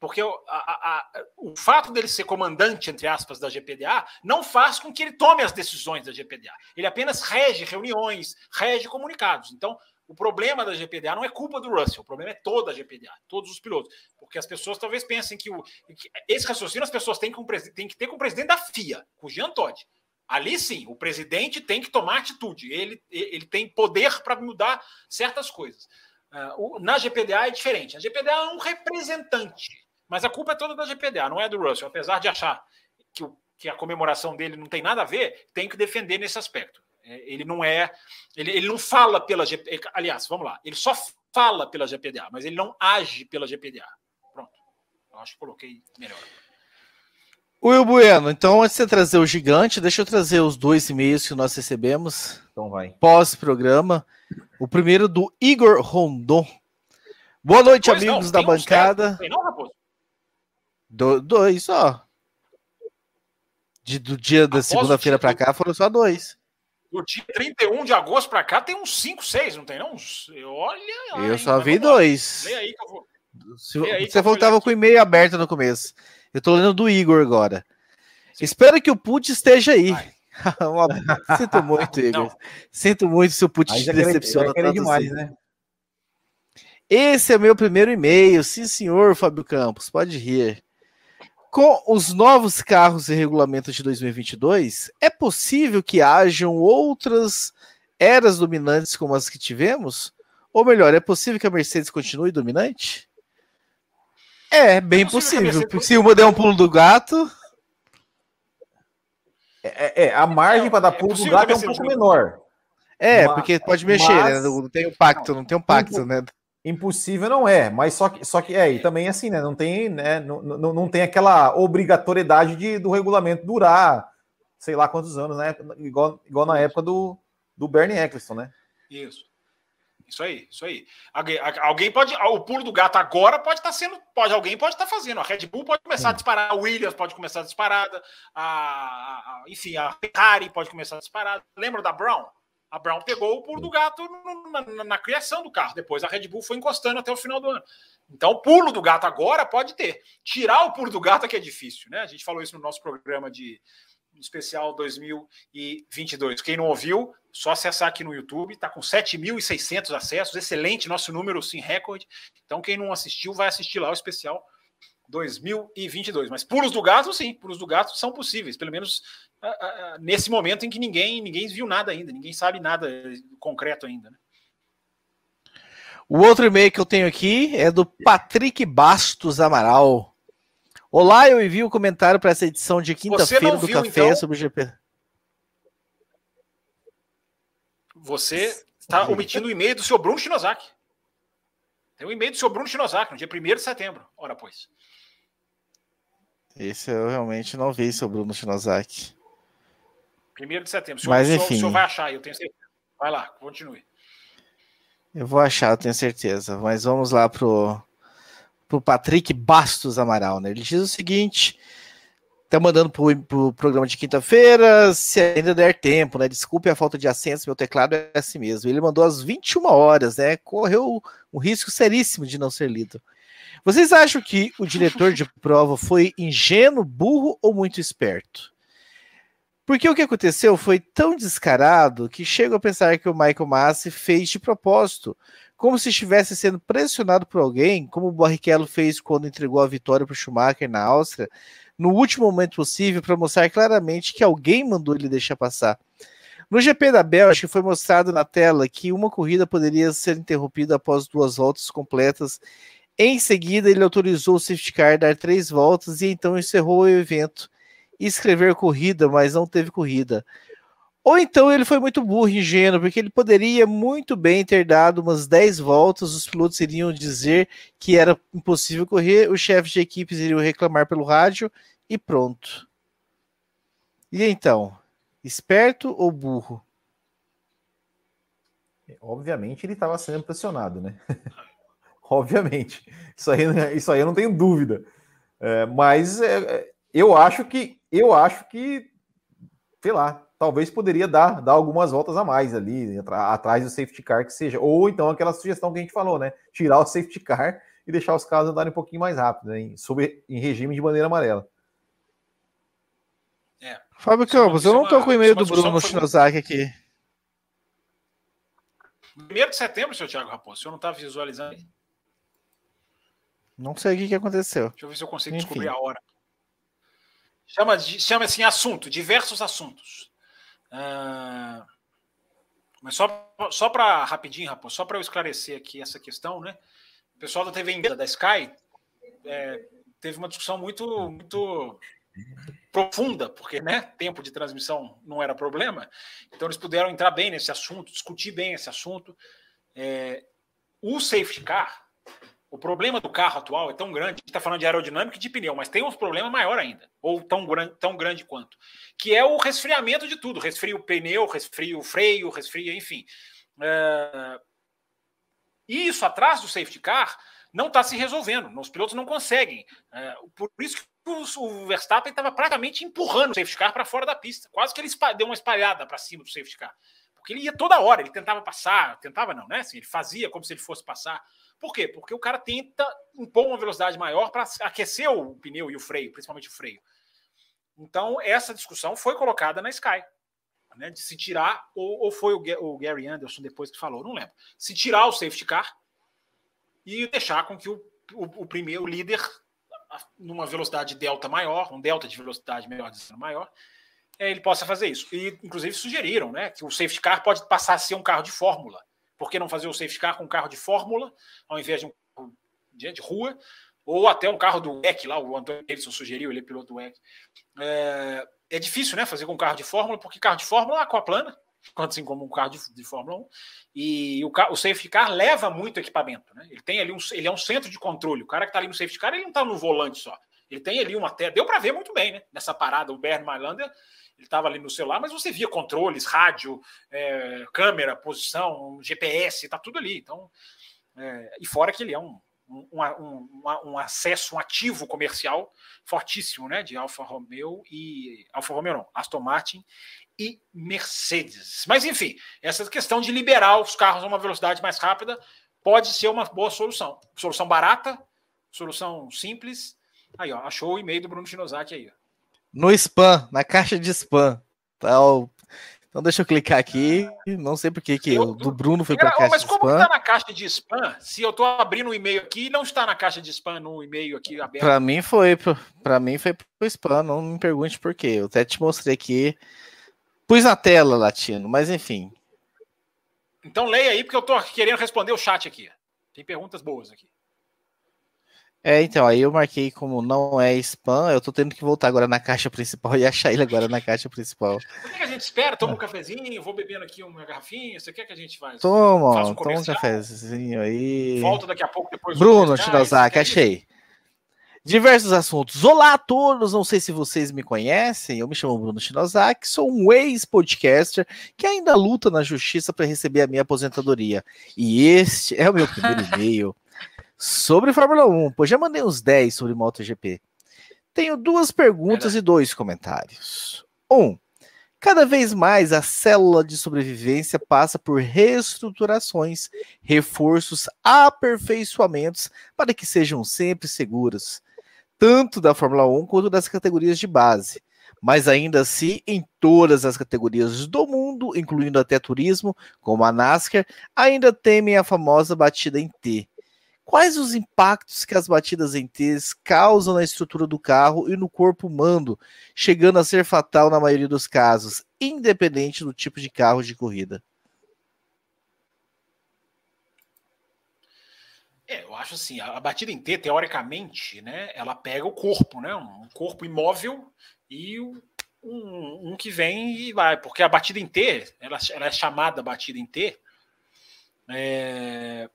porque a, a, a, o fato dele ser comandante, entre aspas, da GPDA, não faz com que ele tome as decisões da GPDA. Ele apenas rege reuniões, rege comunicados. Então, o problema da GPDA não é culpa do Russell, o problema é toda a GPDA, todos os pilotos. Porque as pessoas talvez pensem que, o, que esse raciocínio as pessoas têm, com, têm que ter com o presidente da FIA, com o Jean Todt. Ali sim, o presidente tem que tomar atitude, ele, ele tem poder para mudar certas coisas. Uh, o, na GPDA é diferente. A GPDA é um representante mas a culpa é toda da GPDA, não é do Russell. Apesar de achar que, o, que a comemoração dele não tem nada a ver, tem que defender nesse aspecto. É, ele não é. Ele, ele não fala pela GPDA. Aliás, vamos lá. Ele só fala pela GPDA, mas ele não age pela GPDA. Pronto. Eu acho que coloquei melhor. Will Bueno, então antes de você trazer o gigante, deixa eu trazer os dois e-mails que nós recebemos. Então vai. Pós-programa. O primeiro do Igor Rondon. Boa noite, pois amigos não, da bancada. Tem não, Raposo? Do, dois só. De, do dia da segunda-feira para cá foram só dois. Do dia 31 de agosto para cá tem uns 5, 6, não tem não? Olha. Eu só vi dois. Lê aí que eu vou. Se, você falou que tava com o e-mail aberto no começo. Eu tô lendo do Igor agora. Sim. Espero que o Put esteja aí. Sinto muito, Igor. Não. Sinto muito se o Put te decepciona tanto demais, assim. né? Esse é meu primeiro e-mail. Sim, senhor, Fábio Campos. Pode rir. Com os novos carros e regulamentos de 2022, é possível que hajam outras eras dominantes como as que tivemos? Ou melhor, é possível que a Mercedes continue dominante? É, bem é possível. possível se uma der um pulo do gato. É, é a margem é, para dar pulo é do gato é um pouco menor. É, mas, porque pode mexer, né? mas... né? Não tem um pacto, não tem um pacto, né? Impossível não é, mas só que, só que é, e também assim, né? Não tem, né? Não, não, não tem aquela obrigatoriedade de, do regulamento durar sei lá quantos anos, né? Igual, igual na época do, do Bernie Eccleston, né? Isso. Isso aí, isso aí. Alguém, alguém pode. O pulo do gato agora pode estar tá sendo. Pode, alguém pode estar tá fazendo. A Red Bull pode começar a disparar, a Williams pode começar a disparada, a, a, enfim, a Ferrari pode começar a disparar. Lembra da Brown? A Brown pegou o pulo do gato na, na, na, criação do carro. Depois a Red Bull foi encostando até o final do ano. Então, o pulo do gato agora pode ter. Tirar o pulo do gato é que é difícil, né? A gente falou isso no nosso programa de, especial 2022. Quem não ouviu, só acessar aqui no YouTube, está com 7.600 acessos, excelente, nosso número sim recorde. Então quem não assistiu vai assistir lá o especial 2022. Mas pulos do gato, sim, pulos do gato são possíveis, pelo menos nesse momento em que ninguém ninguém viu nada ainda, ninguém sabe nada concreto ainda. Né? O outro e-mail que eu tenho aqui é do Patrick Bastos Amaral. Olá, eu envio o um comentário para essa edição de quinta-feira do Café então? sobre o GP. Você está omitindo o e-mail do seu Bruno Shinozaki. Tem o um e-mail do seu Bruno Shinozaki, no dia 1 de setembro. Ora, pois. Esse eu realmente não vi, seu Bruno Shinozaki. 1 de setembro. O senhor, Mas, enfim. O senhor vai achar, eu tenho certeza. Vai lá, continue. Eu vou achar, eu tenho certeza. Mas vamos lá pro pro Patrick Bastos Amaral, né? Ele diz o seguinte: tá mandando pro, pro programa de quinta-feira, se ainda der tempo, né? Desculpe a falta de acesso, meu teclado é assim mesmo. Ele mandou às 21 horas, né? Correu um risco seríssimo de não ser lido. Vocês acham que o diretor de prova foi ingênuo, burro ou muito esperto? Porque o que aconteceu foi tão descarado que chego a pensar que o Michael Massi fez de propósito, como se estivesse sendo pressionado por alguém, como o Barrichello fez quando entregou a vitória para o Schumacher na Áustria, no último momento possível para mostrar claramente que alguém mandou ele deixar passar. No GP da Bélgica foi mostrado na tela que uma corrida poderia ser interrompida após duas voltas completas. Em seguida, ele autorizou o safety car dar três voltas e então encerrou o evento. Escrever corrida, mas não teve corrida. Ou então ele foi muito burro e ingênuo, porque ele poderia muito bem ter dado umas 10 voltas, os pilotos iriam dizer que era impossível correr, os chefes de equipes iriam reclamar pelo rádio e pronto. E então, esperto ou burro? Obviamente ele estava sendo pressionado, né? Obviamente. Isso aí, isso aí eu não tenho dúvida. É, mas é, é eu acho que eu acho que sei lá, talvez poderia dar, dar algumas voltas a mais ali, atrás do safety car que seja. Ou então aquela sugestão que a gente falou, né? Tirar o safety car e deixar os carros andarem um pouquinho mais rápido, né? em, sob, em regime de bandeira amarela. É. Fábio Campos, eu não tô com o e-mail do Bruno Shinozaki aqui. Primeiro de setembro, seu Thiago Raposo, o senhor não tá visualizando aí? Não sei o que, que aconteceu. Deixa eu ver se eu consigo Enfim. descobrir a hora. Chama, chama assim assunto, diversos assuntos. Ah, mas só, só para rapidinho, Raposo, só para eu esclarecer aqui essa questão, né? O pessoal da TV da Sky é, teve uma discussão muito, muito profunda, porque né, tempo de transmissão não era problema. Então eles puderam entrar bem nesse assunto, discutir bem esse assunto. É, o safety car o problema do carro atual é tão grande, está falando de aerodinâmica e de pneu, mas tem um problema maior ainda, ou tão, tão grande quanto, que é o resfriamento de tudo. Resfria o pneu, resfria o freio, resfria, enfim. É... E isso atrás do safety car não está se resolvendo, os pilotos não conseguem. É... Por isso que o Verstappen estava praticamente empurrando o safety car para fora da pista, quase que ele deu uma espalhada para cima do safety car. Porque ele ia toda hora, ele tentava passar, tentava não, né? Assim, ele fazia como se ele fosse passar. Por quê? Porque o cara tenta impor uma velocidade maior para aquecer o pneu e o freio, principalmente o freio. Então, essa discussão foi colocada na Sky. Né, de se tirar, ou, ou foi o, o, Gary Anderson depois que falou, não lembro. Se tirar o safety car e deixar com que o, o, o primeiro líder, numa velocidade delta maior, um delta de velocidade melhor maior, é, ele possa fazer isso. E, inclusive, sugeriram né, que o safety car pode passar a ser um carro de fórmula. Por que não fazer o safety car com um carro de fórmula, ao invés de um de, rua, ou até um carro do WEC lá, o Antônio Davidson sugeriu, ele é piloto do WEC. É, é difícil, né, fazer com carro de fórmula, porque carro de fórmula é plana, assim como um carro de, de Fórmula 1, e o, o, safety car leva muito equipamento, né? Ele tem ali um, ele é um centro de controle. O cara que está ali no safety car, ele não está no volante só. Ele tem ali uma tela, deu para ver muito bem, né? Nessa parada, o Bernd Mailander, ele estava ali no celular, mas você via controles, rádio, é, câmera, posição, GPS, tá tudo ali. Então, é, e fora que ele é um, um, um, um, acesso, um ativo comercial fortíssimo, né? De Alfa Romeo e Alfa Romeo não, Aston Martin e Mercedes. Mas enfim, essa questão de liberar os carros a uma velocidade mais rápida pode ser uma boa solução. Solução barata, solução simples. Aí, ó, achou o e-mail do Bruno Shinosaki aí. Ó. No spam, na caixa de spam. Tá, ó, então deixa eu clicar aqui. Não sei por que o do Bruno foi para caixa Mas como está na caixa de spam? Se eu estou abrindo o um e-mail aqui, não está na caixa de spam no e-mail aqui aberto. Para mim foi, para mim foi pro spam. Não me pergunte por quê. Eu até te mostrei aqui. Pus na tela, Latino, mas enfim. Então leia aí, porque eu estou querendo responder o chat aqui. Tem perguntas boas aqui. É, então, aí eu marquei como não é spam, eu tô tendo que voltar agora na caixa principal e achar ele agora na caixa principal. O que, a gente espera? Toma um cafezinho, vou bebendo aqui uma garrafinha, você quer que a gente faz? Toma, um toma um cafezinho aí. Volta daqui a pouco depois Bruno Shinozaki, achei. Diversos assuntos. Olá a todos, não sei se vocês me conhecem, eu me chamo Bruno Shinozaki, sou um ex-podcaster que ainda luta na justiça para receber a minha aposentadoria. E este é o meu primeiro e-mail sobre Fórmula 1, pois já mandei uns 10 sobre MotoGP. Tenho duas perguntas e dois comentários. Um, cada vez mais a célula de sobrevivência passa por reestruturações, reforços, aperfeiçoamentos para que sejam sempre seguras, tanto da Fórmula 1 quanto das categorias de base. Mas ainda assim, em todas as categorias do mundo, incluindo até turismo, como a NASCAR, ainda temem a famosa batida em T Quais os impactos que as batidas em T's causam na estrutura do carro e no corpo humano, chegando a ser fatal na maioria dos casos, independente do tipo de carro de corrida? É, eu acho assim, a, batida em T, teoricamente, né, ela pega o corpo, né, um corpo imóvel e um, um que vem e vai, porque a batida em T, ela, ela é chamada batida em T, é,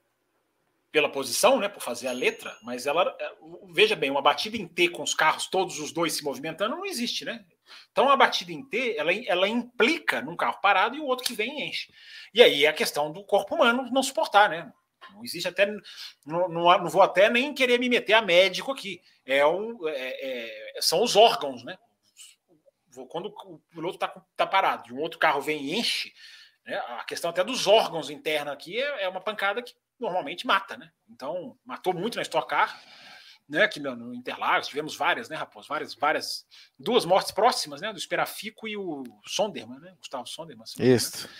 pela posição, né, por fazer a letra, mas ela, é, veja bem, uma batida em T com os carros todos os dois se movimentando não existe, né? Então a batida em T, ela, ela implica num carro parado e o outro que vem enche. E aí é a questão do corpo humano não suportar, né? Não existe até, não, não, não vou até nem querer me meter a médico aqui. É um, é, é, são os órgãos, né? Quando o piloto está tá parado e um outro carro vem e enche, né? a questão até dos órgãos internos aqui é, é uma pancada que normalmente mata, né? Então, matou muito na Stock Car, né? Aqui no, Interlagos, tivemos várias, né, Raposo? Várias, várias, duas mortes próximas, né? Do Esperafico e o Sonderman, né? Gustavo Sonderman. Assim, Isso. Né?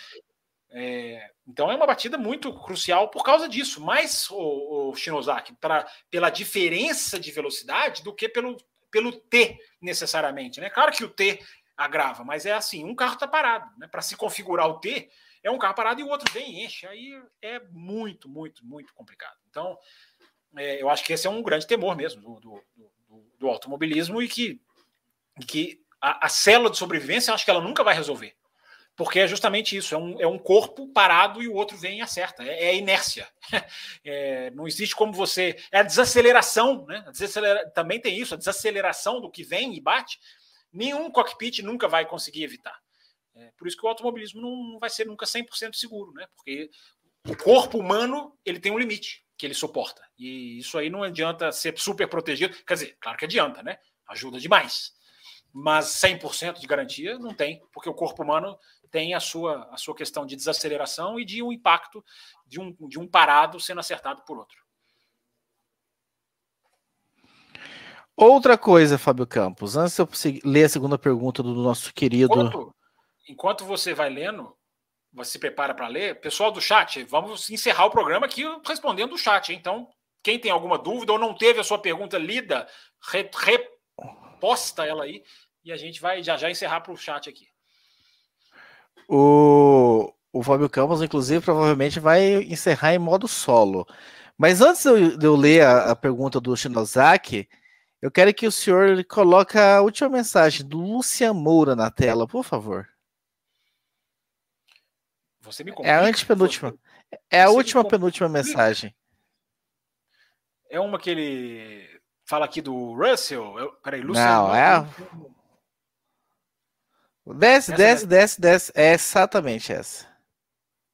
É, então é uma batida muito crucial por causa disso, mais o, o Shinozaki, pra, pela diferença de velocidade do que pelo, pelo T necessariamente. Né? Claro que o T agrava, mas é assim: um carro está parado. Né? Para se configurar o T, é um carro parado e o outro vem e enche. Aí é muito, muito, muito complicado. Então, é, eu acho que esse é um grande temor mesmo do, do, do, do automobilismo e que, que a, a, célula de sobrevivência, eu acho que ela nunca vai resolver. Porque é justamente isso: é um, é um corpo parado e o outro vem e acerta. É, é inércia. É, não existe como você. É a desaceleração, né? A desacelera... Também tem isso, a desaceleração do que vem e bate. Nenhum cockpit nunca vai conseguir evitar. É, por isso que o automobilismo não, vai ser nunca 100% seguro, né? Porque o corpo humano ele tem um limite que ele suporta. E isso aí não adianta ser super protegido. Quer dizer, claro que adianta, né? Ajuda demais. Mas 100% de garantia não tem, porque o corpo humano tem a sua, a sua questão de desaceleração e de um impacto de um, de um parado sendo acertado por outro. Outra coisa, Fábio Campos, antes de eu ler a segunda pergunta do nosso querido. Enquanto, enquanto você vai lendo, você se prepara para ler, pessoal do chat, vamos encerrar o programa aqui respondendo o chat. Então, quem tem alguma dúvida ou não teve a sua pergunta lida, re, reposta ela aí e a gente vai já já encerrar para o chat aqui. O, o Fábio Campos, inclusive, provavelmente vai encerrar em modo solo. Mas antes de eu ler a, a pergunta do Shinozaki, eu quero que o senhor coloque a última mensagem do Lucian Moura na tela, por favor. Você me complica, É a antepenúltima. É a última penúltima mensagem. É uma que ele fala aqui do Russell. Eu, peraí, Luciano. Não, é. Desce, desce, desce, desce. É exatamente essa.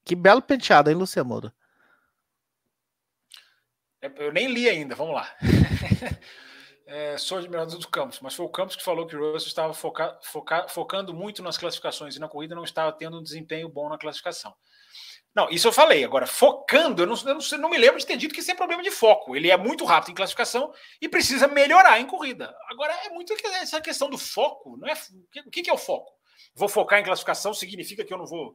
Que belo penteado, hein, Luciano? É, eu nem li ainda, vamos lá. é, sou admirador do Campos, mas foi o Campos que falou que o Russell estava foca, foca, focando muito nas classificações e na corrida não estava tendo um desempenho bom na classificação. Não, isso eu falei. Agora, focando, eu não, eu não, não me lembro de ter dito que isso é problema de foco. Ele é muito rápido em classificação e precisa melhorar em corrida. Agora, é muito essa questão do foco, não é? O que, que é o foco? Vou focar em classificação significa que eu não vou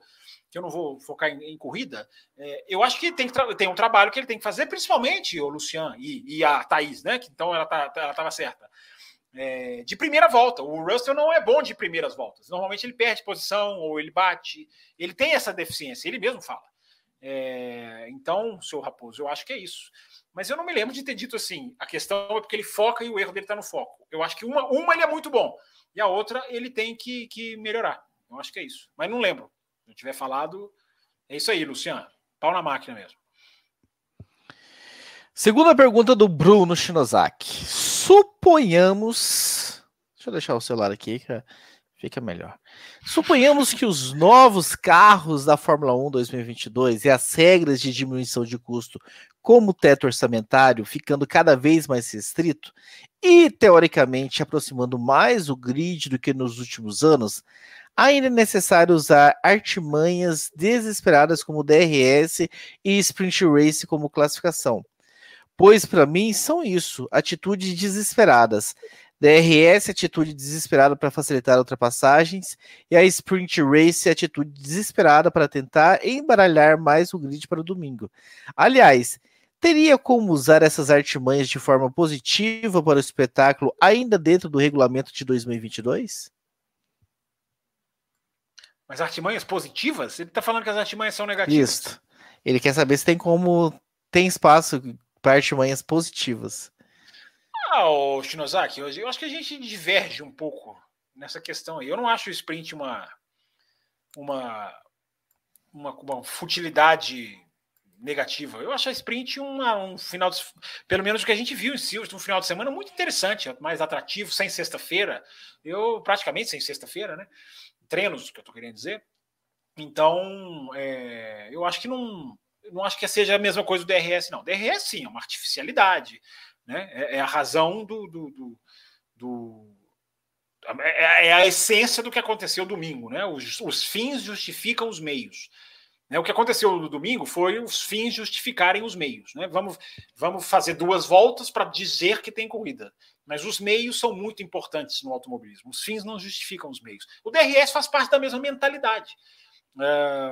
que eu não vou focar em, em corrida, é, eu acho que tem, que tem um trabalho que ele tem que fazer, principalmente o Lucian e, e a Thaís, né? Que, então ela tá, ela estava certa. É, de primeira volta. O Russell não é bom de primeiras voltas. Normalmente ele perde posição ou ele bate. Ele tem essa deficiência, ele mesmo fala. É, então, seu Raposo, eu acho que é isso. Mas eu não me lembro de ter dito assim: a questão é porque ele foca e o erro dele está no foco. Eu acho que uma, uma ele é muito bom e a outra ele tem que, que melhorar. Eu acho que é isso. Mas não lembro não tiver falado, é isso aí, Luciano. Pau na máquina mesmo. Segunda pergunta do Bruno Shinozaki. Suponhamos. Deixa eu deixar o celular aqui, que fica melhor. Suponhamos que os novos carros da Fórmula 1 2022 e as regras de diminuição de custo, como teto orçamentário, ficando cada vez mais restrito e teoricamente aproximando mais o grid do que nos últimos anos, ainda é necessário usar artimanhas desesperadas como DRS e Sprint Race como classificação. Pois para mim são isso, atitudes desesperadas. DRS atitude desesperada para facilitar ultrapassagens e a Sprint Race atitude desesperada para tentar embaralhar mais o grid para o domingo. Aliás, teria como usar essas artimanhas de forma positiva para o espetáculo ainda dentro do regulamento de 2022? Mas artimanhas positivas? Ele está falando que as artimanhas são negativas. Isso. Ele quer saber se tem como. Tem espaço para artimanhas positivas. Ah, o Shinozaki, eu acho que a gente diverge um pouco nessa questão aí. Eu não acho o sprint uma. Uma, uma, uma futilidade negativa. Eu acho a sprint uma, um final, de, pelo menos o que a gente viu em Silverstone, um final de semana muito interessante, mais atrativo, sem sexta-feira. Eu praticamente sem sexta-feira, né? treinos, que eu estou querendo dizer. Então, é, eu acho que não, não acho que seja a mesma coisa do DRS, não. DRS, sim, é uma artificialidade, né? É, é a razão do, do, do, do é, é a essência do que aconteceu domingo, né? Os, os fins justificam os meios. Né? O que aconteceu no domingo foi os fins justificarem os meios. Né? Vamos, vamos fazer duas voltas para dizer que tem corrida. Mas os meios são muito importantes no automobilismo. Os fins não justificam os meios. O DRS faz parte da mesma mentalidade.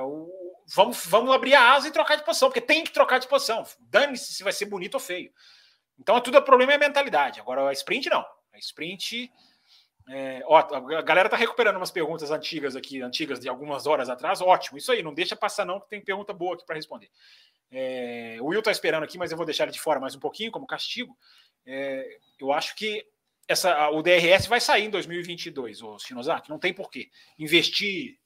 O, vamos, vamos abrir a asa e trocar de posição, porque tem que trocar de posição. Dane-se se vai ser bonito ou feio. Então, é tudo o problema é mentalidade. Agora, a sprint não. A sprint. É, ó, a galera tá recuperando umas perguntas antigas aqui, antigas de algumas horas atrás. Ótimo, isso aí, não deixa passar, não, que tem pergunta boa aqui para responder. É, o Will tá esperando aqui, mas eu vou deixar ele de fora mais um pouquinho, como castigo. É, eu acho que essa, o DRS vai sair em 2022, o Shinozaki, não tem porquê. Investir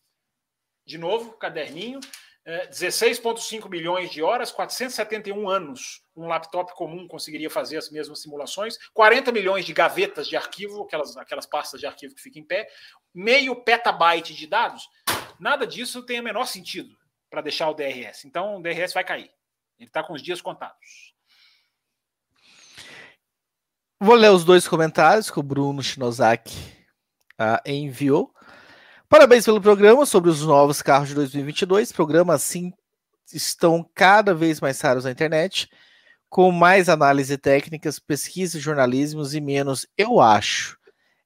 de novo, caderninho, é, 16,5 milhões de horas, 471 anos. Um laptop comum conseguiria fazer as mesmas simulações, 40 milhões de gavetas de arquivo, aquelas, aquelas pastas de arquivo que ficam em pé, meio petabyte de dados. Nada disso tem o menor sentido para deixar o DRS. Então o DRS vai cair. Ele está com os dias contados. Vou ler os dois comentários que o Bruno Shinozaki uh, enviou. Parabéns pelo programa sobre os novos carros de 2022. Programas assim estão cada vez mais raros na internet, com mais análise técnicas, pesquisa, jornalismos e menos, eu acho.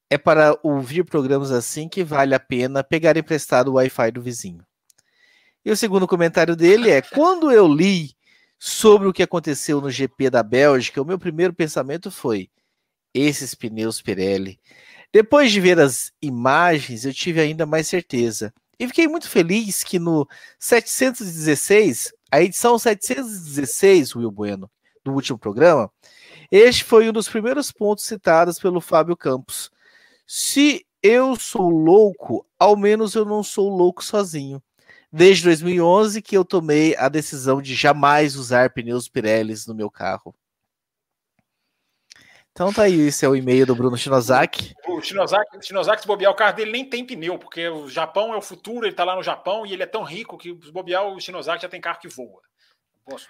É para ouvir programas assim que vale a pena pegar emprestado o Wi-Fi do vizinho. E o segundo comentário dele é: quando eu li sobre o que aconteceu no GP da Bélgica, o meu primeiro pensamento foi: esses pneus Pirelli. Depois de ver as imagens, eu tive ainda mais certeza. E fiquei muito feliz que no 716, a edição 716, Will Bueno, do último programa, este foi um dos primeiros pontos citados pelo Fábio Campos. Se eu sou louco, ao menos eu não sou louco sozinho. Desde 2011 que eu tomei a decisão de jamais usar pneus Pirelli no meu carro. Então tá aí, esse é o e-mail do Bruno Shinozaki. O Shinozaki, Shinozaki, se bobear, o carro dele nem tem pneu, porque o Japão é o futuro, ele tá lá no Japão e ele é tão rico que se bobear, o Shinozaki já tem carro que voa. Posso?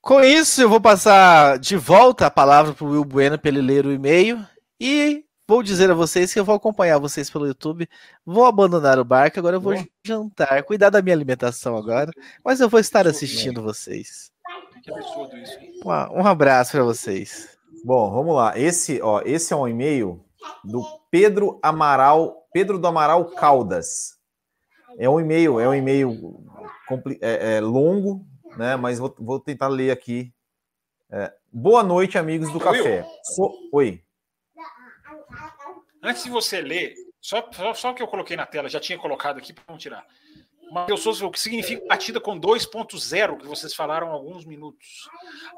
Com isso, eu vou passar de volta a palavra para o Will Bueno para ele ler o e-mail e vou dizer a vocês que eu vou acompanhar vocês pelo YouTube. Vou abandonar o barco, agora eu vou Boa. jantar, cuidar da minha alimentação agora, mas eu vou estar assistindo vocês. Que absurdo isso. Um abraço para vocês. Bom, vamos lá. Esse, ó, esse é um e-mail do Pedro Amaral, Pedro do Amaral Caldas. É um e-mail, é um e-mail é, é longo, né? Mas vou, vou tentar ler aqui. É, boa noite, amigos do café. Oi. Antes de você ler, só, só, só que eu coloquei na tela, já tinha colocado aqui para não tirar. Matheus Souza, o que significa batida com 2.0, que vocês falaram há alguns minutos.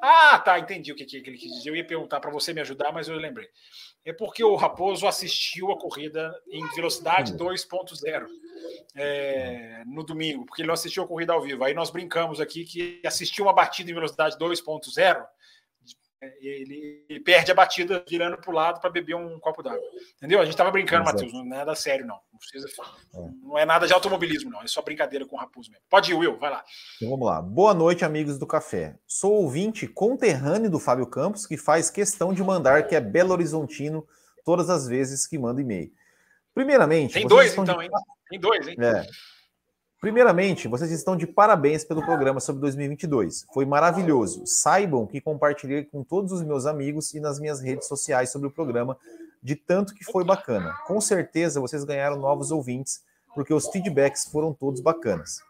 Ah, tá, entendi o que, que ele quis dizer. Eu ia perguntar para você me ajudar, mas eu lembrei. É porque o Raposo assistiu a corrida em velocidade 2.0 hum. é, no domingo, porque ele não assistiu a corrida ao vivo. Aí nós brincamos aqui que assistiu uma batida em velocidade 2.0 é, ele, ele, perde a batida virando para o lado para beber um copo d'água. Entendeu? A gente estava brincando, Matheus, não é nada sério, não. Não, precisa, é. não é nada de automobilismo, não. É só brincadeira com o Raposo mesmo. Pode ir, Will, vai lá. Então vamos lá. Boa noite, amigos do café. Sou ouvinte conterrâneo do Fábio Campos, que faz questão de mandar que é Belo Horizontino todas as vezes que manda e-mail. Primeiramente. Tem dois, então, de... hein? Tem dois, hein? É. Primeiramente, vocês estão de parabéns pelo programa sobre 2022. Foi maravilhoso. Saibam que compartilhei com todos os meus amigos e nas minhas redes sociais sobre o programa, de tanto que foi bacana. Com certeza vocês ganharam novos ouvintes, porque os feedbacks foram todos bacanas.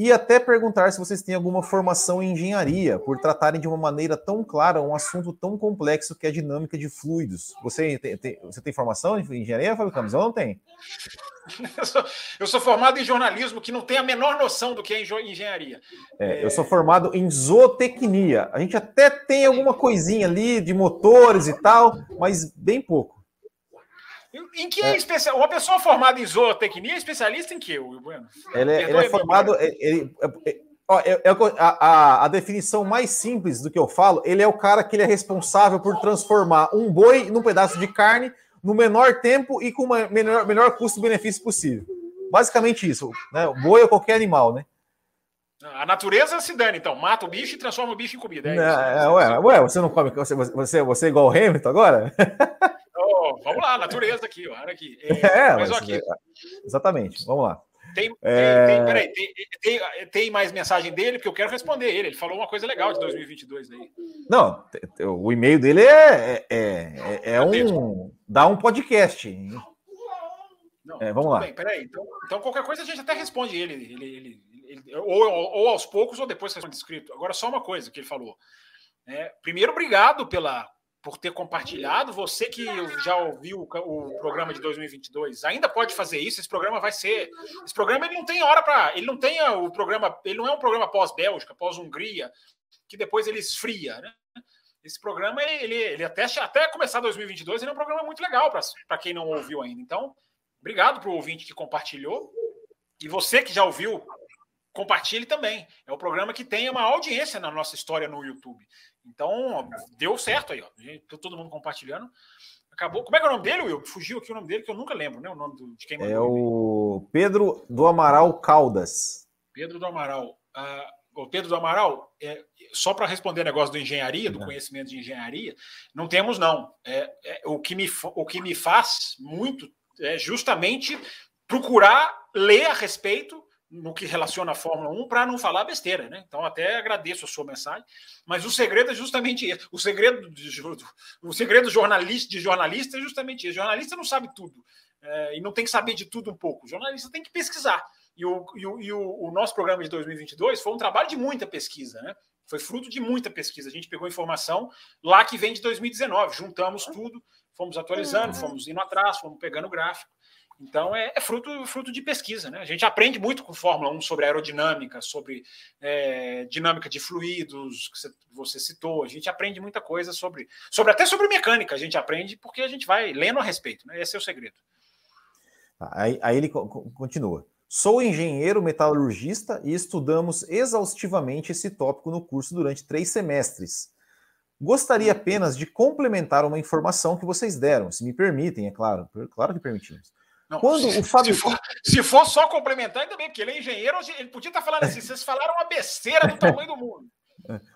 E até perguntar se vocês têm alguma formação em engenharia, por tratarem de uma maneira tão clara um assunto tão complexo que é a dinâmica de fluidos. Você tem, tem você tem formação em engenharia, Fábio Campos? Eu não tenho. Eu sou, eu sou, formado em jornalismo, que não tem a menor noção do que é engenharia. É, eu sou formado em zootecnia. A gente até tem alguma coisinha ali de motores e tal, mas bem pouco. Em que é, especial? Uma pessoa formada em zootecnia é especialista em que, Bueno? Ele, é, ele é formado. Ele, ele, ó, é, é a, a, definição mais simples do que eu falo, ele é o cara que ele é responsável por transformar um boi num pedaço de carne no menor tempo e com o menor, menor custo-benefício possível. Basicamente isso, né? O boi ou qualquer animal, né? A natureza se dane, então. Mata o bicho e transforma o bicho em comida. É, é, ué, ué, você não come. Você, você, você é igual o Hamilton agora? Oh, vamos lá, natureza aqui, olha aqui. É, é mas, aqui. É, exatamente, vamos lá. Tem, é... tem, peraí, tem, tem, tem, mais mensagem dele, porque eu quero responder ele. Ele falou uma coisa legal de 2022 aí. Não, o e-mail dele é, é, é, é um. dá um podcast. Não, é, vamos lá. Bem, peraí. Então, então, qualquer coisa a gente até responde ele. ele, ele, ele ou, ou, aos poucos, ou depois responde escrito. Agora, só uma coisa que ele falou. É, primeiro, obrigado pela, por ter compartilhado. Você que já ouviu o, programa de 2022, ainda pode fazer isso. Esse programa vai ser. Esse programa ele não tem hora para. Ele não tem o programa. Ele não é um programa pós-Bélgica, pós-Hungria, que depois ele esfria, né? Esse programa, ele, ele até, até começar 2022, ele é um programa muito legal para quem não ouviu ainda. Então, obrigado para o ouvinte que compartilhou. E você que já ouviu, compartilhe também. É o programa que tem uma audiência na nossa história no YouTube. Então, deu certo aí, ó. Todo mundo compartilhando. Acabou. Como é que é o nome dele, Will? Fugiu aqui o nome dele, que eu nunca lembro, né? O nome do, de quem É o Pedro do Amaral Caldas. Pedro do Amaral. O Pedro do Amaral, é, só para responder o negócio do engenharia, do conhecimento de engenharia, não temos, não. É, é, o, que me, o que me faz muito é justamente procurar ler a respeito no que relaciona a Fórmula 1 para não falar besteira, né? Então até agradeço a sua mensagem, mas o segredo é justamente esse. O segredo de, o segredo jornalista de jornalista é justamente esse. O jornalista não sabe tudo é, e não tem que saber de tudo um pouco. O jornalista tem que pesquisar. E o, e o, e o, o nosso programa de 2022 foi um trabalho de muita pesquisa, né? Foi fruto de muita pesquisa. A gente pegou informação lá que vem de 2019, juntamos tudo, fomos atualizando, fomos indo atrás, fomos pegando gráfico. Então é, é, fruto, fruto de pesquisa, né? A gente aprende muito com Fórmula 1 sobre aerodinâmica, sobre é, dinâmica de fluidos, que você citou. A gente aprende muita coisa sobre, sobre até sobre mecânica. A gente aprende porque a gente vai lendo a respeito, né? Esse é o segredo. Tá, aí, aí ele continua. Sou engenheiro metalurgista e estudamos exaustivamente esse tópico no curso durante três semestres. Gostaria apenas de complementar uma informação que vocês deram, se me permitem, é claro. Claro que permitimos. Não, Quando se, o Fábio... se, for, se for só complementar, ainda bem, porque ele é engenheiro, ele podia estar falando assim: vocês falaram uma besteira do tamanho do mundo.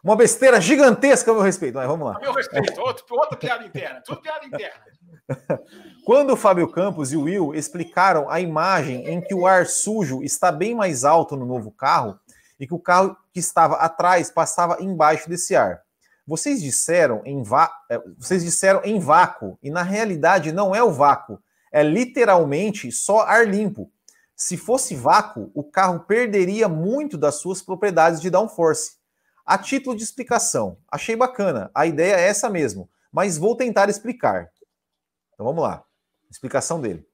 Uma besteira gigantesca a meu respeito. Mas vamos lá. A meu respeito, outro, outra piada interna. Tudo piada interna. Quando o Fábio Campos e o Will explicaram a imagem em que o ar sujo está bem mais alto no novo carro e que o carro que estava atrás passava embaixo desse ar. Vocês disseram em, é, vocês disseram em vácuo e na realidade não é o vácuo, é literalmente só ar limpo. Se fosse vácuo, o carro perderia muito das suas propriedades de downforce. A título de explicação, achei bacana, a ideia é essa mesmo, mas vou tentar explicar. Então vamos lá. Explicação dele.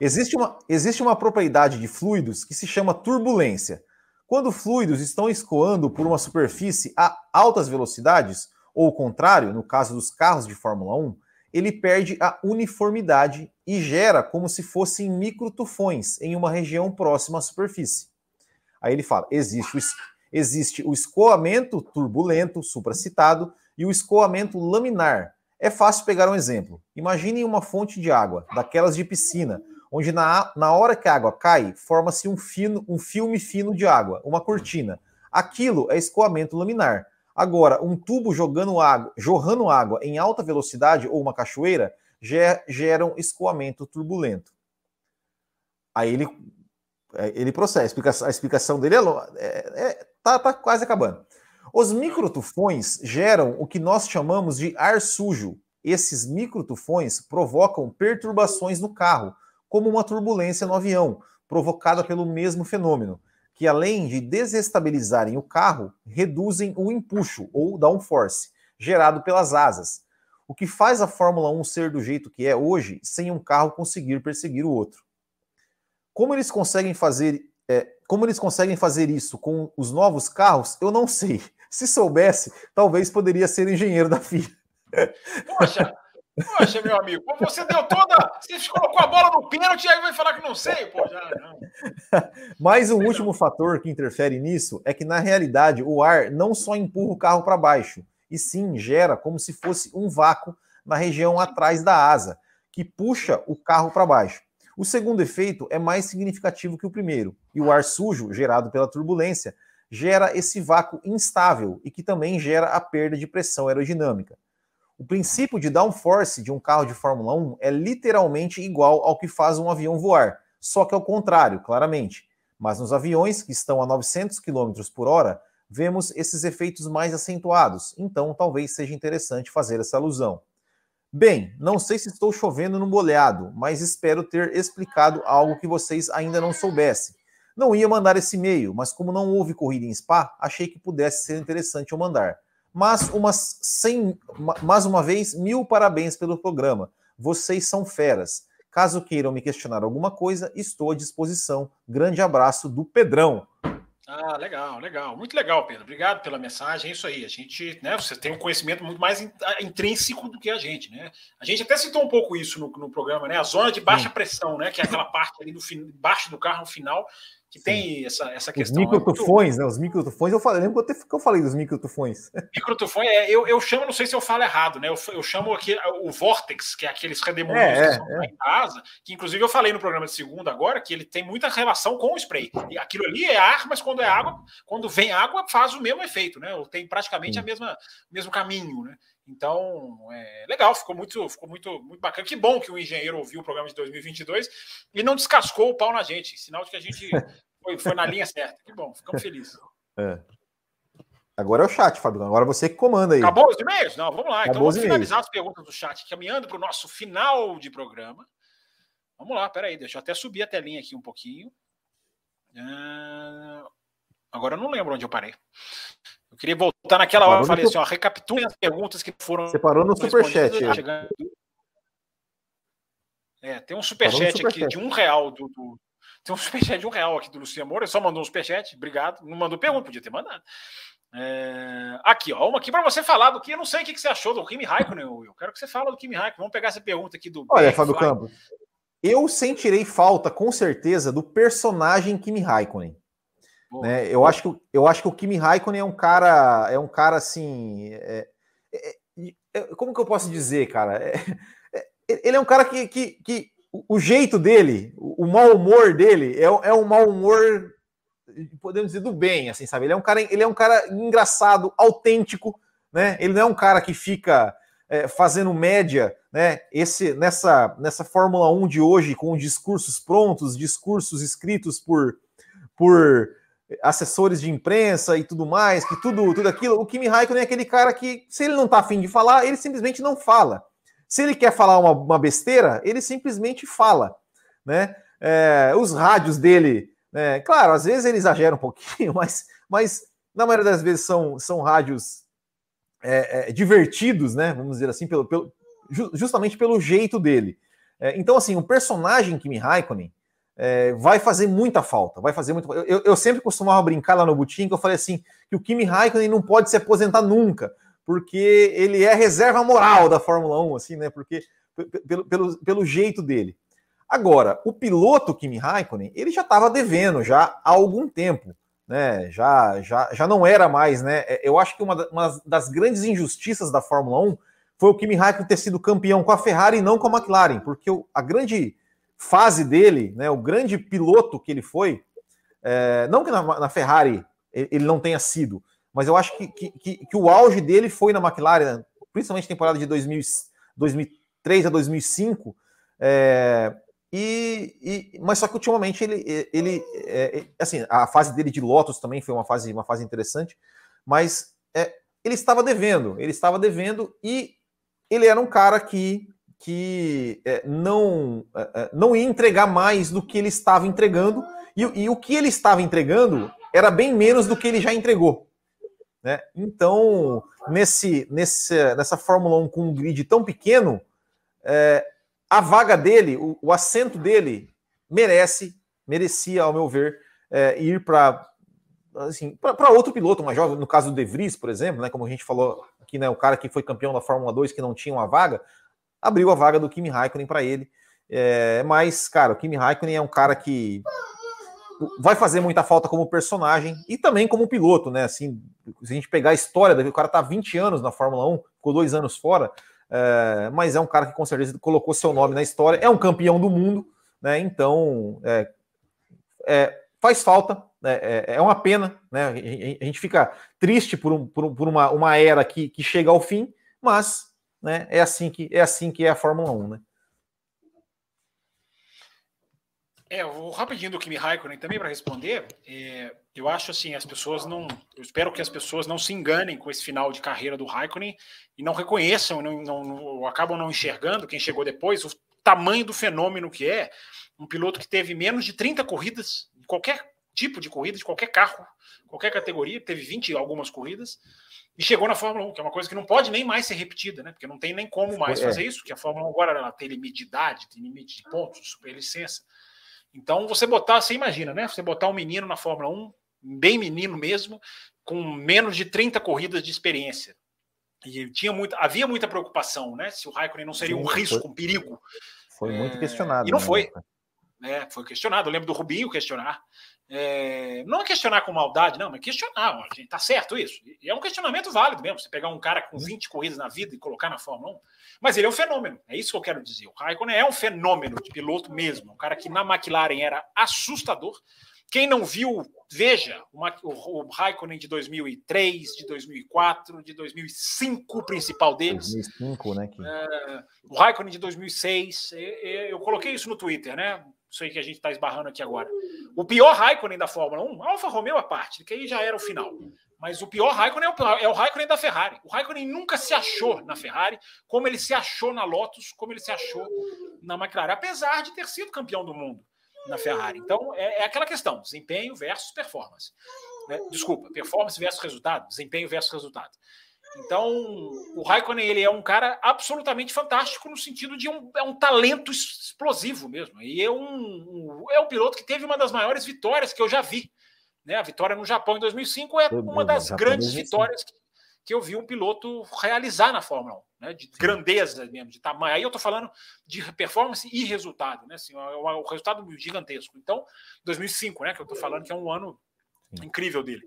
Existe uma, existe uma propriedade de fluidos que se chama turbulência. Quando fluidos estão escoando por uma superfície a altas velocidades, ou o contrário, no caso dos carros de Fórmula 1, ele perde a uniformidade e gera como se fossem microtufões em uma região próxima à superfície. Aí ele fala: existe o, existe o escoamento turbulento, supracitado, e o escoamento laminar. É fácil pegar um exemplo. Imaginem uma fonte de água, daquelas de piscina, onde na, na hora que a água cai, forma-se um, um filme fino de água, uma cortina. Aquilo é escoamento laminar. Agora, um tubo jogando água, jorrando água em alta velocidade ou uma cachoeira ger, geram escoamento turbulento. Aí ele, é, ele processa. A explicação dele é, é, é tá, tá quase acabando. Os microtufões geram o que nós chamamos de ar sujo. Esses microtufões provocam perturbações no carro, como uma turbulência no avião, provocada pelo mesmo fenômeno, que além de desestabilizarem o carro, reduzem o empuxo ou downforce gerado pelas asas, o que faz a Fórmula 1 ser do jeito que é hoje, sem um carro conseguir perseguir o outro. Como eles conseguem fazer é, como eles conseguem fazer isso com os novos carros, eu não sei. Se soubesse, talvez poderia ser engenheiro da FIA. Poxa, poxa, meu amigo, você deu toda. Você colocou a bola no pênalti e aí vai falar que não sei, pô, já não. Mas o último fator que interfere nisso é que, na realidade, o ar não só empurra o carro para baixo, e sim gera como se fosse um vácuo na região atrás da asa, que puxa o carro para baixo. O segundo efeito é mais significativo que o primeiro, e o ar sujo, gerado pela turbulência, gera esse vácuo instável e que também gera a perda de pressão aerodinâmica. O princípio de downforce de um carro de Fórmula 1 é literalmente igual ao que faz um avião voar, só que ao contrário, claramente. Mas nos aviões que estão a 900 km por hora, vemos esses efeitos mais acentuados, então talvez seja interessante fazer essa alusão. Bem, não sei se estou chovendo no molhado, mas espero ter explicado algo que vocês ainda não soubessem. Não ia mandar esse e-mail, mas como não houve corrida em Spa, achei que pudesse ser interessante eu mandar. Mas, umas 100, mais uma vez, mil parabéns pelo programa. Vocês são feras. Caso queiram me questionar alguma coisa, estou à disposição. Grande abraço do Pedrão. Ah, legal, legal. Muito legal, Pedro. Obrigado pela mensagem. É isso aí. A gente, né, você tem um conhecimento muito mais intrínseco do que a gente, né? A gente até citou um pouco isso no, no programa, né? A zona de baixa pressão, né? Que é aquela parte ali do baixo do carro no final, que tem essa, essa questão. Os microtufões, né? Os microtufões, eu falei, lembro que eu falei dos microtufões. Microtufões, é, eu, eu chamo, não sei se eu falo errado, né? Eu, eu chamo aqui o Vortex, que é aqueles redemoinhos é, que é, é. em casa, que inclusive eu falei no programa de segunda agora, que ele tem muita relação com o spray. E aquilo ali é ar, mas quando é água, quando vem água, faz o mesmo efeito, né? Tem praticamente a mesma mesmo caminho, né? Então, é, legal, ficou muito, ficou muito, muito bacana. Que bom que o engenheiro ouviu o programa de 2022 e não descascou o pau na gente. Sinal de que a gente foi, foi na linha certa. Que bom, ficamos felizes. É. Agora é o chat, Fábio. Agora você que comanda aí. Acabou os e-mails? Não, vamos lá. Então Acabou então vamos finalizar as perguntas do chat, caminhando para o nosso final de programa. Vamos lá, peraí, deixa eu até subir a telinha aqui um pouquinho. Uh, agora eu não lembro onde eu parei. Eu queria voltar naquela hora, eu falei assim, ó, recapitule as perguntas que foram. Você parou no superchat. Tá é, tem um superchat super aqui chat. de um real do, do, Tem um superchat de um real aqui do Luciano Moura. Ele só mandou um superchat, obrigado. Não mandou pergunta, podia ter mandado. É... Aqui, ó, uma aqui para você falar do que eu não sei o que você achou do Kimi Raikkonen, Eu quero que você fale do Kimi Raikkonen. Vamos pegar essa pergunta aqui do. Olha, Fábio Campos, eu sentirei falta, com certeza, do personagem Kimi Raikkonen. Né? Eu, acho que, eu acho que o Kimi Raikkonen é um cara, é um cara assim. É, é, é, como que eu posso dizer, cara? É, é, ele é um cara que, que, que o jeito dele, o, o mau humor dele é, é um mau humor, podemos dizer, do bem, assim, sabe? Ele é um cara, ele é um cara engraçado, autêntico, né? Ele não é um cara que fica é, fazendo média, né? Esse nessa nessa Fórmula 1 de hoje com discursos prontos, discursos escritos por por assessores de imprensa e tudo mais, que tudo tudo aquilo. O Kimi Raikkonen é aquele cara que se ele não tá afim de falar, ele simplesmente não fala. Se ele quer falar uma, uma besteira, ele simplesmente fala, né? É, os rádios dele, né? claro, às vezes ele exagera um pouquinho, mas, mas na maioria das vezes são, são rádios é, é, divertidos, né? Vamos dizer assim, pelo, pelo, justamente pelo jeito dele. É, então, assim, um personagem Kimi Raikkonen é, vai fazer muita falta. Vai fazer muito. Eu, eu sempre costumava brincar lá no Butim que eu falei assim que o Kimi Raikkonen não pode se aposentar nunca, porque ele é reserva moral da Fórmula 1, assim, né? Porque pelo, pelo, pelo jeito dele. Agora, o piloto Kimi Raikkonen, ele já estava devendo já há algum tempo né? Já, já, já não era mais, né? É, eu acho que uma, uma das grandes injustiças da Fórmula 1 foi o Kimi Raikkonen ter sido campeão com a Ferrari e não com a McLaren, porque a grande fase dele, né? O grande piloto que ele foi, é, não que na, na, Ferrari ele não tenha sido, mas eu acho que, que, que, o auge dele foi na McLaren, principalmente temporada de 2000, 2003 a 2005. É, e, e, mas só que ultimamente ele, ele é, é, assim, a fase dele de Lotus também foi uma fase, uma fase interessante, mas é, ele estava devendo, ele estava devendo e ele era um cara que, que é, não, é, é, não ia entregar mais do que ele estava entregando, e, e, o que ele estava entregando era bem menos do que ele já entregou. Né? Então, nesse, nesse, nessa Fórmula 1 com um grid tão pequeno, é, a vaga dele, o, o assento dele, merece, merecia, ao meu ver, é, ir para assim, para outro piloto jovem, no caso do De Vries, por exemplo, né, como a gente falou aqui, né, o cara que foi campeão da Fórmula 2 que não tinha uma vaga, abriu a vaga do Kimi Raikkonen para ele. É, mas, cara, o Kimi Raikkonen é um cara que vai fazer muita falta como personagem e também como piloto, né? Assim, se a gente pegar a história o cara tá 20 anos na Fórmula 1, ficou dois anos fora, é, mas é um cara que com certeza colocou seu nome na história, é um campeão do mundo, né? Então é, é, faz falta, né? é, é uma pena, né? A gente fica triste por, um, por, por uma, uma era que, que chega ao fim, mas né, é assim que é assim que é a Fórmula 1, né? É, rapidinho do Kimi Raikkonen também para responder. É, eu acho assim, as pessoas não. Eu espero que as pessoas não se enganem com esse final de carreira do Raikkonen e não reconheçam, não, não, não, acabam não enxergando quem chegou depois, o tamanho do fenômeno que é. Um piloto que teve menos de 30 corridas, qualquer tipo de corrida, de qualquer carro, qualquer categoria, teve 20 algumas corridas, e chegou na Fórmula 1, que é uma coisa que não pode nem mais ser repetida, né? Porque não tem nem como mais é. fazer isso, que a Fórmula 1 agora ela tem limite de idade, tem limite de pontos, super licença. Então, você botar, você imagina, né? Você botar um menino na Fórmula 1, bem menino mesmo, com menos de 30 corridas de experiência. E tinha muita, havia muita preocupação, né? Se o Raikkonen não seria Sim, um risco, foi, um perigo. Foi muito é, questionado. E não né? foi. Né? Foi questionado. Eu lembro do Rubinho questionar. É, não é questionar com maldade, não, mas questionar. Ó, gente, tá certo isso? E é um questionamento válido mesmo. Você pegar um cara com 20 corridas na vida e colocar na Fórmula 1. Mas ele é um fenômeno. É isso que eu quero dizer. O Raikkonen é um fenômeno de piloto mesmo. Um cara que na McLaren era assustador. Quem não viu, veja o, o, o Raikkonen de 2003, de 2004, de 2005, o principal deles. 2005, né? Que... É, o Raikkonen de 2006. Eu, eu coloquei isso no Twitter, né? Isso aí que a gente está esbarrando aqui agora. O pior Raikkonen da Fórmula 1, Alfa Romeo à parte, que aí já era o final. Mas o pior Raikkonen é o, é o Raikkonen da Ferrari. O Raikkonen nunca se achou na Ferrari, como ele se achou na Lotus, como ele se achou na McLaren, apesar de ter sido campeão do mundo na Ferrari. Então, é, é aquela questão: desempenho versus performance. Né? Desculpa, performance versus resultado, desempenho versus resultado. Então, o Raikkonen ele é um cara absolutamente fantástico no sentido de um, é um talento explosivo mesmo. E é um, um, é um piloto que teve uma das maiores vitórias que eu já vi. Né? A vitória no Japão em 2005 é uma das grandes vitórias que, que eu vi um piloto realizar na Fórmula 1 né, de Sim. grandeza mesmo, de tamanho. Aí eu estou falando de performance e resultado, né? Assim, o, o resultado gigantesco. Então, 2005, né? Que eu estou falando que é um ano Sim. incrível dele.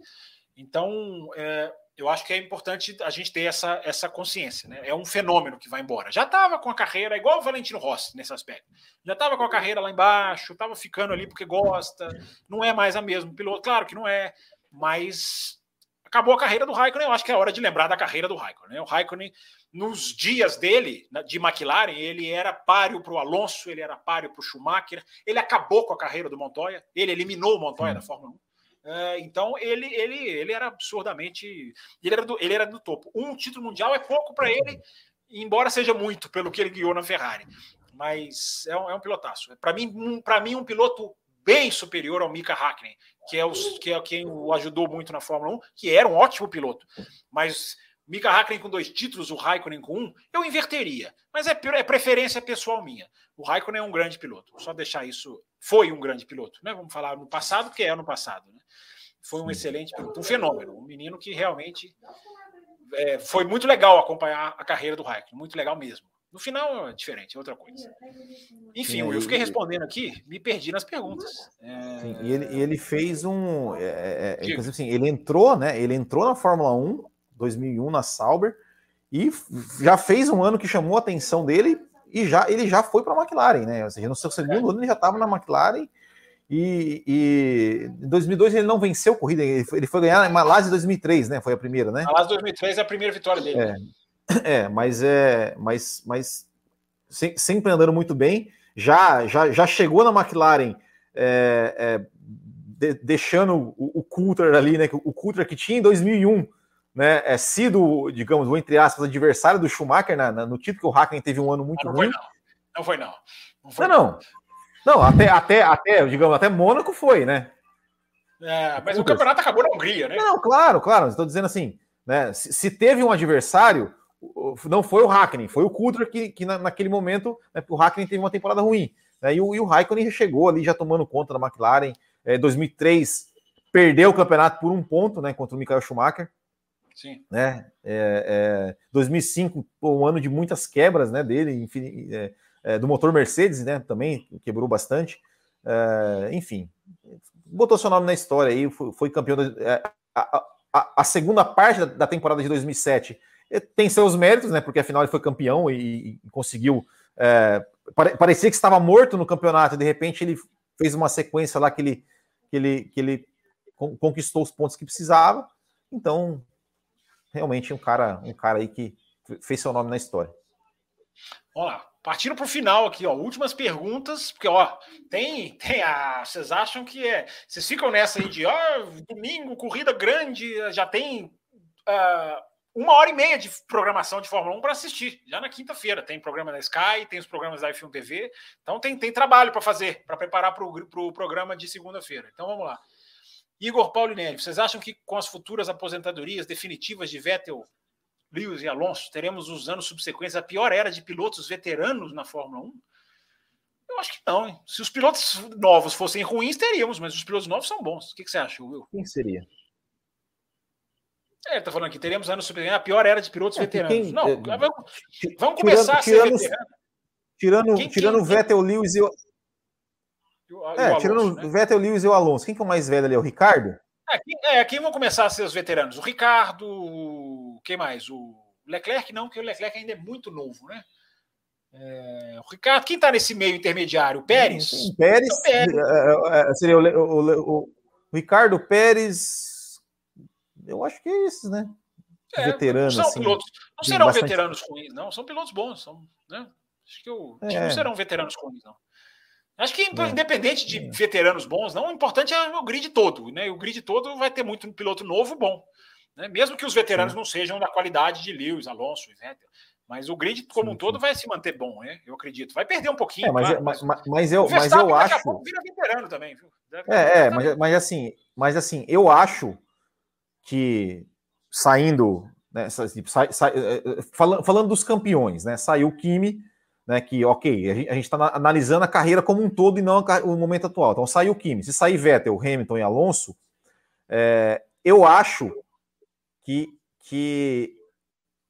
Então, é, eu acho que é importante a gente ter essa, essa consciência. Né? É um fenômeno que vai embora. Já estava com a carreira, igual o Valentino Rossi nesse aspecto. Já estava com a carreira lá embaixo, estava ficando ali porque gosta. Não é mais a mesma piloto. Claro que não é, mas acabou a carreira do Raikkonen. Eu acho que é hora de lembrar da carreira do Raikkonen. Né? O Raikkonen, nos dias dele, de McLaren, ele era páreo para o Alonso, ele era páreo para o Schumacher. Ele acabou com a carreira do Montoya, ele eliminou o Montoya da Fórmula 1. É, então ele, ele, ele era absurdamente. Ele era, do, ele era do topo. Um título mundial é pouco para ele, embora seja muito pelo que ele guiou na Ferrari. Mas é um, é um pilotaço. Para mim, um, mim, um piloto bem superior ao Mika Hakkinen, que é, os, que é quem o ajudou muito na Fórmula 1, que era um ótimo piloto. Mas Mika Hakkinen com dois títulos, o Raikkonen com um, eu inverteria. Mas é, é preferência pessoal minha. O Raikkonen é um grande piloto. Só deixar isso. Foi um grande piloto, né? Vamos falar no passado, que é no passado. Né? Foi um excelente piloto, um fenômeno, um menino que realmente é, foi muito legal acompanhar a carreira do Raikkonen, muito legal mesmo. No final é diferente, é outra coisa. Enfim, Sim, eu fiquei respondendo aqui, me perdi nas perguntas. É... Sim, e ele, ele, fez um. É, é, é assim, ele entrou, né? Ele entrou na Fórmula 1 2001 na Sauber e já fez um ano que chamou a atenção dele e já ele já foi para a McLaren, né? Ou seja, no seu segundo ano ele já estava na McLaren e, e, em 2002 ele não venceu corrida, ele foi, ele foi ganhar na Malásia em 2003, né? Foi a primeira, né? Malásia 2003 é a primeira vitória dele. É, é mas é, mas, mas sempre andando muito bem. Já, já, já chegou na McLaren é, é, de, deixando o, o Coulter ali, né? O Coulter que tinha em 2001 né, é, sido, digamos, o entre aspas, adversário do Schumacher na, na, no título, que o Hackney teve um ano muito não ruim. Foi, não. não foi, não. Não, foi, não, não. não. até, até, até, digamos, até Mônaco foi, né? É, mas o campeonato acabou na Hungria, né? Não, claro, claro. Estou dizendo assim, né? Se, se, teve um adversário, não foi o Hackney, foi o Coulter que, que na, naquele momento, né, o Hackney teve uma temporada ruim. Né, e, o, e o Raikkonen chegou ali já tomando conta da McLaren. É, 2003 perdeu o campeonato por um ponto, né, contra o Michael Schumacher. Sim. Né? É, é, 2005, um ano de muitas quebras né, dele, enfim, é, é, do motor Mercedes, né? Também quebrou bastante. É, enfim, botou seu nome na história aí, foi, foi campeão. Da, é, a, a, a, segunda parte da, da, temporada de 2007 tem seus méritos, né? Porque afinal ele foi campeão e, e conseguiu. Pare, parecia que estava morto no campeonato, e de repente ele fez uma sequência lá que ele, que ele, que ele conquistou os pontos que precisava. Então, realmente um cara, um cara aí que fez seu nome na história. Vamos lá. Partindo para o final aqui, ó, últimas perguntas, porque ó, tem, tem a, vocês acham que é, vocês ficam nessa aí de, ó, domingo, corrida grande, já tem uh, uma hora e meia de programação de Fórmula 1 para assistir, já na quinta-feira, tem programa da Sky, tem os programas da F1 TV, então tem, tem trabalho para fazer, para preparar para o pro programa de segunda-feira. Então vamos lá. Igor Paulinelli, vocês acham que com as futuras aposentadorias definitivas de Vettel, Lewis e Alonso, teremos nos anos subsequentes a pior era de pilotos veteranos na Fórmula 1? Eu acho que não. Hein? Se os pilotos novos fossem ruins, teríamos, mas os pilotos novos são bons. O que, que você acha, Will? Quem seria? É, ele tá falando aqui, teremos anos subsequentes a pior era de pilotos é, veteranos. Quem, não, é, vamos, vamos começar tirando, a ser tirando, Tirando, quem, tirando quem, Vettel, Lewis e é, Alonso, tirando né? o Vettel, Lewis e o Alonso, quem que é o mais velho ali? É o Ricardo? É, quem, é, quem vão começar a ser os veteranos? O Ricardo, quem mais? O Leclerc não, porque o Leclerc ainda é muito novo, né? É, o Ricardo, quem está nesse meio intermediário? O Pérez? Sim, Pérez, então, Pérez. É, é, é, seria o, o, o, o, Ricardo Pérez, eu acho que é esses, né? É, veteranos. Não, assim, pilotos, não serão bastante... veteranos ruins, não, são pilotos bons, são, né? Acho que, eu, acho não serão veteranos ruins, não. Acho que é. independente de é. veteranos bons, não, o importante é o grid todo, né? O grid todo vai ter muito piloto novo bom, né? Mesmo que os veteranos não sejam da qualidade de Lewis, Alonso e Vettel. Mas o grid como sim, um todo sim. vai se manter bom, né? Eu acredito. Vai perder um pouquinho. É, mas, claro, mas, mas, mas, eu, mas eu acho. Daqui a pouco vira veterano também, viu? é, é mas, mas assim, mas assim, eu acho que saindo, né, sai, sai, eh, eh, falando, falando dos campeões, né? Saiu o Kimi né? Que, ok, a gente está analisando a carreira como um todo e não o momento atual. Então saiu o Kimi. Se sair Vettel, Hamilton e Alonso, é, eu acho que, que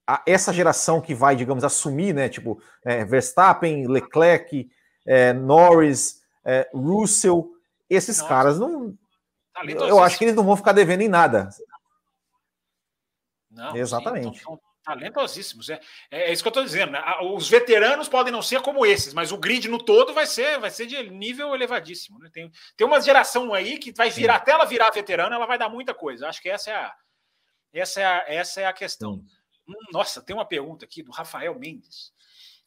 a, essa geração que vai, digamos, assumir, né? Tipo, é, Verstappen, Leclerc, é, Norris, é, Russell, esses Nossa. caras não. Tá eu acho que eles não vão ficar devendo em nada. Não, Exatamente. Sim, então, talentosíssimos. É, é, é, isso que eu estou dizendo. Né? Os veteranos podem não ser como esses, mas o grid no todo vai ser, vai ser de nível elevadíssimo. Né? Tem, tem uma geração aí que vai virar, Sim. até ela virar veterana, ela vai dar muita coisa. Acho que essa é a, essa é a, essa é a questão. Hum, nossa, tem uma pergunta aqui do Rafael Mendes.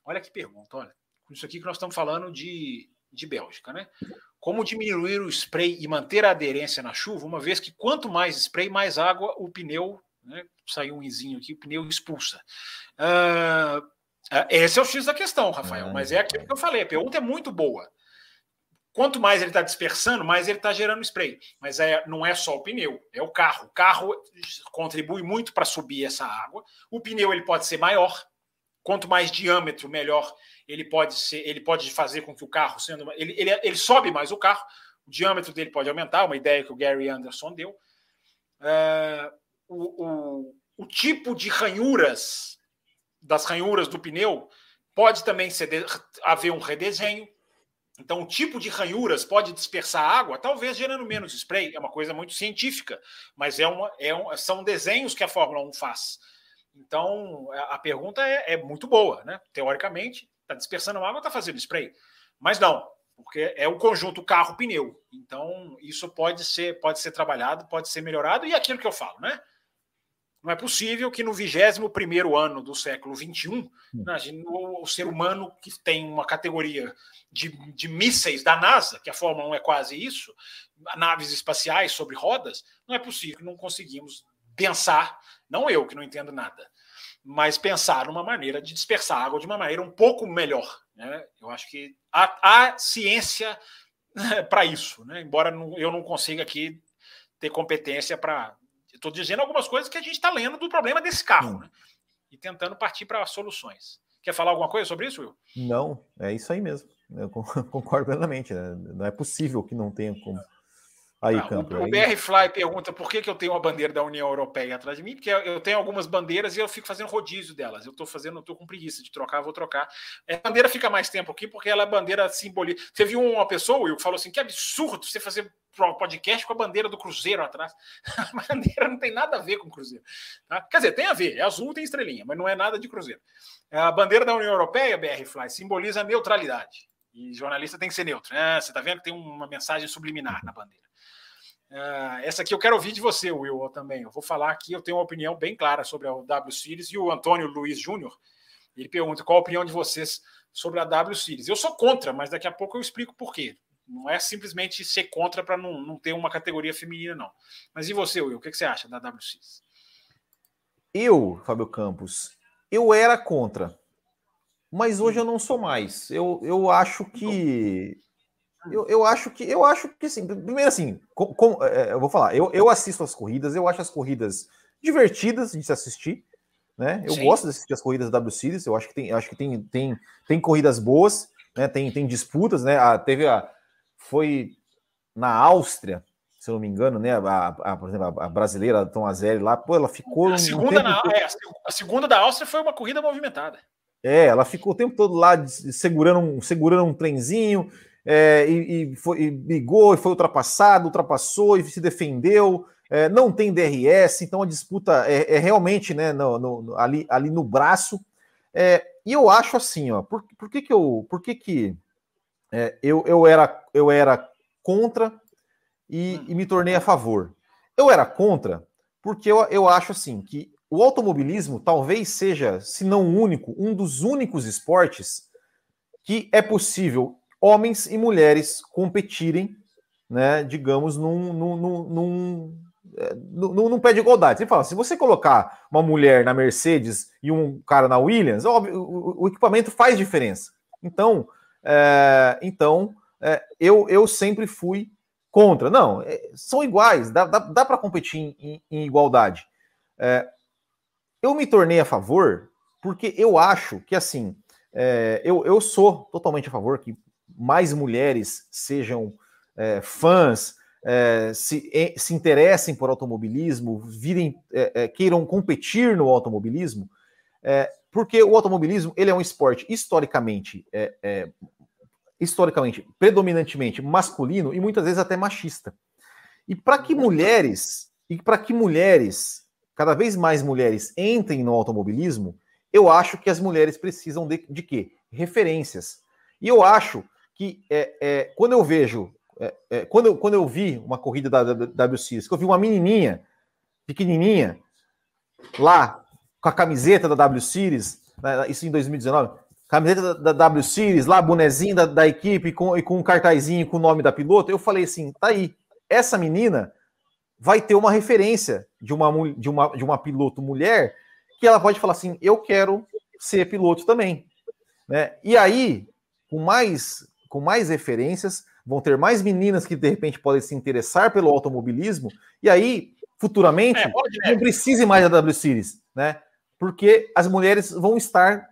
Olha que pergunta, olha. Isso aqui que nós estamos falando de, de Bélgica, né? Como diminuir o spray e manter a aderência na chuva, uma vez que quanto mais spray, mais água o pneu né? Saiu um izinho aqui, o pneu expulsa. Uh, esse é o X da questão, Rafael, ah, mas é aquilo que eu falei. A pergunta é muito boa. Quanto mais ele está dispersando, mais ele está gerando spray. Mas é, não é só o pneu, é o carro. O carro contribui muito para subir essa água. O pneu ele pode ser maior. Quanto mais diâmetro, melhor ele pode ser. Ele pode fazer com que o carro sendo ele, ele, ele sobe mais o carro. O diâmetro dele pode aumentar. Uma ideia que o Gary Anderson deu. Uh, o, o, tipo de ranhuras das ranhuras do pneu pode também ser de, haver um redesenho. Então, o tipo de ranhuras pode dispersar água, talvez gerando menos spray. É uma coisa muito científica, mas é uma, é um, são desenhos que a Fórmula 1 faz. Então, a pergunta é, é muito boa, né? Teoricamente, está dispersando água, está fazendo spray. Mas não, porque é o conjunto carro-pneu. Então, isso pode ser, pode ser trabalhado, pode ser melhorado, e é aquilo que eu falo, né? Não é possível que no 21 ano do século XXI, imagine, o, o, ser humano que tem uma categoria de, de mísseis da NASA, que a Fórmula 1 é quase isso, naves espaciais sobre rodas, não é possível que não conseguimos pensar, não eu que não entendo nada, mas pensar numa maneira de dispersar água de uma maneira um pouco melhor. Né? Eu acho que há, há ciência para isso, né? embora eu não consiga aqui ter competência para Estou dizendo algumas coisas que a gente está lendo do problema desse carro né? e tentando partir para soluções. Quer falar alguma coisa sobre isso, Will? Não, é isso aí mesmo. Eu concordo plenamente. Né? Não é possível que não tenha como. Aí, Campo, o, aí... o BR Fly pergunta por que, que eu tenho uma bandeira da União Europeia atrás de mim, porque eu tenho algumas bandeiras e eu fico fazendo rodízio delas. Eu estou fazendo, estou com preguiça de trocar, vou trocar. A bandeira fica mais tempo aqui porque ela é bandeira simboliza. Você viu uma pessoa, Will, que falou assim: que absurdo você fazer podcast com a bandeira do Cruzeiro atrás. A bandeira não tem nada a ver com o Cruzeiro. Tá? Quer dizer, tem a ver, é azul, tem estrelinha, mas não é nada de Cruzeiro. A bandeira da União Europeia, BR Fly, simboliza neutralidade. E jornalista tem que ser neutro. Né? Você está vendo que tem uma mensagem subliminar na bandeira. Uh, essa aqui eu quero ouvir de você, Will, também. Eu vou falar aqui, eu tenho uma opinião bem clara sobre a W Series e o Antônio Luiz Júnior. Ele pergunta qual a opinião de vocês sobre a W Series. Eu sou contra, mas daqui a pouco eu explico por quê. Não é simplesmente ser contra para não, não ter uma categoria feminina, não. Mas e você, Will? O que, que você acha da WX? Eu, Fábio Campos, eu era contra. Mas hoje eu não sou mais. Eu, eu acho que. Eu, eu acho que. Eu acho que sim. Primeiro, assim, com, com, é, eu vou falar, eu, eu assisto as corridas, eu acho as corridas divertidas de se assistir. Né? Eu Sim. gosto de assistir as corridas da W Series, eu acho que tem, acho que tem, tem, tem corridas boas, né? tem, tem disputas, né? Ah, teve a, foi na Áustria, se eu não me engano, né? A, a por exemplo, a brasileira Tom Azelli lá, pô, ela ficou. A segunda, na, é, a segunda da Áustria foi uma corrida movimentada. É, ela ficou o tempo todo lá segurando um, segurando um trenzinho é, e, e, foi, e brigou, e foi ultrapassado, ultrapassou e se defendeu. É, não tem DRS, então a disputa é, é realmente né, no, no, ali, ali no braço. É, e eu acho assim, ó, por, por que, que eu. Por que, que é, eu, eu, era, eu era contra e, hum. e, me tornei a favor. Eu era contra porque eu, eu acho assim que o automobilismo talvez seja, se não o único, um dos únicos esportes que é possível homens e mulheres competirem, né, digamos, num, num, num, num num, num pé de igualdade. Você fala, se você colocar uma mulher na Mercedes e um cara na Williams, óbvio, o, o equipamento faz diferença. Então, é, então, é, eu, eu sempre fui contra. Não, é, são iguais, dá, dá, dá para competir em, em igualdade. É, eu me tornei a favor porque eu acho que, assim, é, eu, eu sou totalmente a favor que mais mulheres sejam é, fãs, se, se interessem por automobilismo, virem, queiram competir no automobilismo, porque o automobilismo ele é um esporte historicamente é, é, historicamente, predominantemente masculino e muitas vezes até machista. E para que mulheres, e para que mulheres cada vez mais mulheres entrem no automobilismo, eu acho que as mulheres precisam de, de quê? Referências. E eu acho que é, é, quando eu vejo, é, é quando, eu, quando eu vi uma corrida da, da WCS, que eu vi uma menininha, pequenininha, lá com a camiseta da W Series, né, isso em 2019, camiseta da, da W Series, lá, bonezinho da, da equipe com, e com um cartazinho com o nome da piloto, eu falei assim: tá aí, essa menina vai ter uma referência de uma, de uma, de uma piloto mulher que ela pode falar assim: eu quero ser piloto também. Né? E aí, com mais, com mais referências, vão ter mais meninas que de repente podem se interessar pelo automobilismo, e aí, futuramente, é, não precise mais da W Series, né? Porque as mulheres vão estar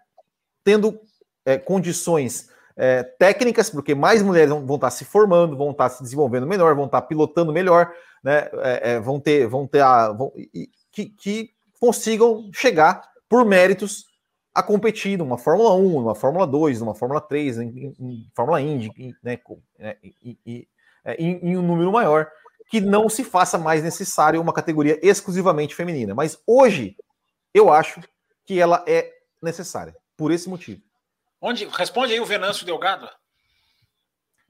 tendo é, condições é, técnicas, porque mais mulheres vão, vão, estar se formando, vão estar se desenvolvendo melhor, vão estar pilotando melhor, né? É, é, vão ter, vão ter a, vão, e, que, que consigam chegar por méritos a competir numa Fórmula 1, numa Fórmula 2, numa Fórmula 3, em, em, em Fórmula Indy, né, é, em, em, um número maior, que não se faça mais necessário uma categoria exclusivamente feminina. Mas hoje, eu acho que ela é necessária, por esse motivo. Onde? Responde aí o Venâncio Delgado.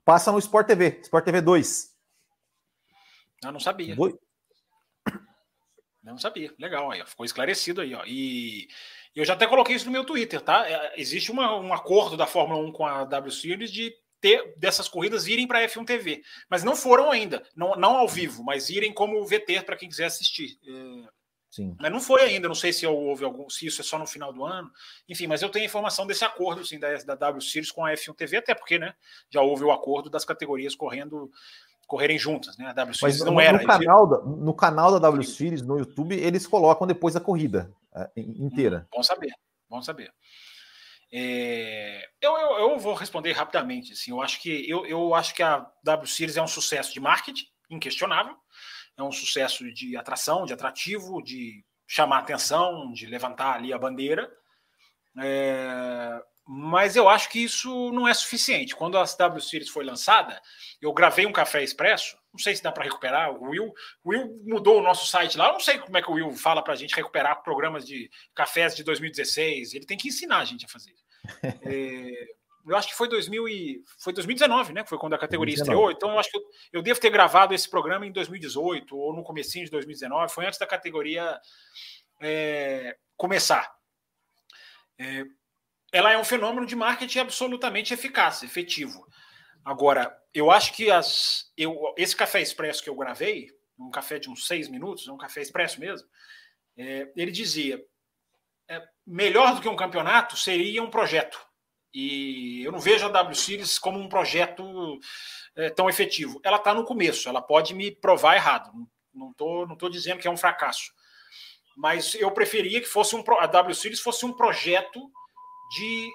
Passa no Sport TV, Sport TV 2. Eu não sabia. Do... Não sabia. Legal aí, ó. ficou esclarecido aí, ó. E eu já até coloquei isso no meu Twitter, tá? É, existe uma, um acordo da Fórmula 1 com a W Series de ter dessas corridas irem para a F1 TV, mas não foram ainda, não, não ao vivo, mas irem como VT para quem quiser assistir. É... Sim. Mas não foi ainda, não sei se houve algum, se isso é só no final do ano. Enfim, mas eu tenho informação desse acordo sim, da, da W Series com a F1 TV, até porque né, já houve o acordo das categorias correndo correrem juntas, né? A W Series não era. No canal, da, no canal da W Series no YouTube, eles colocam depois a corrida é, inteira. Hum, bom saber, bom saber. É, eu, eu, eu, vou responder rapidamente. Assim, eu, acho que, eu, eu acho que a W Series é um sucesso de marketing, inquestionável. É um sucesso de atração, de atrativo, de chamar atenção, de levantar ali a bandeira. É, mas eu acho que isso não é suficiente. Quando a W Series foi lançada, eu gravei um café expresso. Não sei se dá para recuperar. O Will, o Will mudou o nosso site lá. Eu não sei como é que o Will fala para a gente recuperar programas de cafés de 2016. Ele tem que ensinar a gente a fazer. é, eu acho que foi, 2000 e, foi 2019, né? Foi quando a categoria 2019. estreou. Então eu acho que eu, eu, devo ter gravado esse programa em 2018 ou no comecinho de 2019. Foi antes da categoria é, começar. É, ela é um fenômeno de marketing absolutamente eficaz, efetivo. Agora, eu acho que as, eu, esse café expresso que eu gravei, um café de uns seis minutos, um café expresso mesmo, é, ele dizia: é, melhor do que um campeonato seria um projeto. E eu não vejo a W Series como um projeto é, tão efetivo. Ela está no começo, ela pode me provar errado. Não estou não tô dizendo que é um fracasso. Mas eu preferia que fosse um, a W Series fosse um projeto de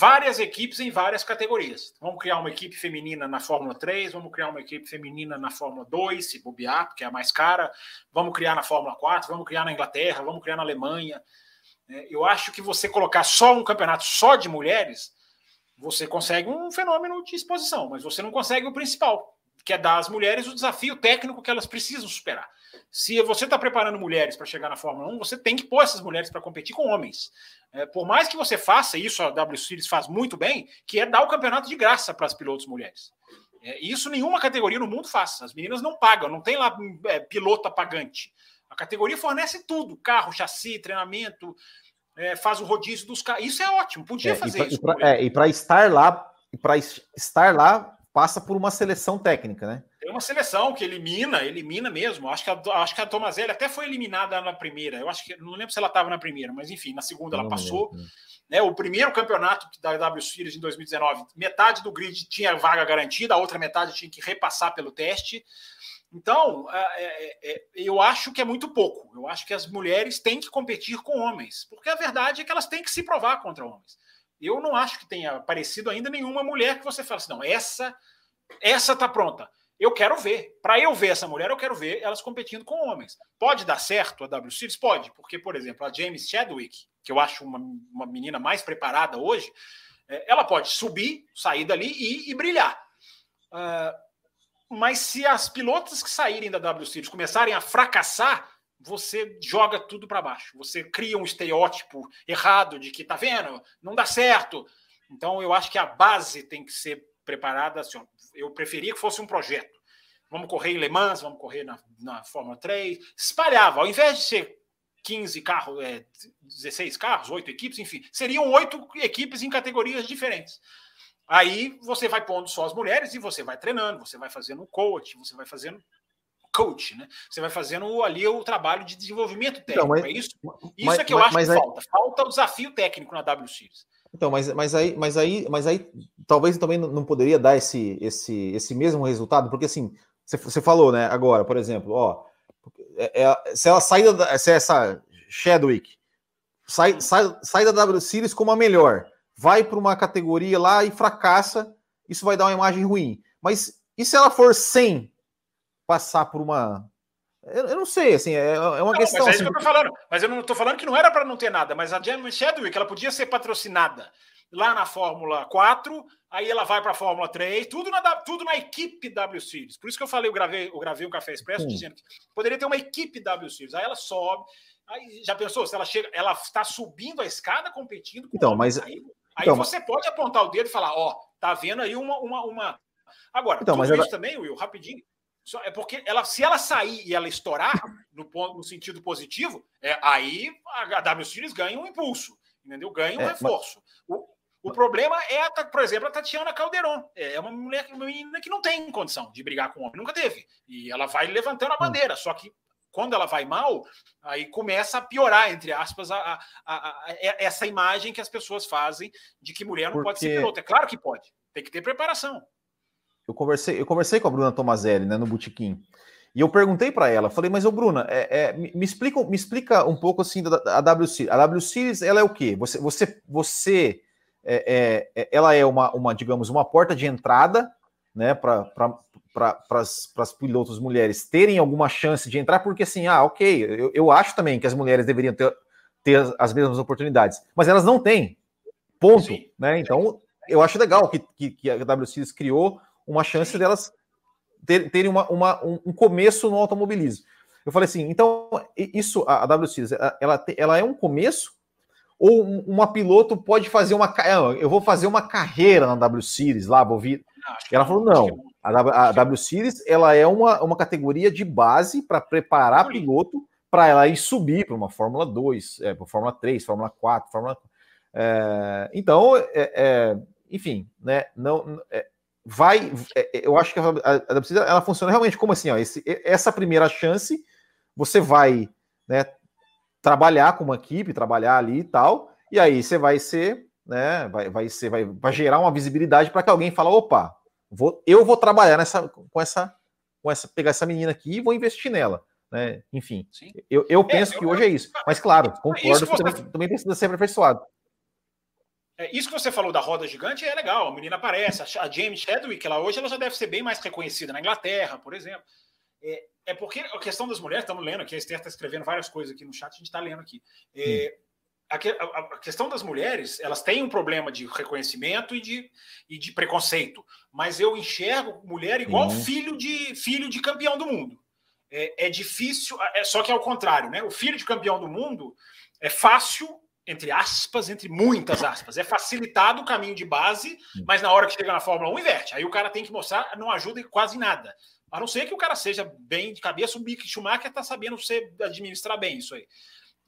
várias equipes em várias categorias. Vamos criar uma equipe feminina na Fórmula 3, vamos criar uma equipe feminina na Fórmula 2, se bobear, porque é a mais cara, vamos criar na Fórmula 4, vamos criar na Inglaterra, vamos criar na Alemanha. É, eu acho que você colocar só um campeonato só de mulheres, você consegue um fenômeno de exposição, mas você não consegue o principal, que é dar às mulheres o desafio técnico que elas precisam superar. Se você está preparando mulheres para chegar na Fórmula 1, você tem que pôr essas mulheres para competir com homens. É, por mais que você faça isso, a W Series faz muito bem, que é dar o campeonato de graça para as pilotos mulheres. É, isso nenhuma categoria no mundo faz. As meninas não pagam, não tem lá é, piloto pagante. A categoria fornece tudo: carro, chassi, treinamento, é, faz o rodízio dos carros. Isso é ótimo, podia é, fazer e pra, isso. E para estar lá, para estar lá, passa por uma seleção técnica, né? Tem uma seleção que elimina, elimina mesmo. Acho que a, acho que a Tomazelli até foi eliminada na primeira. Eu acho que não lembro se ela estava na primeira, mas enfim, na segunda ela passou. Né, o primeiro campeonato da W Series em 2019, metade do grid tinha vaga garantida, a outra metade tinha que repassar pelo teste. Então, é, é, é, eu acho que é muito pouco. Eu acho que as mulheres têm que competir com homens, porque a verdade é que elas têm que se provar contra homens. Eu não acho que tenha aparecido ainda nenhuma mulher que você fala assim, não, essa, essa tá pronta eu quero ver. Para eu ver essa mulher, eu quero ver elas competindo com homens. Pode dar certo a W Series? Pode, porque, por exemplo, a James Chadwick, que eu acho uma, uma menina mais preparada hoje, ela pode subir, sair dali e, e brilhar. Uh, mas se as pilotas que saírem da W Series começarem a fracassar você joga tudo para baixo. Você cria um estereótipo errado de que tá vendo, não dá certo. Então eu acho que a base tem que ser preparada. Assim, eu preferia que fosse um projeto. Vamos correr em Le Mans, vamos correr na, na Fórmula 3. Espalhava, ao invés de ser 15 carros, é, 16 carros, 8 equipes, enfim, seriam oito equipes em categorias diferentes. Aí você vai pondo só as mulheres e você vai treinando, você vai fazendo coach, você vai fazendo coach, né? Você vai fazendo ali o trabalho de desenvolvimento técnico. Então, mas, é isso, isso mas, é que eu mas, acho que aí... falta. Falta o desafio técnico na W Series. Então, mas, mas aí, mas aí, mas aí, talvez também não poderia dar esse, esse, esse mesmo resultado, porque assim, você, você falou, né? Agora, por exemplo, ó, é, é, se ela sair da, se essa Shadwick sai, sai, sai da W Series como a melhor, vai para uma categoria lá e fracassa, isso vai dar uma imagem ruim. Mas e se ela for sem passar por uma. Eu, eu não sei, assim, é, é uma não, questão. Mas é isso assim... que eu tô falando. Mas eu não estou falando que não era para não ter nada, mas a Jamie Chadwick ela podia ser patrocinada lá na Fórmula 4, aí ela vai para a Fórmula 3, tudo na, tudo na equipe W Series. Por isso que eu falei, eu gravei, eu gravei um Café Expresso Sim. dizendo que poderia ter uma equipe W Series. Aí ela sobe. Aí já pensou, se ela chega, ela está subindo a escada competindo com Então, mas aí, aí então, você pode apontar o dedo e falar, ó, tá vendo aí uma uma, uma... Agora, então, mas isso ela... também, Will, rapidinho, é porque ela, se ela sair e ela estourar no, ponto, no sentido positivo, é, aí a W Series ganha um impulso, entendeu? Ganha um é, reforço. Mas... O, o problema é, por exemplo, a Tatiana Calderon. É uma mulher, uma menina que não tem condição de brigar com homem, nunca teve. E ela vai levantando a hum. bandeira, só que quando ela vai mal, aí começa a piorar, entre aspas, a, a, a, essa imagem que as pessoas fazem de que mulher não Porque... pode ser piloto. É claro que pode, tem que ter preparação eu conversei, eu conversei com a Bruna Tomazelli, né, no Botequim. E eu perguntei para ela, falei, mas ô Bruna, é, é, me, explica, me explica um pouco assim da, da W Series. A W Series, ela é o quê? Você, você, você é, é, é ela é uma, uma, digamos, uma porta de entrada, né, para para as pilotos mulheres terem alguma chance de entrar, porque assim, ah, ok, eu, eu acho também que as mulheres deveriam ter, ter as mesmas oportunidades, mas elas não têm, ponto, Sim. né? Então, eu acho legal que, que, que a W Series criou uma chance delas ter, terem uma, uma, um começo no automobilismo. Eu falei assim, então isso, a, a W Series, ela, ela é um começo ou uma piloto pode fazer uma eu vou fazer uma carreira na W Series lá, vou vir. Ela falou não, a, w, a W Series ela é uma, uma categoria de base para preparar piloto para ela ir subir para uma Fórmula 2, é, para Fórmula 3, Fórmula 4, Fórmula é, então, é, é, enfim, né, não, é, vai. É, eu acho que a, a, ela funciona realmente como assim, ó, esse, essa primeira chance, você vai né, trabalhar com uma equipe, trabalhar ali e tal, e aí você vai ser, né? Vai, vai ser, vai, vai gerar uma visibilidade para que alguém fale, opa, vou, eu vou trabalhar nessa, com essa, com essa, pegar essa menina aqui e vou investir nela. Né? Enfim, eu, eu penso é, que eu, hoje é isso. Mas claro, concordo que também, também precisa ser aperfeiçoado. É, isso que você falou da roda gigante é legal. A menina aparece. A James Chadwick, ela hoje ela já deve ser bem mais reconhecida na Inglaterra, por exemplo. É, é porque a questão das mulheres, estamos lendo aqui, a Esther está escrevendo várias coisas aqui no chat, a gente está lendo aqui. É, a, questão das mulheres, elas têm um problema de reconhecimento e de, e de preconceito. Mas eu enxergo mulher igual filho de filho de campeão do mundo. É, é difícil, é, só que é o contrário, né? O filho de campeão do mundo é fácil entre aspas, entre muitas aspas, é facilitado o caminho de base, mas na hora que chega na Fórmula 1, inverte. Aí o cara tem que mostrar, não ajuda quase nada. A não ser que o cara seja bem de cabeça, o Mick Schumacher está sabendo você administrar bem isso aí.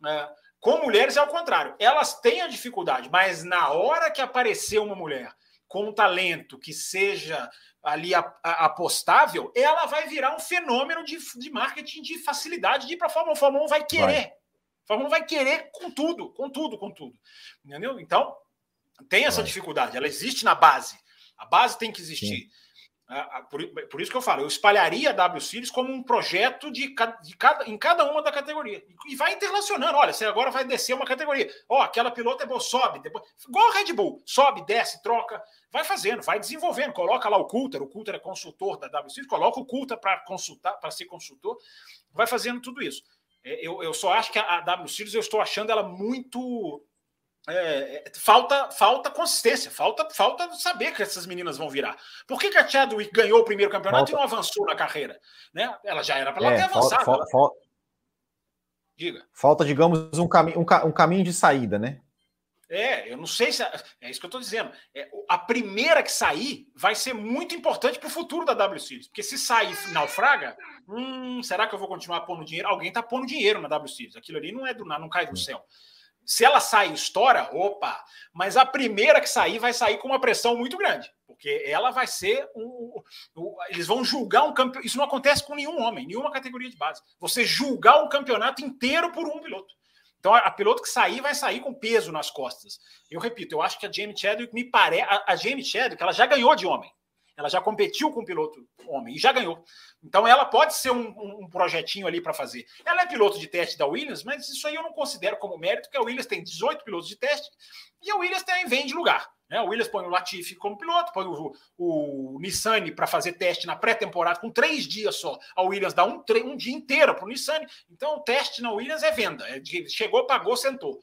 É, com mulheres é o contrário. Elas têm a dificuldade, mas na hora que aparecer uma mulher com um talento que seja ali apostável, ela vai virar um fenômeno de, de marketing de facilidade de ir para a Fórmula 1. A Fórmula 1 vai querer. Vai Fórmula 1 vai querer com tudo, com tudo, com tudo. Entendeu? Então, tem essa dificuldade, ela existe na base. A base tem que existir. Por, por, isso que eu falo, eu espalharia a W Series como um projeto de, de cada, em cada uma da categoria. E vai interrelacionando. Olha, você agora vai descer uma categoria. Ó, oh, aquela pilota é boa, sobe. Depois, igual a Red Bull, sobe, desce, troca. Vai fazendo, vai desenvolvendo. Coloca lá o Coulter, o Coulter é consultor da W Series, coloca o Coulter para consultar, para ser consultor. Vai fazendo tudo isso. É, eu, eu só acho que a, W Series eu estou achando ela muito. É, é, falta falta consistência, falta falta saber que essas meninas vão virar. Por que, que a Chadwick ganhou o primeiro campeonato falta. e não avançou na carreira? Né? Ela já era para ela é, ter avançado. Falta, falta, Diga. Falta, digamos, um, cami um, ca um caminho de saída, né? É, eu não sei se. É isso que eu estou dizendo. É, a primeira que sair vai ser muito importante para o futuro da W Series. Porque se sair naufraga, hum, será que eu vou continuar pondo dinheiro? Alguém está pondo dinheiro na W Series. Aquilo ali não é do não cai do céu. Se ela sai e estoura, opa! Mas a primeira que sair vai sair com uma pressão muito grande. Porque ela vai ser um. um eles vão julgar um campeonato. Isso não acontece com nenhum homem, nenhuma categoria de base. Você julgar um campeonato inteiro por um piloto. Então, a, piloto que sair vai sair com peso nas costas. Eu repito, eu acho que a Jamie Chadwick me parece. A, a Jamie Chadwick, ela já ganhou de homem. Ela já competiu com o piloto homem e já ganhou. Então, ela pode ser um, um, projetinho ali para fazer. Ela é piloto de teste da Williams, mas isso aí eu não considero como mérito, porque a Williams tem 18 pilotos de teste e a Williams tem, vende lugar. Né? O Williams põe o Latifi como piloto, põe o, o Nissan para fazer teste na pré-temporada com três dias só. A Williams dá um, um dia inteiro para o Nissan. Então, o teste na Williams é venda. É de, chegou, pagou, sentou.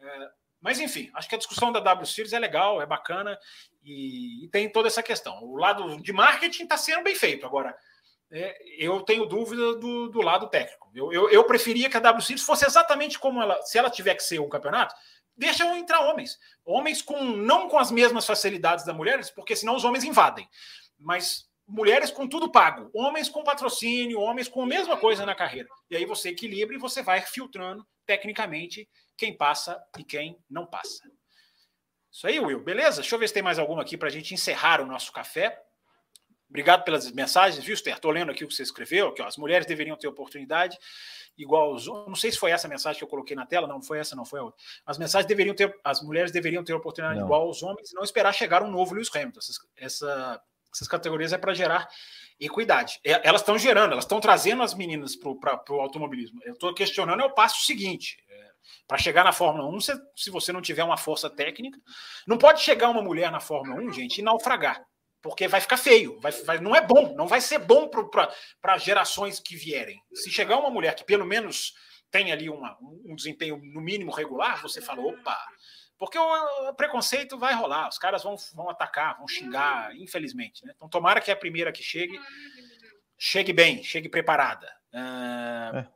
É, mas, enfim, acho que a discussão da W Series é legal, é bacana e, e tem toda essa questão. O lado de marketing está sendo bem feito. Agora, é, eu tenho dúvida do, do lado técnico. Eu, eu, eu, preferia que a W Series fosse exatamente como ela, se ela tiver que ser um campeonato, deixam entrar homens. Homens com não com as mesmas facilidades das mulheres, porque senão os homens invadem. Mas mulheres com tudo pago, homens com patrocínio, homens com a mesma coisa na carreira. E aí você equilibra e você vai filtrando tecnicamente quem passa e quem não passa. Isso aí, Will. Beleza? Deixa eu ver se tem mais alguma aqui para a gente encerrar o nosso café. Obrigado pelas mensagens, viu, Esther? Estou lendo aqui o que você escreveu. Aqui, ó, as mulheres deveriam ter oportunidade igual aos Não sei se foi essa mensagem que eu coloquei na tela, não foi essa, não foi a outra. As mensagens deveriam ter, as mulheres deveriam ter oportunidade não. igual aos homens e não esperar chegar um novo Lewis Hamilton. Essas, essa, essas categorias é para gerar equidade. É, elas estão gerando, elas estão trazendo as meninas para o automobilismo. Eu estou questionando é o passo seguinte. É, para chegar na Fórmula 1, se, se você não tiver uma força técnica, não pode chegar uma mulher na Fórmula 1, gente, e naufragar porque vai ficar feio, vai, vai, não é bom, não vai ser bom para gerações que vierem. Se chegar uma mulher que pelo menos tem ali uma, um desempenho no mínimo regular, você fala, opa, porque o, preconceito vai rolar, os caras vão, vão atacar, vão xingar, infelizmente. Né? Então, tomara que a primeira que chegue, chegue bem, chegue preparada. Uh, é.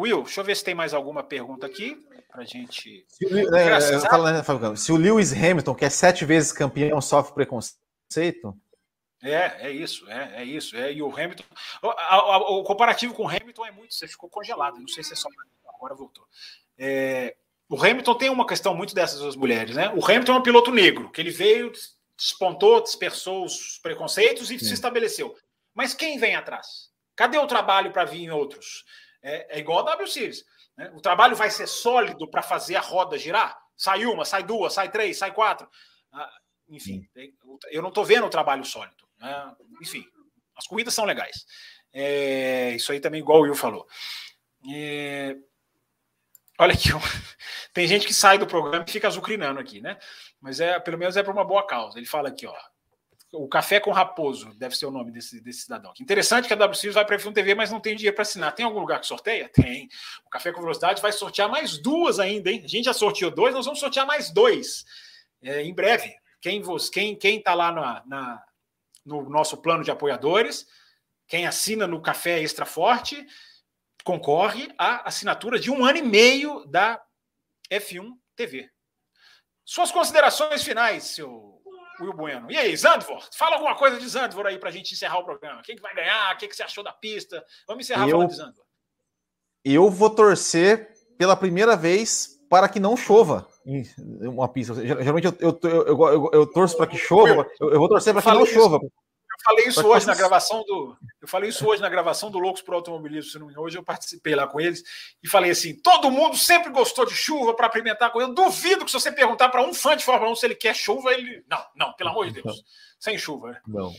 Will, deixa eu ver se tem mais alguma pergunta aqui para gente. Se, é, é, se o Lewis Hamilton, que é sete vezes campeão, sofre preconceito conceito. É, é isso, é, é isso. É, e o Hamilton. O, a, o, comparativo com o Hamilton é muito. Você ficou congelado. Não sei se é só. Agora voltou. É, o Hamilton tem uma questão muito dessas duas mulheres, né? O Hamilton é um piloto negro, que ele veio, despontou, dispersou os preconceitos e Sim. se estabeleceu. Mas quem vem atrás? Cadê o trabalho para vir em outros? É, é, igual a W Series. Né? O trabalho vai ser sólido para fazer a roda girar? Sai uma, sai duas, sai três, sai quatro. Ah, enfim, eu não estou vendo o trabalho sólido. Né? Enfim, as corridas são legais. É, isso aí também, igual o Will falou. É, olha aqui, tem gente que sai do programa e fica azucrinando aqui, né? Mas é pelo menos é por uma boa causa. Ele fala aqui, ó. O Café com Raposo deve ser o nome desse, desse cidadão. Que interessante que a WC vai para a F1 TV, mas não tem dinheiro para assinar. Tem algum lugar que sorteia? Tem. O Café com Velocidade vai sortear mais duas ainda, hein? A gente já sorteou dois, nós vamos sortear mais dois é, em breve quem quem quem está lá na, na, no nosso plano de apoiadores, quem assina no Café Extra Forte, concorre à assinatura de um ano e meio da F1 TV. Suas considerações finais, seu Will Bueno. E aí, Zandvor? Fala alguma coisa de Zandvor aí para a gente encerrar o programa. Quem que vai ganhar? O que, que você achou da pista? Vamos encerrar eu, falando de Zandvor. Eu vou torcer pela primeira vez para que não chova uma pista. Geralmente eu, eu, eu, eu torço para que chova, eu, vou torcer para que não chova. Eu falei isso hoje na gravação do. Eu falei isso hoje na gravação do Loucos pro Automobilismo. Hoje eu participei lá com eles e falei assim: todo mundo sempre gostou de chuva para apimentar com Eu duvido que se você perguntar para um fã de Fórmula 1 se ele quer chuva, ele. Não, não, pelo amor de Deus. Sem chuva. Né? Não,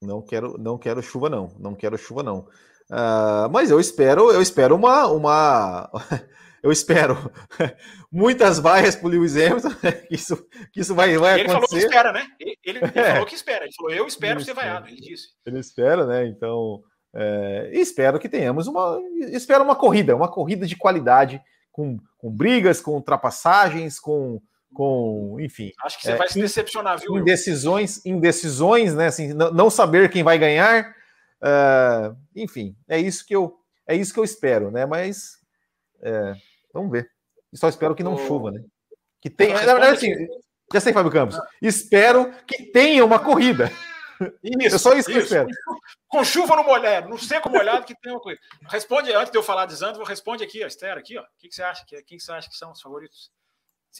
não quero, não quero chuva, não. Não quero chuva, não. Uh, mas eu espero, eu espero uma. uma... eu espero muitas vaias para o Lewis Hamilton, que isso, que isso vai, vai ele acontecer. Ele falou que espera, né? Ele, ele é. falou que espera. Ele falou, eu espero ele ser vaiado, ele disse. Ele espera, né? Então, é, espero que tenhamos uma, espero uma corrida, uma corrida de qualidade, com, com brigas, com ultrapassagens, com, com enfim. Acho que você é, vai se decepcionar, viu? Indecisões, indecisões, né? Assim, não, não saber quem vai ganhar. Uh, enfim, é isso que eu é isso que eu espero, né? Mas É, vamos ver. Só espero que não oh. chova, né? Que tenha. Na verdade, assim, já sei, Fábio Campos. Espero que tenha uma corrida. Isso, é só isso que isso. eu espero. Com chuva no molhado, no seco molhado que tem uma coisa. Responde, antes de eu falar de Zandvo, responde aqui, ó, Esther, aqui, ó. O que, que você acha? Quem você acha que são os favoritos?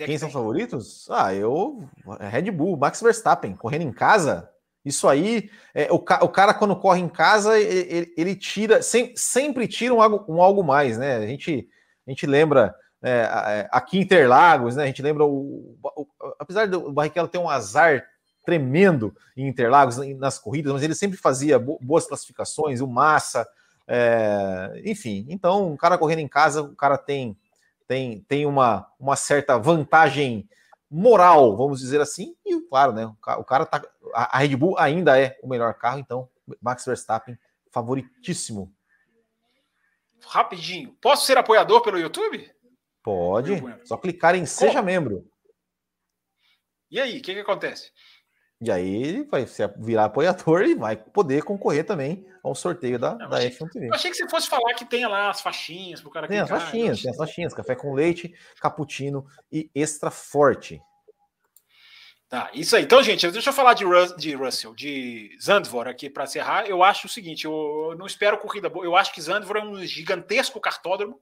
É Quem que são favoritos? Ah, eu. Red Bull, Max Verstappen, correndo em casa. Isso aí, é, o, o, cara quando corre em casa, ele, ele tira, sem, sempre tira um algo, um algo mais, né? A gente, a gente lembra é, aqui em Interlagos, né? A gente lembra o, o apesar do Barrichello ter um azar tremendo em Interlagos nas corridas, mas ele sempre fazia boas classificações, o Massa, é, enfim. Então, um cara correndo em casa, o cara tem tem, tem uma, uma certa vantagem moral, vamos dizer assim, e claro, né? O cara tá. A Red Bull ainda é o melhor carro, então Max Verstappen favoritíssimo. Rapidinho, posso ser apoiador pelo YouTube? Pode, só clicar em Seja Membro. E aí, o que, que acontece? E aí ele vai virar apoiador e vai poder concorrer também ao sorteio da, da F1 TV. Eu achei que você fosse falar que tem lá as faixinhas pro cara Tem as faixinhas, tem as faixinhas, café com leite, cappuccino e extra forte. Tá, isso aí. Então, gente, deixa eu falar de, Rus de Russell, de Zandvor aqui para encerrar. Eu acho o seguinte, eu não espero corrida boa. Eu acho que Zandvor é um gigantesco cartódromo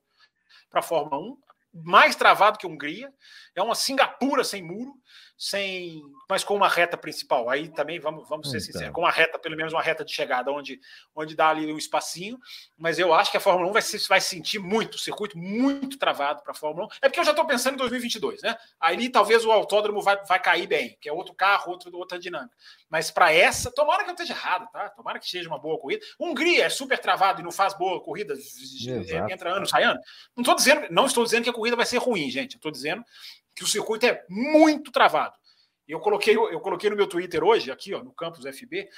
para a Fórmula 1, mais travado que Hungria. É uma Singapura sem muro sem, mas com uma reta principal. Aí também vamos, vamos ser então. sinceros, com uma reta, pelo menos uma reta de chegada, onde, onde dá ali um espacinho. Mas eu acho que a Fórmula 1 vai, se, vai sentir muito, o circuito muito travado para a Fórmula 1. É porque eu já estou pensando em 2022, né? Aí talvez o autódromo vai, vai cair bem, que é outro carro, outro, outra dinâmica. Mas para essa, tomara que eu esteja errado, tá? Tomara que seja uma boa corrida. Hungria é super travado e não faz boa corrida, Exato. entra ano, sai ano. Não estou dizendo, não estou dizendo que a corrida vai ser ruim, gente. Estou dizendo que o circuito é muito travado. Eu coloquei, eu coloquei no meu Twitter hoje, aqui ó, no campus FB,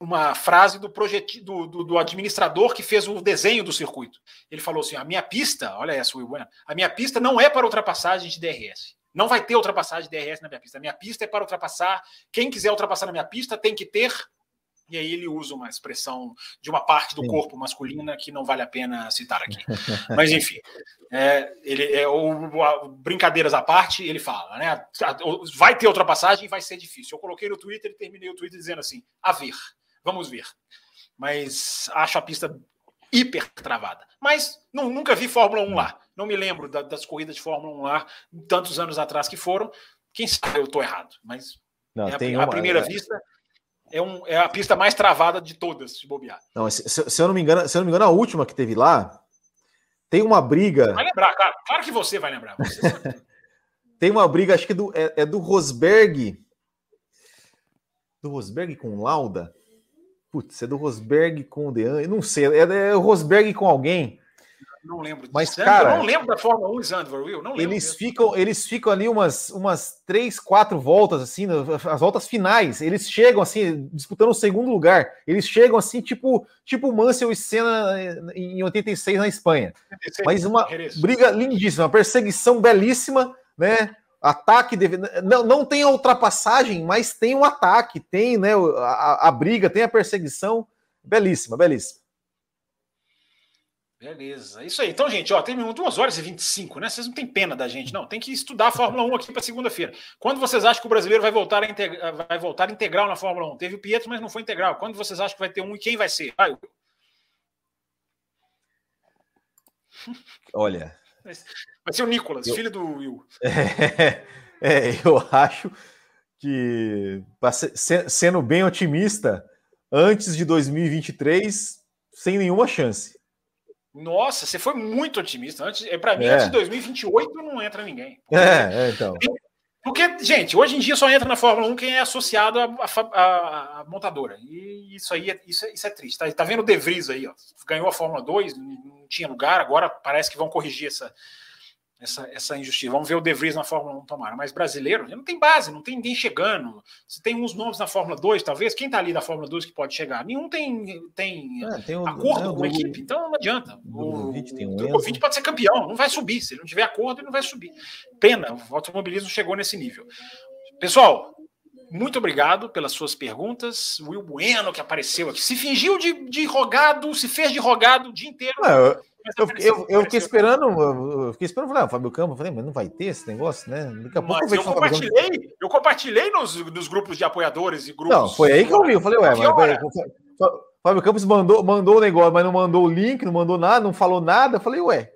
uma frase do, do, do, do, administrador que fez o desenho do circuito. Ele falou assim: a minha pista, olha essa, Will a minha pista não é para ultrapassagem de DRS. Não vai ter ultrapassagem de DRS na minha pista. A minha pista é para ultrapassar. Quem quiser ultrapassar na minha pista tem que ter e aí ele usa uma expressão de uma parte do Sim. corpo masculina que não vale a pena citar aqui. Mas enfim, é, ele é o, a, brincadeiras à parte, ele fala, né? Vai ter ultrapassagem, vai ser difícil. Eu coloquei no Twitter e terminei o Twitter dizendo assim: a ver, vamos ver. Mas acho a pista hiper travada. Mas não, nunca vi Fórmula 1 lá. Não me lembro da, das corridas de Fórmula 1 lá, tantos anos atrás que foram. Quem sabe eu estou errado, mas não, é a, uma, a primeira é... vista é, um, é a pista mais travada de todas, de bobear. Não, se, se, eu não me engano, se eu não me engano, a última que teve lá tem uma briga. Vai lembrar, cara. Claro que você vai lembrar. Você tem uma briga, acho que do, é, é, do Rosberg. Do Rosberg com Lauda? Putz, é do Rosberg com o Dean. Eu não sei, é, é o Rosberg com alguém. Não lembro. Mas, cara, eu não lembro da Fórmula 1 Zandvoort, Will. Não lembro eles ficam, eles ficam ali umas, umas três, quatro voltas, assim, as voltas finais. Eles chegam, assim, disputando o segundo lugar. Eles chegam, assim, tipo, tipo Mansell e Senna em 86 na Espanha. 86, Mas uma briga lindíssima, uma perseguição belíssima, né? Ataque deve... não, não tem a ultrapassagem, mas tem o um ataque, tem né, a, a briga, tem a perseguição. Belíssima, belíssima. Beleza. Isso aí. Então, gente, ó, terminou 2 horas e 25, né? Vocês não têm pena da gente, não. Tem que estudar a Fórmula 1 aqui para segunda-feira. Quando vocês acham que o brasileiro vai voltar, a integra... vai voltar integral na Fórmula 1? Teve o Pietro, mas não foi integral. Quando vocês acham que vai ter um e quem vai ser? Vai. Olha. Vai ser o Nicolas, eu... filho do Will. É, é, eu acho que, sendo bem otimista, antes de 2023, sem nenhuma chance. Nossa, você foi muito otimista. Antes, é, para mim, é. antes de 2028 não entra ninguém. É, é, então. Porque, gente, hoje em dia só entra na Fórmula 1 quem é associado à, montadora. E isso aí é, isso é, isso é triste. Tá, tá vendo o De Vries aí, ó. Ganhou a Fórmula 2, não tinha lugar, agora parece que vão corrigir essa, essa, essa injustiça. Vamos ver o De Vries na Fórmula 1 tomara. Mas brasileiro, não tem base, não tem ninguém chegando. Se tem uns nomes na Fórmula 2, talvez, quem está ali da Fórmula 2 que pode chegar? Nenhum tem, tem, é, tem um, acordo é, com a equipe, então não adianta. O, o Drogovic pode ser campeão, não vai subir. Se ele não tiver acordo, ele não vai subir. Pena, o automobilismo chegou nesse nível. Pessoal, muito obrigado pelas suas perguntas. Will Bueno, que apareceu aqui, se fingiu de, de rogado, se fez de rogado o dia inteiro. É, eu, fiquei, eu, eu fiquei esperando, eu fiquei esperando, falei, ah, Fábio Campos, falei, mas não vai ter esse negócio, né? Daqui a pouco mas eu, eu compartilhei, eu compartilhei nos, nos grupos de apoiadores e grupos. Não, foi aí que eu vi, eu falei, ué, mas, Fábio Campos mandou, mandou o negócio, mas não mandou o link, não mandou nada, não falou nada. Eu falei, ué,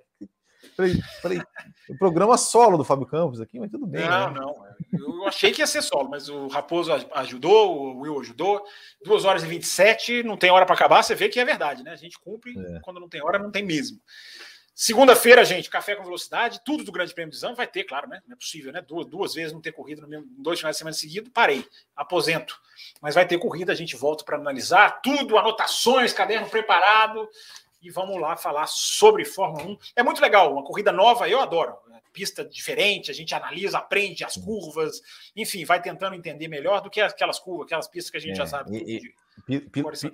falei, falei, o programa solo do Fábio Campos aqui, mas tudo bem. Não, né? não. Eu achei que ia ser solo, mas o Raposo ajudou, o Will ajudou. 2 horas e 27, não tem hora para acabar, você vê que é verdade, né? A gente cumpre, é. quando não tem hora, não tem mesmo. Segunda-feira, gente, café com velocidade, tudo do Grande Prêmio de Zão vai ter, claro, né? Não é possível, né? Duas, duas vezes não ter corrido no mesmo, dois finais de semana seguidos, parei, aposento. Mas vai ter corrida, a gente volta para analisar tudo, anotações, caderno preparado e vamos lá falar sobre Fórmula 1. É muito legal, uma corrida nova, eu adoro pista diferente, a gente analisa, aprende as curvas, enfim, vai tentando entender melhor do que aquelas curvas, aquelas pistas que a gente é, já sabe. E, e,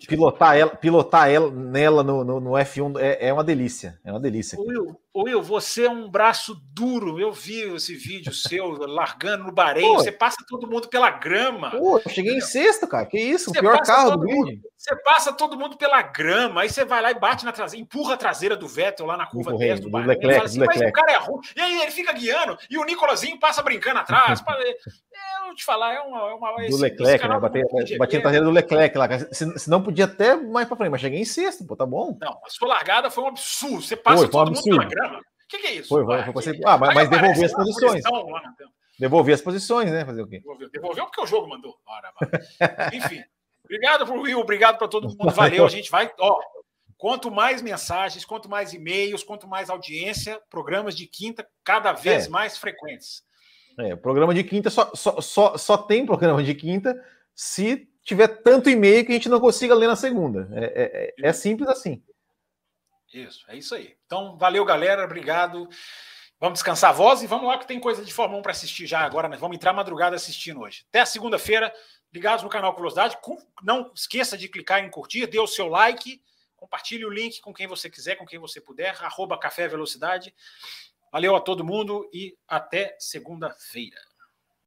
pilotar ela, pilotar ela nela no, no, no F1 é, é, uma delícia, é uma delícia. Will, Will, você é um braço duro. Eu vi esse vídeo seu largando no Bahrein. Você passa todo mundo pela grama. Pô, eu cheguei em sexto, cara. Que isso? O pior carro do grid. Você passa todo mundo pela grama, aí você vai lá e bate na traseira, empurra a traseira do Vettel lá na curva 10 do Bahrein. Leclerc, assim, mas o cara é ruim. E aí ele fica guiando e o Nicolazinho passa brincando atrás. é, eu vou te falar, é uma. É uma do esse, Leclerc, esse né? Bati, bati na traseira do Leclerc lá. Se, se, não podia até mais pra frente, mas cheguei em sexto, pô, tá bom. Não, a sua largada foi um absurdo. Você passa foi, todo mundo pela grama. O que, que, é isso? Foi, foi, foi, foi, ah, mas, mas devolver as posições. Devolver as posições, né? Fazer o quê? Devolveu, devolveu porque o jogo mandou. Ora, Enfim. Obrigado pro Will, obrigado para todo mundo. Valeu. A gente vai. Ó, quanto mais mensagens, quanto mais e-mails, quanto mais audiência, programas de quinta cada vez é. mais frequentes. É, programa de quinta só, só, só, só tem programa de quinta se tiver tanto e-mail que a gente não consiga ler na segunda. É, é, é, é simples assim. Isso, é isso aí. Então, valeu, galera. Obrigado. Vamos descansar a voz e vamos lá que tem coisa de Fórmula 1 para assistir já agora. Né? Vamos entrar madrugada assistindo hoje. Até segunda-feira, ligados no canal Velocidade. Não esqueça de clicar em curtir, dê o seu like, compartilhe o link com quem você quiser, com quem você puder. Arroba Café Velocidade. Valeu a todo mundo e até segunda-feira.